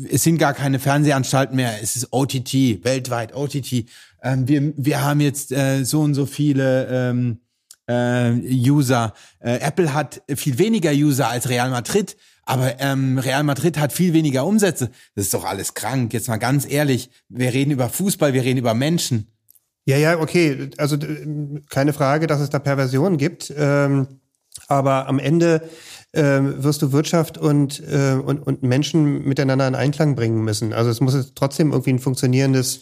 es sind gar keine Fernsehanstalten mehr, es ist OTT, weltweit OTT. Ähm, wir, wir haben jetzt äh, so und so viele ähm, äh, User. Äh, Apple hat viel weniger User als Real Madrid, aber ähm, Real Madrid hat viel weniger Umsätze. Das ist doch alles krank. Jetzt mal ganz ehrlich, wir reden über Fußball, wir reden über Menschen. Ja, ja, okay. Also d- keine Frage, dass es da Perversionen gibt. Ähm, aber am Ende ähm, wirst du Wirtschaft und, äh, und, und Menschen miteinander in Einklang bringen müssen. Also es muss jetzt trotzdem irgendwie ein funktionierendes,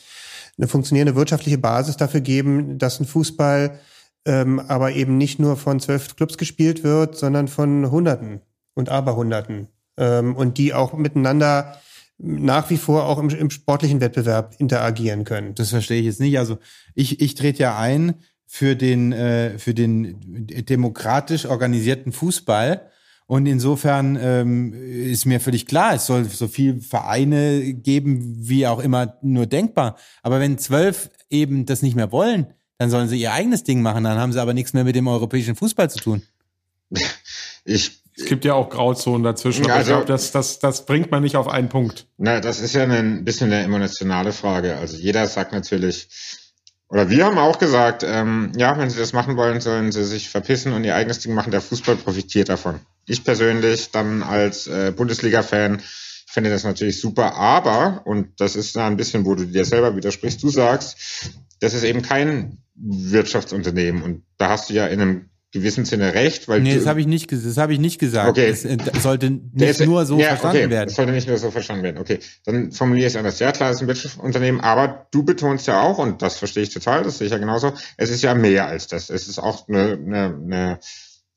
eine funktionierende wirtschaftliche Basis dafür geben, dass ein Fußball ähm, aber eben nicht nur von zwölf Clubs gespielt wird, sondern von Hunderten und Aberhunderten. Ähm, und die auch miteinander nach wie vor auch im, im sportlichen Wettbewerb interagieren können. Das verstehe ich jetzt nicht. Also ich, ich trete ja ein für den, äh, für den demokratisch organisierten Fußball. Und insofern ähm, ist mir völlig klar, es soll so viel Vereine geben, wie auch immer nur denkbar. Aber wenn zwölf eben das nicht mehr wollen, dann sollen sie ihr eigenes Ding machen. Dann haben sie aber nichts mehr mit dem europäischen Fußball zu tun. [laughs] Ich, Es gibt ja auch Grauzonen dazwischen, aber Also- ich glaube, das, das, das bringt man nicht auf einen Punkt. Na, das ist ja ein bisschen eine emotionale Frage. Also jeder sagt natürlich, oder wir haben auch gesagt, ähm, ja, wenn sie das machen wollen, sollen sie sich verpissen und ihr eigenes Ding machen. Der Fußball profitiert davon. Ich persönlich dann als äh, Bundesliga-Fan finde das natürlich super, aber, und das ist da ein bisschen, wo du dir selber widersprichst, du sagst, das ist eben kein Wirtschaftsunternehmen und da hast du ja in einem gewissen Sinne recht, weil Nee, das habe ich nicht, das habe ich nicht gesagt. Okay. Das äh, sollte nicht ist- nur so ja, verstanden okay, werden. Das sollte nicht nur so verstanden werden. Okay, dann formuliere ich es anders. Ja, klar, es ist ein Wirtschaftsunternehmen, aber du betonst ja auch, und das verstehe ich total, das sehe ich ja genauso, es ist ja mehr als das. Es ist auch eine, eine, eine,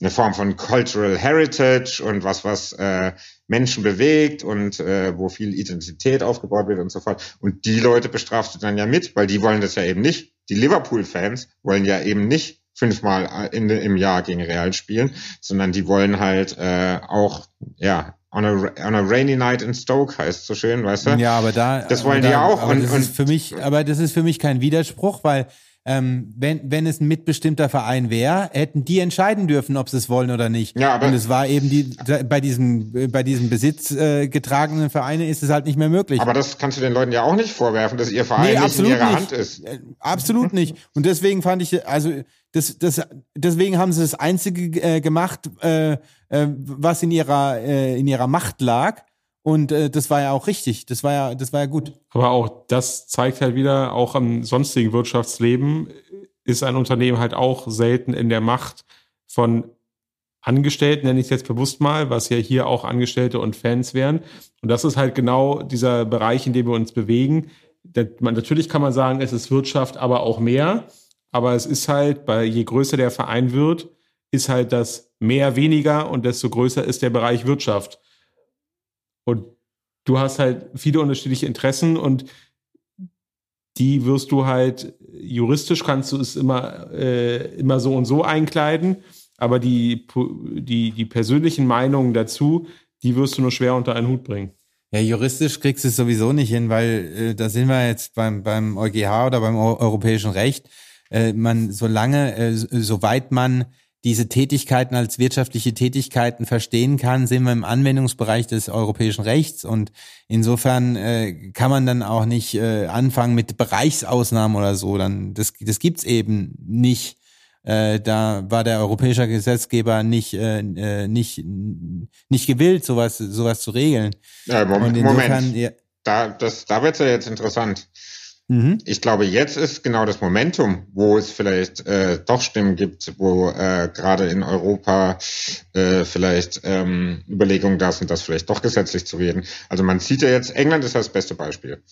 eine Form von Cultural Heritage und was, was äh, Menschen bewegt und äh, wo viel Identität aufgebaut wird und so fort. Und die Leute bestrafst du dann ja mit, weil die wollen das ja eben nicht. Die Liverpool-Fans wollen ja eben nicht fünfmal in, im Jahr gegen Real spielen, sondern die wollen halt äh, auch, ja, on a, on a rainy night in Stoke heißt so schön, weißt du? Ja, aber da Das wollen aber die da, auch und- das und- ist für mich, aber das ist für mich kein Widerspruch, weil ähm, wenn, wenn es ein mitbestimmter Verein wäre, hätten die entscheiden dürfen, ob sie es wollen oder nicht. Ja, aber- Und es war eben die, bei diesem, bei diesem Besitz äh, getragenen Vereine ist es halt nicht mehr möglich. Aber das kannst du den Leuten ja auch nicht vorwerfen, dass ihr Verein Nee, nicht in ihrer nicht. Hand ist. Äh, Absolut nicht. Und deswegen fand ich, also das, das, deswegen haben sie das Einzige äh, gemacht, äh, äh, was in ihrer, äh, in ihrer Macht lag. Und äh, das war ja auch richtig. Das war ja, das war ja gut. Aber auch das zeigt halt wieder, auch am sonstigen Wirtschaftsleben ist ein Unternehmen halt auch selten in der Macht von Angestellten, nenne ich es jetzt bewusst mal, was ja hier auch Angestellte und Fans wären. Und das ist halt genau dieser Bereich, in dem wir uns bewegen. Man- Natürlich kann man sagen, es ist Wirtschaft, aber auch mehr. Aber es ist halt, bei je größer der Verein wird, ist halt das mehr weniger und desto größer ist der Bereich Wirtschaft. Und du hast halt viele unterschiedliche Interessen und die wirst du halt juristisch kannst du es immer äh, immer so und so einkleiden, aber die die die persönlichen Meinungen dazu, die wirst du nur schwer unter einen Hut bringen. Ja, juristisch kriegst du es sowieso nicht hin, weil äh, da sind wir jetzt beim, beim EuGH oder beim Eu europäischen Recht. Äh, man, solange, äh, so- soweit man diese Tätigkeiten als wirtschaftliche Tätigkeiten verstehen kann, sind wir im Anwendungsbereich des europäischen Rechts und insofern äh, kann man dann auch nicht äh, anfangen mit Bereichsausnahmen oder so. Dann das, das gibt's eben nicht. Äh, da war der europäische Gesetzgeber nicht äh, äh, nicht nicht gewillt, sowas sowas zu regeln. Ja, Moment, insofern, Moment. ja, Da, das, da wird's ja jetzt interessant. Mhm. Ich glaube, jetzt ist genau das Momentum, wo es vielleicht äh, doch Stimmen gibt, wo äh, gerade in Europa äh, vielleicht ähm, Überlegungen da sind, das vielleicht doch gesetzlich zu reden. Also man sieht ja jetzt, England ist das beste Beispiel.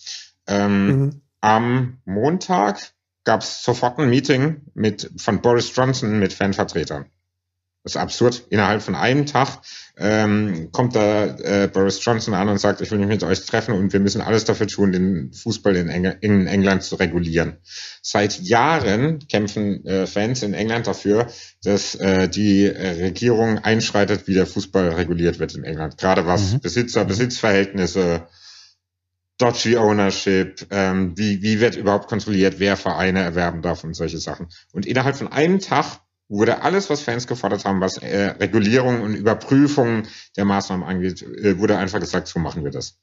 Ähm, Mhm. Am Montag gab es sofort ein Meeting mit von Boris Johnson mit Fanvertretern. Das ist absurd. Innerhalb von einem Tag ähm, kommt da äh, Boris Johnson an und sagt, ich will mich mit euch treffen und wir müssen alles dafür tun, den Fußball in, Engl in England zu regulieren. Seit Jahren kämpfen äh, Fans in England dafür, dass äh, die äh, Regierung einschreitet, wie der Fußball reguliert wird in England. Gerade was Besitzer, Besitzverhältnisse, Dodgy Ownership, ähm, wie, wie wird überhaupt kontrolliert, wer Vereine erwerben darf und solche Sachen. Und innerhalb von einem Tag wurde alles, was Fans gefordert haben, was äh, Regulierung und Überprüfung der Maßnahmen angeht, äh, wurde einfach gesagt, so machen wir das.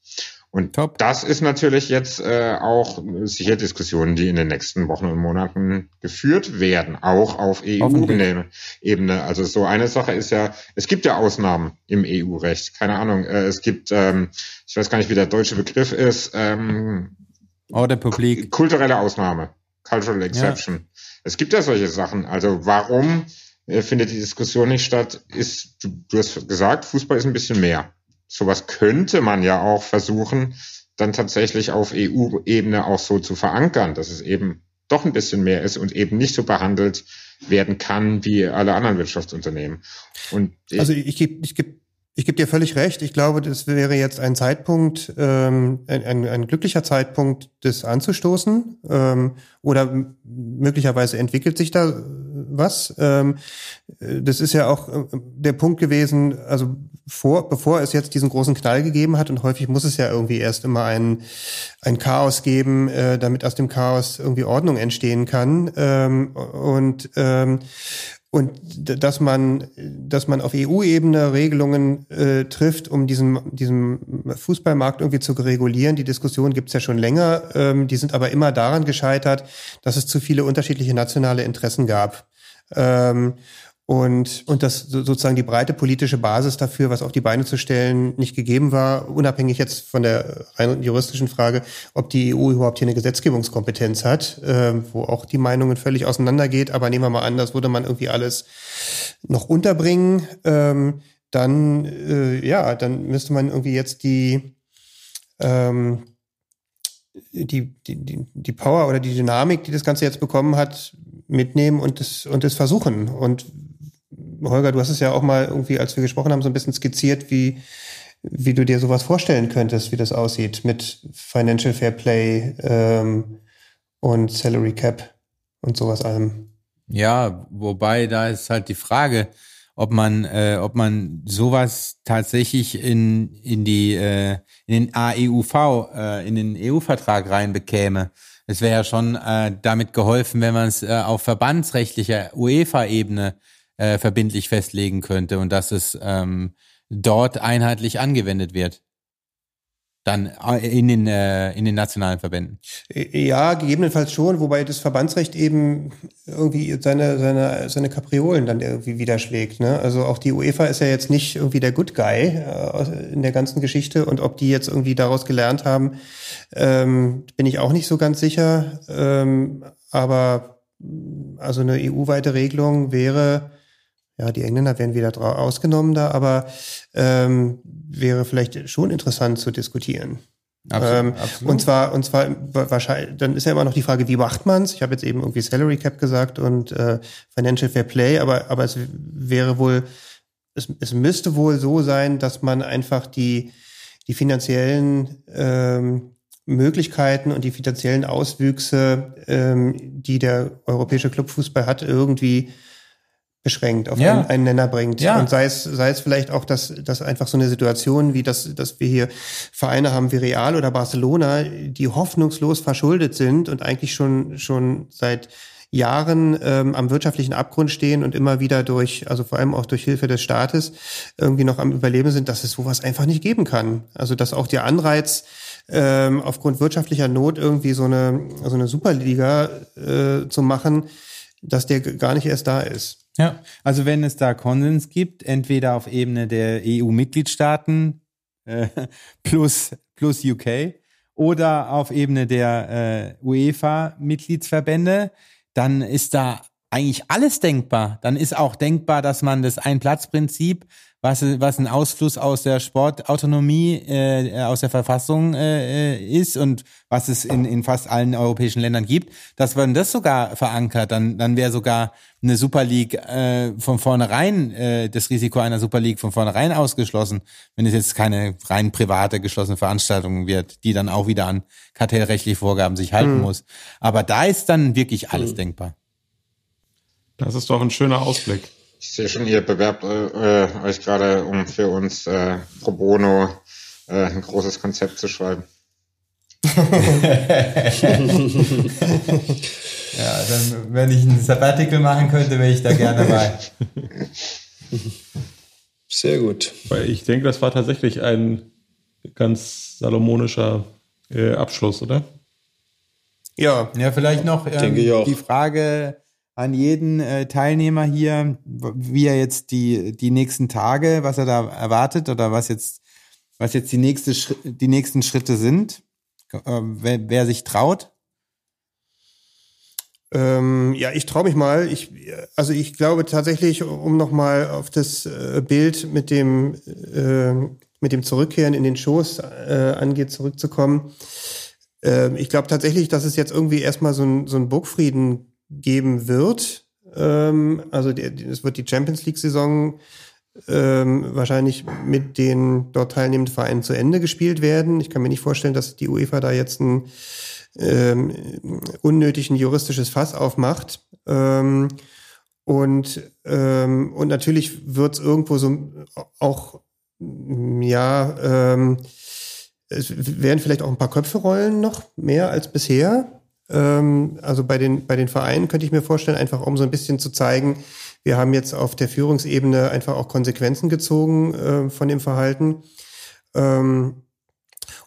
Und das ist natürlich jetzt äh, auch sicher Diskussionen, die in den nächsten Wochen und Monaten geführt werden, auch auf EU-Ebene. Ebene. Also so eine Sache ist ja, es gibt ja Ausnahmen im EU-Recht. Keine Ahnung, äh, es gibt, ähm, ich weiß gar nicht, wie der deutsche Begriff ist, ähm, Ordre public. kulturelle Ausnahme, Cultural Exception. Es gibt ja solche Sachen. Also warum äh, findet die Diskussion nicht statt? Ist, du, du hast gesagt, Fußball ist ein bisschen mehr. Sowas könnte man ja auch versuchen, dann tatsächlich auf EU-Ebene auch so zu verankern, dass es eben doch ein bisschen mehr ist und eben nicht so behandelt werden kann wie alle anderen Wirtschaftsunternehmen. Und ich- Also ich gebe ich geb, ich geb dir völlig recht. Ich glaube, das wäre jetzt ein Zeitpunkt, ähm, ein, ein, ein glücklicher Zeitpunkt, das anzustoßen. Ähm, oder möglicherweise entwickelt sich da äh, was. Ähm, äh, das ist ja auch äh, der Punkt gewesen, also vor, bevor es jetzt diesen großen Knall gegeben hat, und häufig muss es ja irgendwie erst immer ein, ein Chaos geben, äh, damit aus dem Chaos irgendwie Ordnung entstehen kann. Ähm, und ähm, und dass man, dass man auf EU-Ebene Regelungen äh, trifft, um diesen, diesen Fußballmarkt irgendwie zu regulieren. Die Diskussion gibt's ja schon länger. Ähm, die sind aber immer daran gescheitert, dass es zu viele unterschiedliche nationale Interessen gab. Ähm, und, und dass so- sozusagen die breite politische Basis dafür, was auf die Beine zu stellen, nicht gegeben war, unabhängig jetzt von der rein juristischen Frage, ob die EU überhaupt hier eine Gesetzgebungskompetenz hat, ähm, wo auch die Meinungen völlig auseinandergeht. Aber nehmen wir mal an, das würde man irgendwie alles noch unterbringen. Ähm, dann, äh, ja, dann müsste man irgendwie jetzt die, ähm, die, die, die Power oder die Dynamik, die das Ganze jetzt bekommen hat, mitnehmen und es und es versuchen. Und Holger, du hast es ja auch mal irgendwie, als wir gesprochen haben, so ein bisschen skizziert, wie, wie du dir sowas vorstellen könntest, wie das aussieht mit Financial Fair Play ähm, und Salary Cap und sowas allem. Ja, wobei da ist halt die Frage, ob man, äh, ob man sowas tatsächlich in in die äh, in den AEUV, äh, in den EU-Vertrag reinbekäme. Es wäre ja schon äh, damit geholfen, wenn man es äh, auf verbandsrechtlicher UEFA-Ebene äh, verbindlich festlegen könnte und dass es ähm, dort einheitlich angewendet wird. Dann äh, in den, äh, in den nationalen Verbänden. Ja, gegebenenfalls schon, wobei das Verbandsrecht eben irgendwie seine, seine, seine Kapriolen dann irgendwie widerschlägt. Ne? Also auch die UEFA ist ja jetzt nicht irgendwie der Good Guy äh, in der ganzen Geschichte und ob die jetzt irgendwie daraus gelernt haben, ähm, bin ich auch nicht so ganz sicher. Ähm, aber also eine EU-weite Regelung wäre ja, die Engländer werden wieder ausgenommen da, aber ähm, wäre vielleicht schon interessant zu diskutieren. Absolut, ähm, absolut. Und zwar, und zwar wahrscheinlich, dann ist ja immer noch die Frage, wie macht man's? Ich habe jetzt eben irgendwie Salary Cap gesagt und äh, Financial Fair Play, aber aber es wäre wohl, es, es müsste wohl so sein, dass man einfach die die finanziellen ähm, Möglichkeiten und die finanziellen Auswüchse, ähm, die der europäische Clubfußball hat, irgendwie beschränkt auf ja. einen, einen Nenner bringt. Ja. Und sei es, sei es vielleicht auch, dass, dass einfach so eine Situation wie das, dass wir hier Vereine haben wie Real oder Barcelona, die hoffnungslos verschuldet sind und eigentlich schon, schon seit Jahren ähm, am wirtschaftlichen Abgrund stehen und immer wieder durch, also vor allem auch durch Hilfe des Staates, irgendwie noch am Überleben sind, dass es sowas einfach nicht geben kann. Also dass auch der Anreiz, ähm, aufgrund wirtschaftlicher Not irgendwie so eine, so eine Superliga äh, zu machen, dass der gar nicht erst da ist. Ja, also wenn es da Konsens gibt, entweder auf Ebene der EU-Mitgliedstaaten äh, [laughs] plus, plus UK oder auf Ebene der äh, UEFA-Mitgliedsverbände, dann ist da eigentlich alles denkbar. Dann ist auch denkbar, dass man das Ein-Platz-Prinzip was, was ein Ausfluss aus der Sportautonomie, äh, aus der Verfassung äh, ist und was es in, in fast allen europäischen Ländern gibt, dass man das sogar verankert, dann, dann wäre sogar eine Super League äh, von vornherein, äh, das Risiko einer Super League von vornherein ausgeschlossen, wenn es jetzt keine rein private geschlossene Veranstaltung wird, die dann auch wieder an kartellrechtliche Vorgaben sich halten mhm. muss. Aber da ist dann wirklich alles mhm. denkbar. Das ist doch ein schöner Ausblick. Ich sehe schon, ihr bewerbt äh, euch gerade, um für uns äh, pro bono äh, ein großes Konzept zu schreiben. [laughs] ja, dann, wenn ich ein Sabbatical machen könnte, wäre ich da gerne bei. Sehr gut. Weil ich denke, das war tatsächlich ein ganz salomonischer äh, Abschluss, oder? Ja. Ja, vielleicht noch ähm, die Frage, an jeden äh, Teilnehmer hier, wie er jetzt die, die nächsten Tage, was er da erwartet oder was jetzt, was jetzt die, nächste, die nächsten Schritte sind, äh, wer, wer sich traut. Ähm, ja, ich traue mich mal. Ich, also ich glaube tatsächlich, um nochmal auf das äh, Bild mit dem, äh, mit dem Zurückkehren in den Schoß äh, angeht, zurückzukommen. Äh, ich glaube tatsächlich, dass es jetzt irgendwie erstmal so ein, so ein Burgfrieden geben wird. Ähm, also es wird die Champions League-Saison ähm, wahrscheinlich mit den dort teilnehmenden Vereinen zu Ende gespielt werden. Ich kann mir nicht vorstellen, dass die UEFA da jetzt ein ähm, unnötigen juristisches Fass aufmacht. Ähm, und, ähm, und natürlich wird es irgendwo so auch, ja, ähm, es werden vielleicht auch ein paar Köpfe rollen noch mehr als bisher. Ähm, also bei den, bei den Vereinen könnte ich mir vorstellen, einfach um so ein bisschen zu zeigen, wir haben jetzt auf der Führungsebene einfach auch Konsequenzen gezogen äh, von dem Verhalten. Ähm,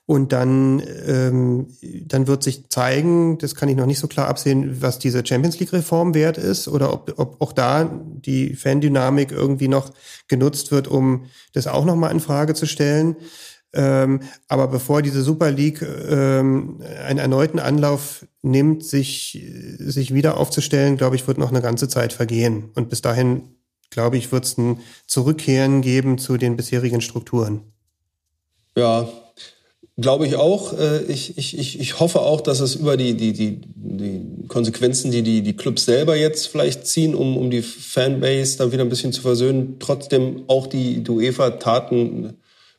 und dann, ähm, dann wird sich zeigen, das kann ich noch nicht so klar absehen, was diese Champions League-Reform wert ist oder ob, ob auch da die Fandynamik irgendwie noch genutzt wird, um das auch nochmal in Frage zu stellen. Ähm, aber bevor diese Super League ähm, einen erneuten Anlauf nimmt, sich, sich wieder aufzustellen, glaube ich, wird noch eine ganze Zeit vergehen. Und bis dahin, glaube ich, wird es ein Zurückkehren geben zu den bisherigen Strukturen. Ja, glaube ich auch. Äh, ich, ich, ich hoffe auch, dass es über die, die, die, die Konsequenzen, die, die die Clubs selber jetzt vielleicht ziehen, um, um die Fanbase dann wieder ein bisschen zu versöhnen, trotzdem auch die, die UEFA-Taten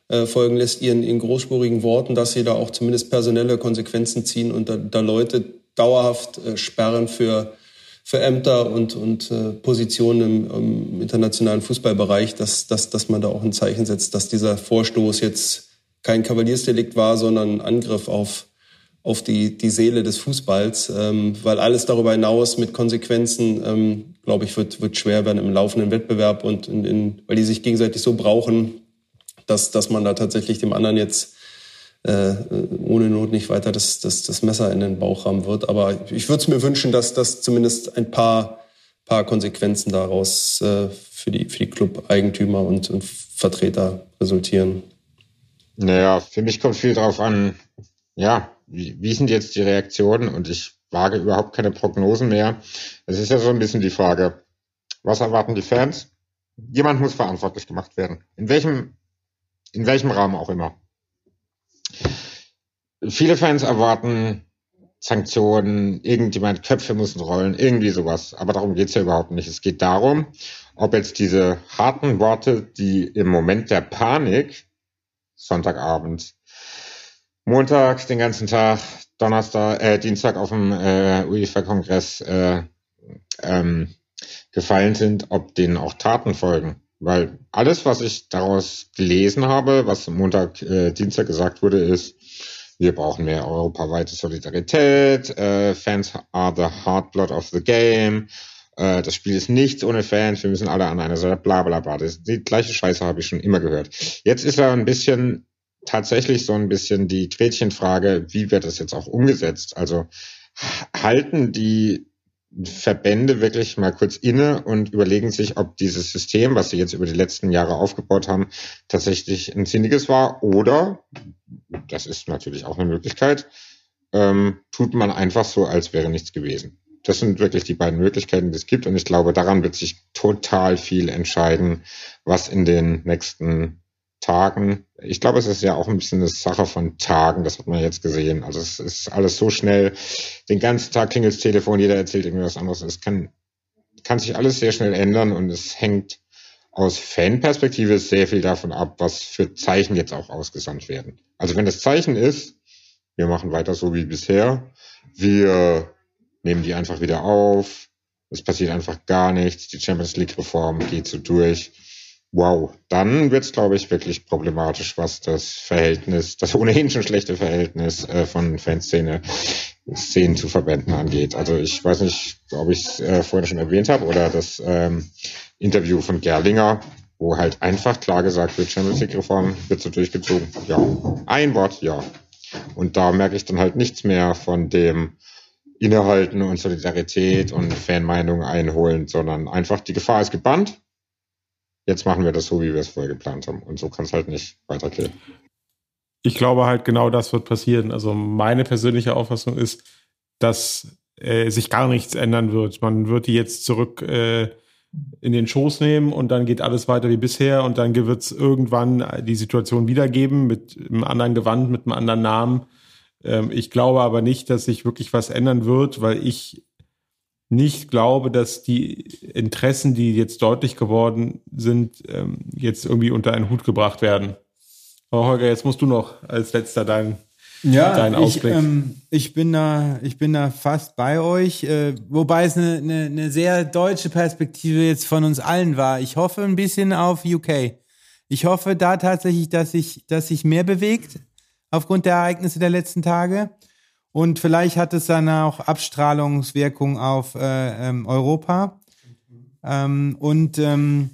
äh, folgen lässt, ihren, ihren großspurigen Worten, dass sie da auch zumindest personelle Konsequenzen ziehen und da, da Leute dauerhaft äh, sperren für, für Ämter und, und äh, Positionen im, im internationalen Fußballbereich, dass, dass, dass man da auch ein Zeichen setzt, dass dieser Vorstoß jetzt kein Kavaliersdelikt war, sondern ein Angriff auf, auf die, die Seele des Fußballs, ähm, weil alles darüber hinaus mit Konsequenzen, ähm, glaube ich, wird, wird schwer werden im laufenden Wettbewerb und in, in, weil die sich gegenseitig so brauchen, dass, dass man da tatsächlich dem anderen jetzt äh, ohne Not nicht weiter das, das, das Messer in den Bauch haben wird. Aber ich würde es mir wünschen, dass das zumindest ein paar, paar Konsequenzen daraus äh, für die, für die Club-Eigentümer und, und Vertreter resultieren. Naja, für mich kommt viel drauf an, ja, wie, wie sind jetzt die Reaktionen? Und ich wage überhaupt keine Prognosen mehr. Es ist ja so ein bisschen die Frage, was erwarten die Fans? Jemand muss verantwortlich gemacht werden. In welchem, in welchem Rahmen auch immer. Viele Fans erwarten Sanktionen, irgendjemand, Köpfe müssen rollen, irgendwie sowas. Aber darum geht's ja überhaupt nicht. Es geht darum, ob jetzt diese harten Worte, die im Moment der Panik, Sonntagabend, Montag den ganzen Tag, Donnerstag, äh, Dienstag auf dem äh, UEFA-Kongress äh, ähm, gefallen sind, ob denen auch Taten folgen. Weil alles, was ich daraus gelesen habe, was Montag, äh, Dienstag gesagt wurde, ist, wir brauchen mehr europaweite Solidarität, äh, Fans are the hard blood of the game, äh, das Spiel ist nichts ohne Fans, wir müssen alle an einer Seite, bla bla bla. Das, die gleiche Scheiße habe ich schon immer gehört. Jetzt ist er ein bisschen tatsächlich so ein bisschen die Gretchenfrage, wie wird das jetzt auch umgesetzt? Also halten die Verbände wirklich mal kurz inne und überlegen sich, ob dieses System, was sie jetzt über die letzten Jahre aufgebaut haben, tatsächlich ein sinniges war oder, das ist natürlich auch eine Möglichkeit, ähm, tut man einfach so, als wäre nichts gewesen. Das sind wirklich die beiden Möglichkeiten, die es gibt und ich glaube, daran wird sich total viel entscheiden, was in den nächsten Tagen. Ich glaube, es ist ja auch ein bisschen eine Sache von Tagen, das hat man jetzt gesehen. Also es ist alles so schnell. Den ganzen Tag klingelt das Telefon, jeder erzählt irgendwas anderes. Es kann, kann sich alles sehr schnell ändern und es hängt aus Fanperspektive sehr viel davon ab, was für Zeichen jetzt auch ausgesandt werden. Also wenn das Zeichen ist, wir machen weiter so wie bisher, wir nehmen die einfach wieder auf, es passiert einfach gar nichts, die Champions League Reform geht so durch Wow, dann wird's, glaube ich, wirklich problematisch, was das Verhältnis, das ohnehin schon schlechte Verhältnis äh, von Fanszene Szenen zu Verbänden angeht. Also ich weiß nicht, ob ich es äh, vorhin schon erwähnt habe oder das ähm, Interview von Gerlinger, wo halt einfach klar gesagt wird, Champions League Reform wird so durchgezogen. Ja, ein Wort, ja. Und da merke ich dann halt nichts mehr von dem Innehalten und Solidarität und Fanmeinung einholen, sondern einfach die Gefahr ist gebannt jetzt machen wir das so, wie wir es vorher geplant haben. Und so kann es halt nicht weitergehen. Ich glaube halt, genau das wird passieren. Also meine persönliche Auffassung ist, dass äh, sich gar nichts ändern wird. Man wird die jetzt zurück äh, in den Schoß nehmen und dann geht alles weiter wie bisher und dann wird es irgendwann die Situation wiedergeben mit einem anderen Gewand, mit einem anderen Namen. Ähm, ich glaube aber nicht, dass sich wirklich was ändern wird, weil ich nicht glaube, dass die Interessen, die jetzt deutlich geworden sind, ähm, jetzt irgendwie unter einen Hut gebracht werden. Aber Holger, jetzt musst du noch als letzter deinen ja, deinen Ausblick. Ich, ähm, ich bin da, ich bin da fast bei euch, äh, wobei es eine, eine, eine sehr deutsche Perspektive jetzt von uns allen war. Ich hoffe ein bisschen auf UK. Ich hoffe da tatsächlich, dass sich, dass sich mehr bewegt aufgrund der Ereignisse der letzten Tage. Und vielleicht hat es dann auch Abstrahlungswirkung auf äh, ähm, Europa. Ähm, und ähm,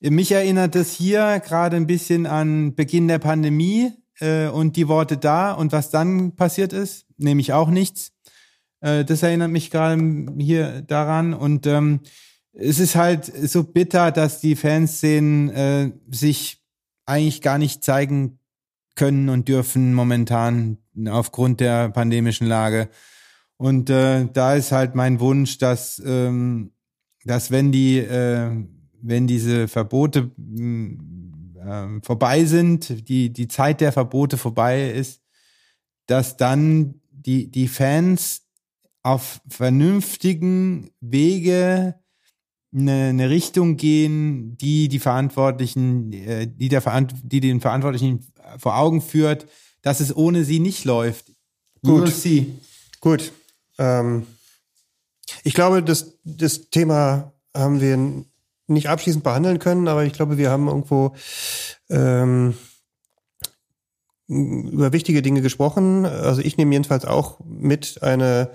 mich erinnert es hier gerade ein bisschen an Beginn der Pandemie äh, und die Worte da und was dann passiert ist, nämlich auch nichts. Äh, das erinnert mich gerade hier daran. Und ähm, es ist halt so bitter, dass die Fanszenen äh, sich eigentlich gar nicht zeigen können und dürfen momentan aufgrund der pandemischen Lage. Und äh, da ist halt mein Wunsch, dass, ähm, dass wenn die, äh, wenn diese Verbote äh, vorbei sind, die, die Zeit der Verbote vorbei ist, dass dann die, die Fans auf vernünftigen Wege eine, eine Richtung gehen, die die Verantwortlichen, äh, die der die den Verantwortlichen vor Augen führt, dass es ohne sie nicht läuft. Gut. sie. Gut. Ähm, ich glaube, das, das Thema haben wir nicht abschließend behandeln können, aber ich glaube, wir haben irgendwo ähm, über wichtige Dinge gesprochen. Also ich nehme jedenfalls auch mit eine,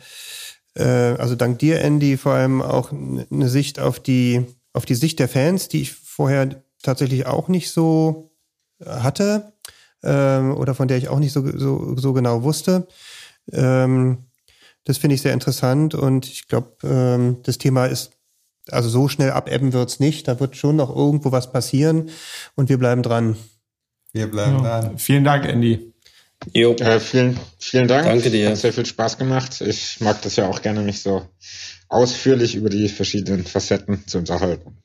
äh, also dank dir, Andy, vor allem auch eine Sicht auf die, auf die Sicht der Fans, die ich vorher tatsächlich auch nicht so hatte ähm, oder von der ich auch nicht so, so, so genau wusste. Ähm, das finde ich sehr interessant und ich glaube, ähm, das Thema ist, also so schnell abebben wird's nicht. Da wird schon noch irgendwo was passieren und wir bleiben dran. Wir bleiben Ja. dran. Vielen Dank, Andy. Jo. Äh, vielen, vielen Dank. Danke dir. Hat sehr viel Spaß gemacht. Ich mag das ja auch gerne, mich so ausführlich über die verschiedenen Facetten zu unterhalten.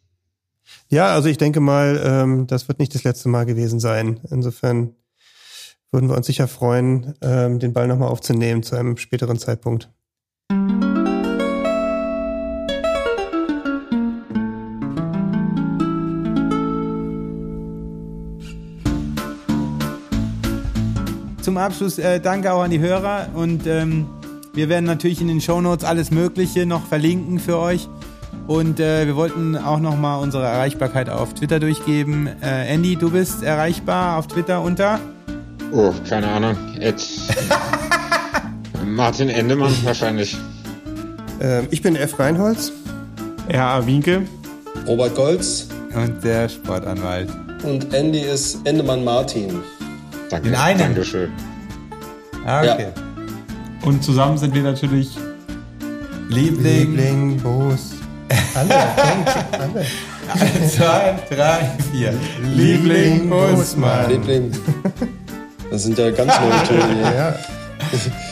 Ja, also ich denke mal, ähm, das wird nicht das letzte Mal gewesen sein. Insofern würden wir uns sicher freuen, ähm, den Ball nochmal aufzunehmen zu einem späteren Zeitpunkt. Zum Abschluss äh, danke auch an die Hörer und ähm, wir werden natürlich in den Shownotes alles Mögliche noch verlinken für euch. Und äh, wir wollten auch nochmal unsere Erreichbarkeit auf Twitter durchgeben. Äh, Andy, du bist erreichbar auf Twitter unter? Oh, keine Ahnung. Ed [laughs] Martin Endemann wahrscheinlich. Ähm, ich bin F. Reinholz. R.A. Winke. Robert Golz Und der Sportanwalt. und Andy ist Endemann Martin. Danke. In einem? Dankeschön. Ah, Ja. okay. Und zusammen sind wir natürlich Liebling. Liebling, Boos. Alle, [laughs] alle. Zwei, drei, vier. Liebling Busmann. Liebling. Das sind ja ganz neue [laughs] Töne. Ja. [laughs]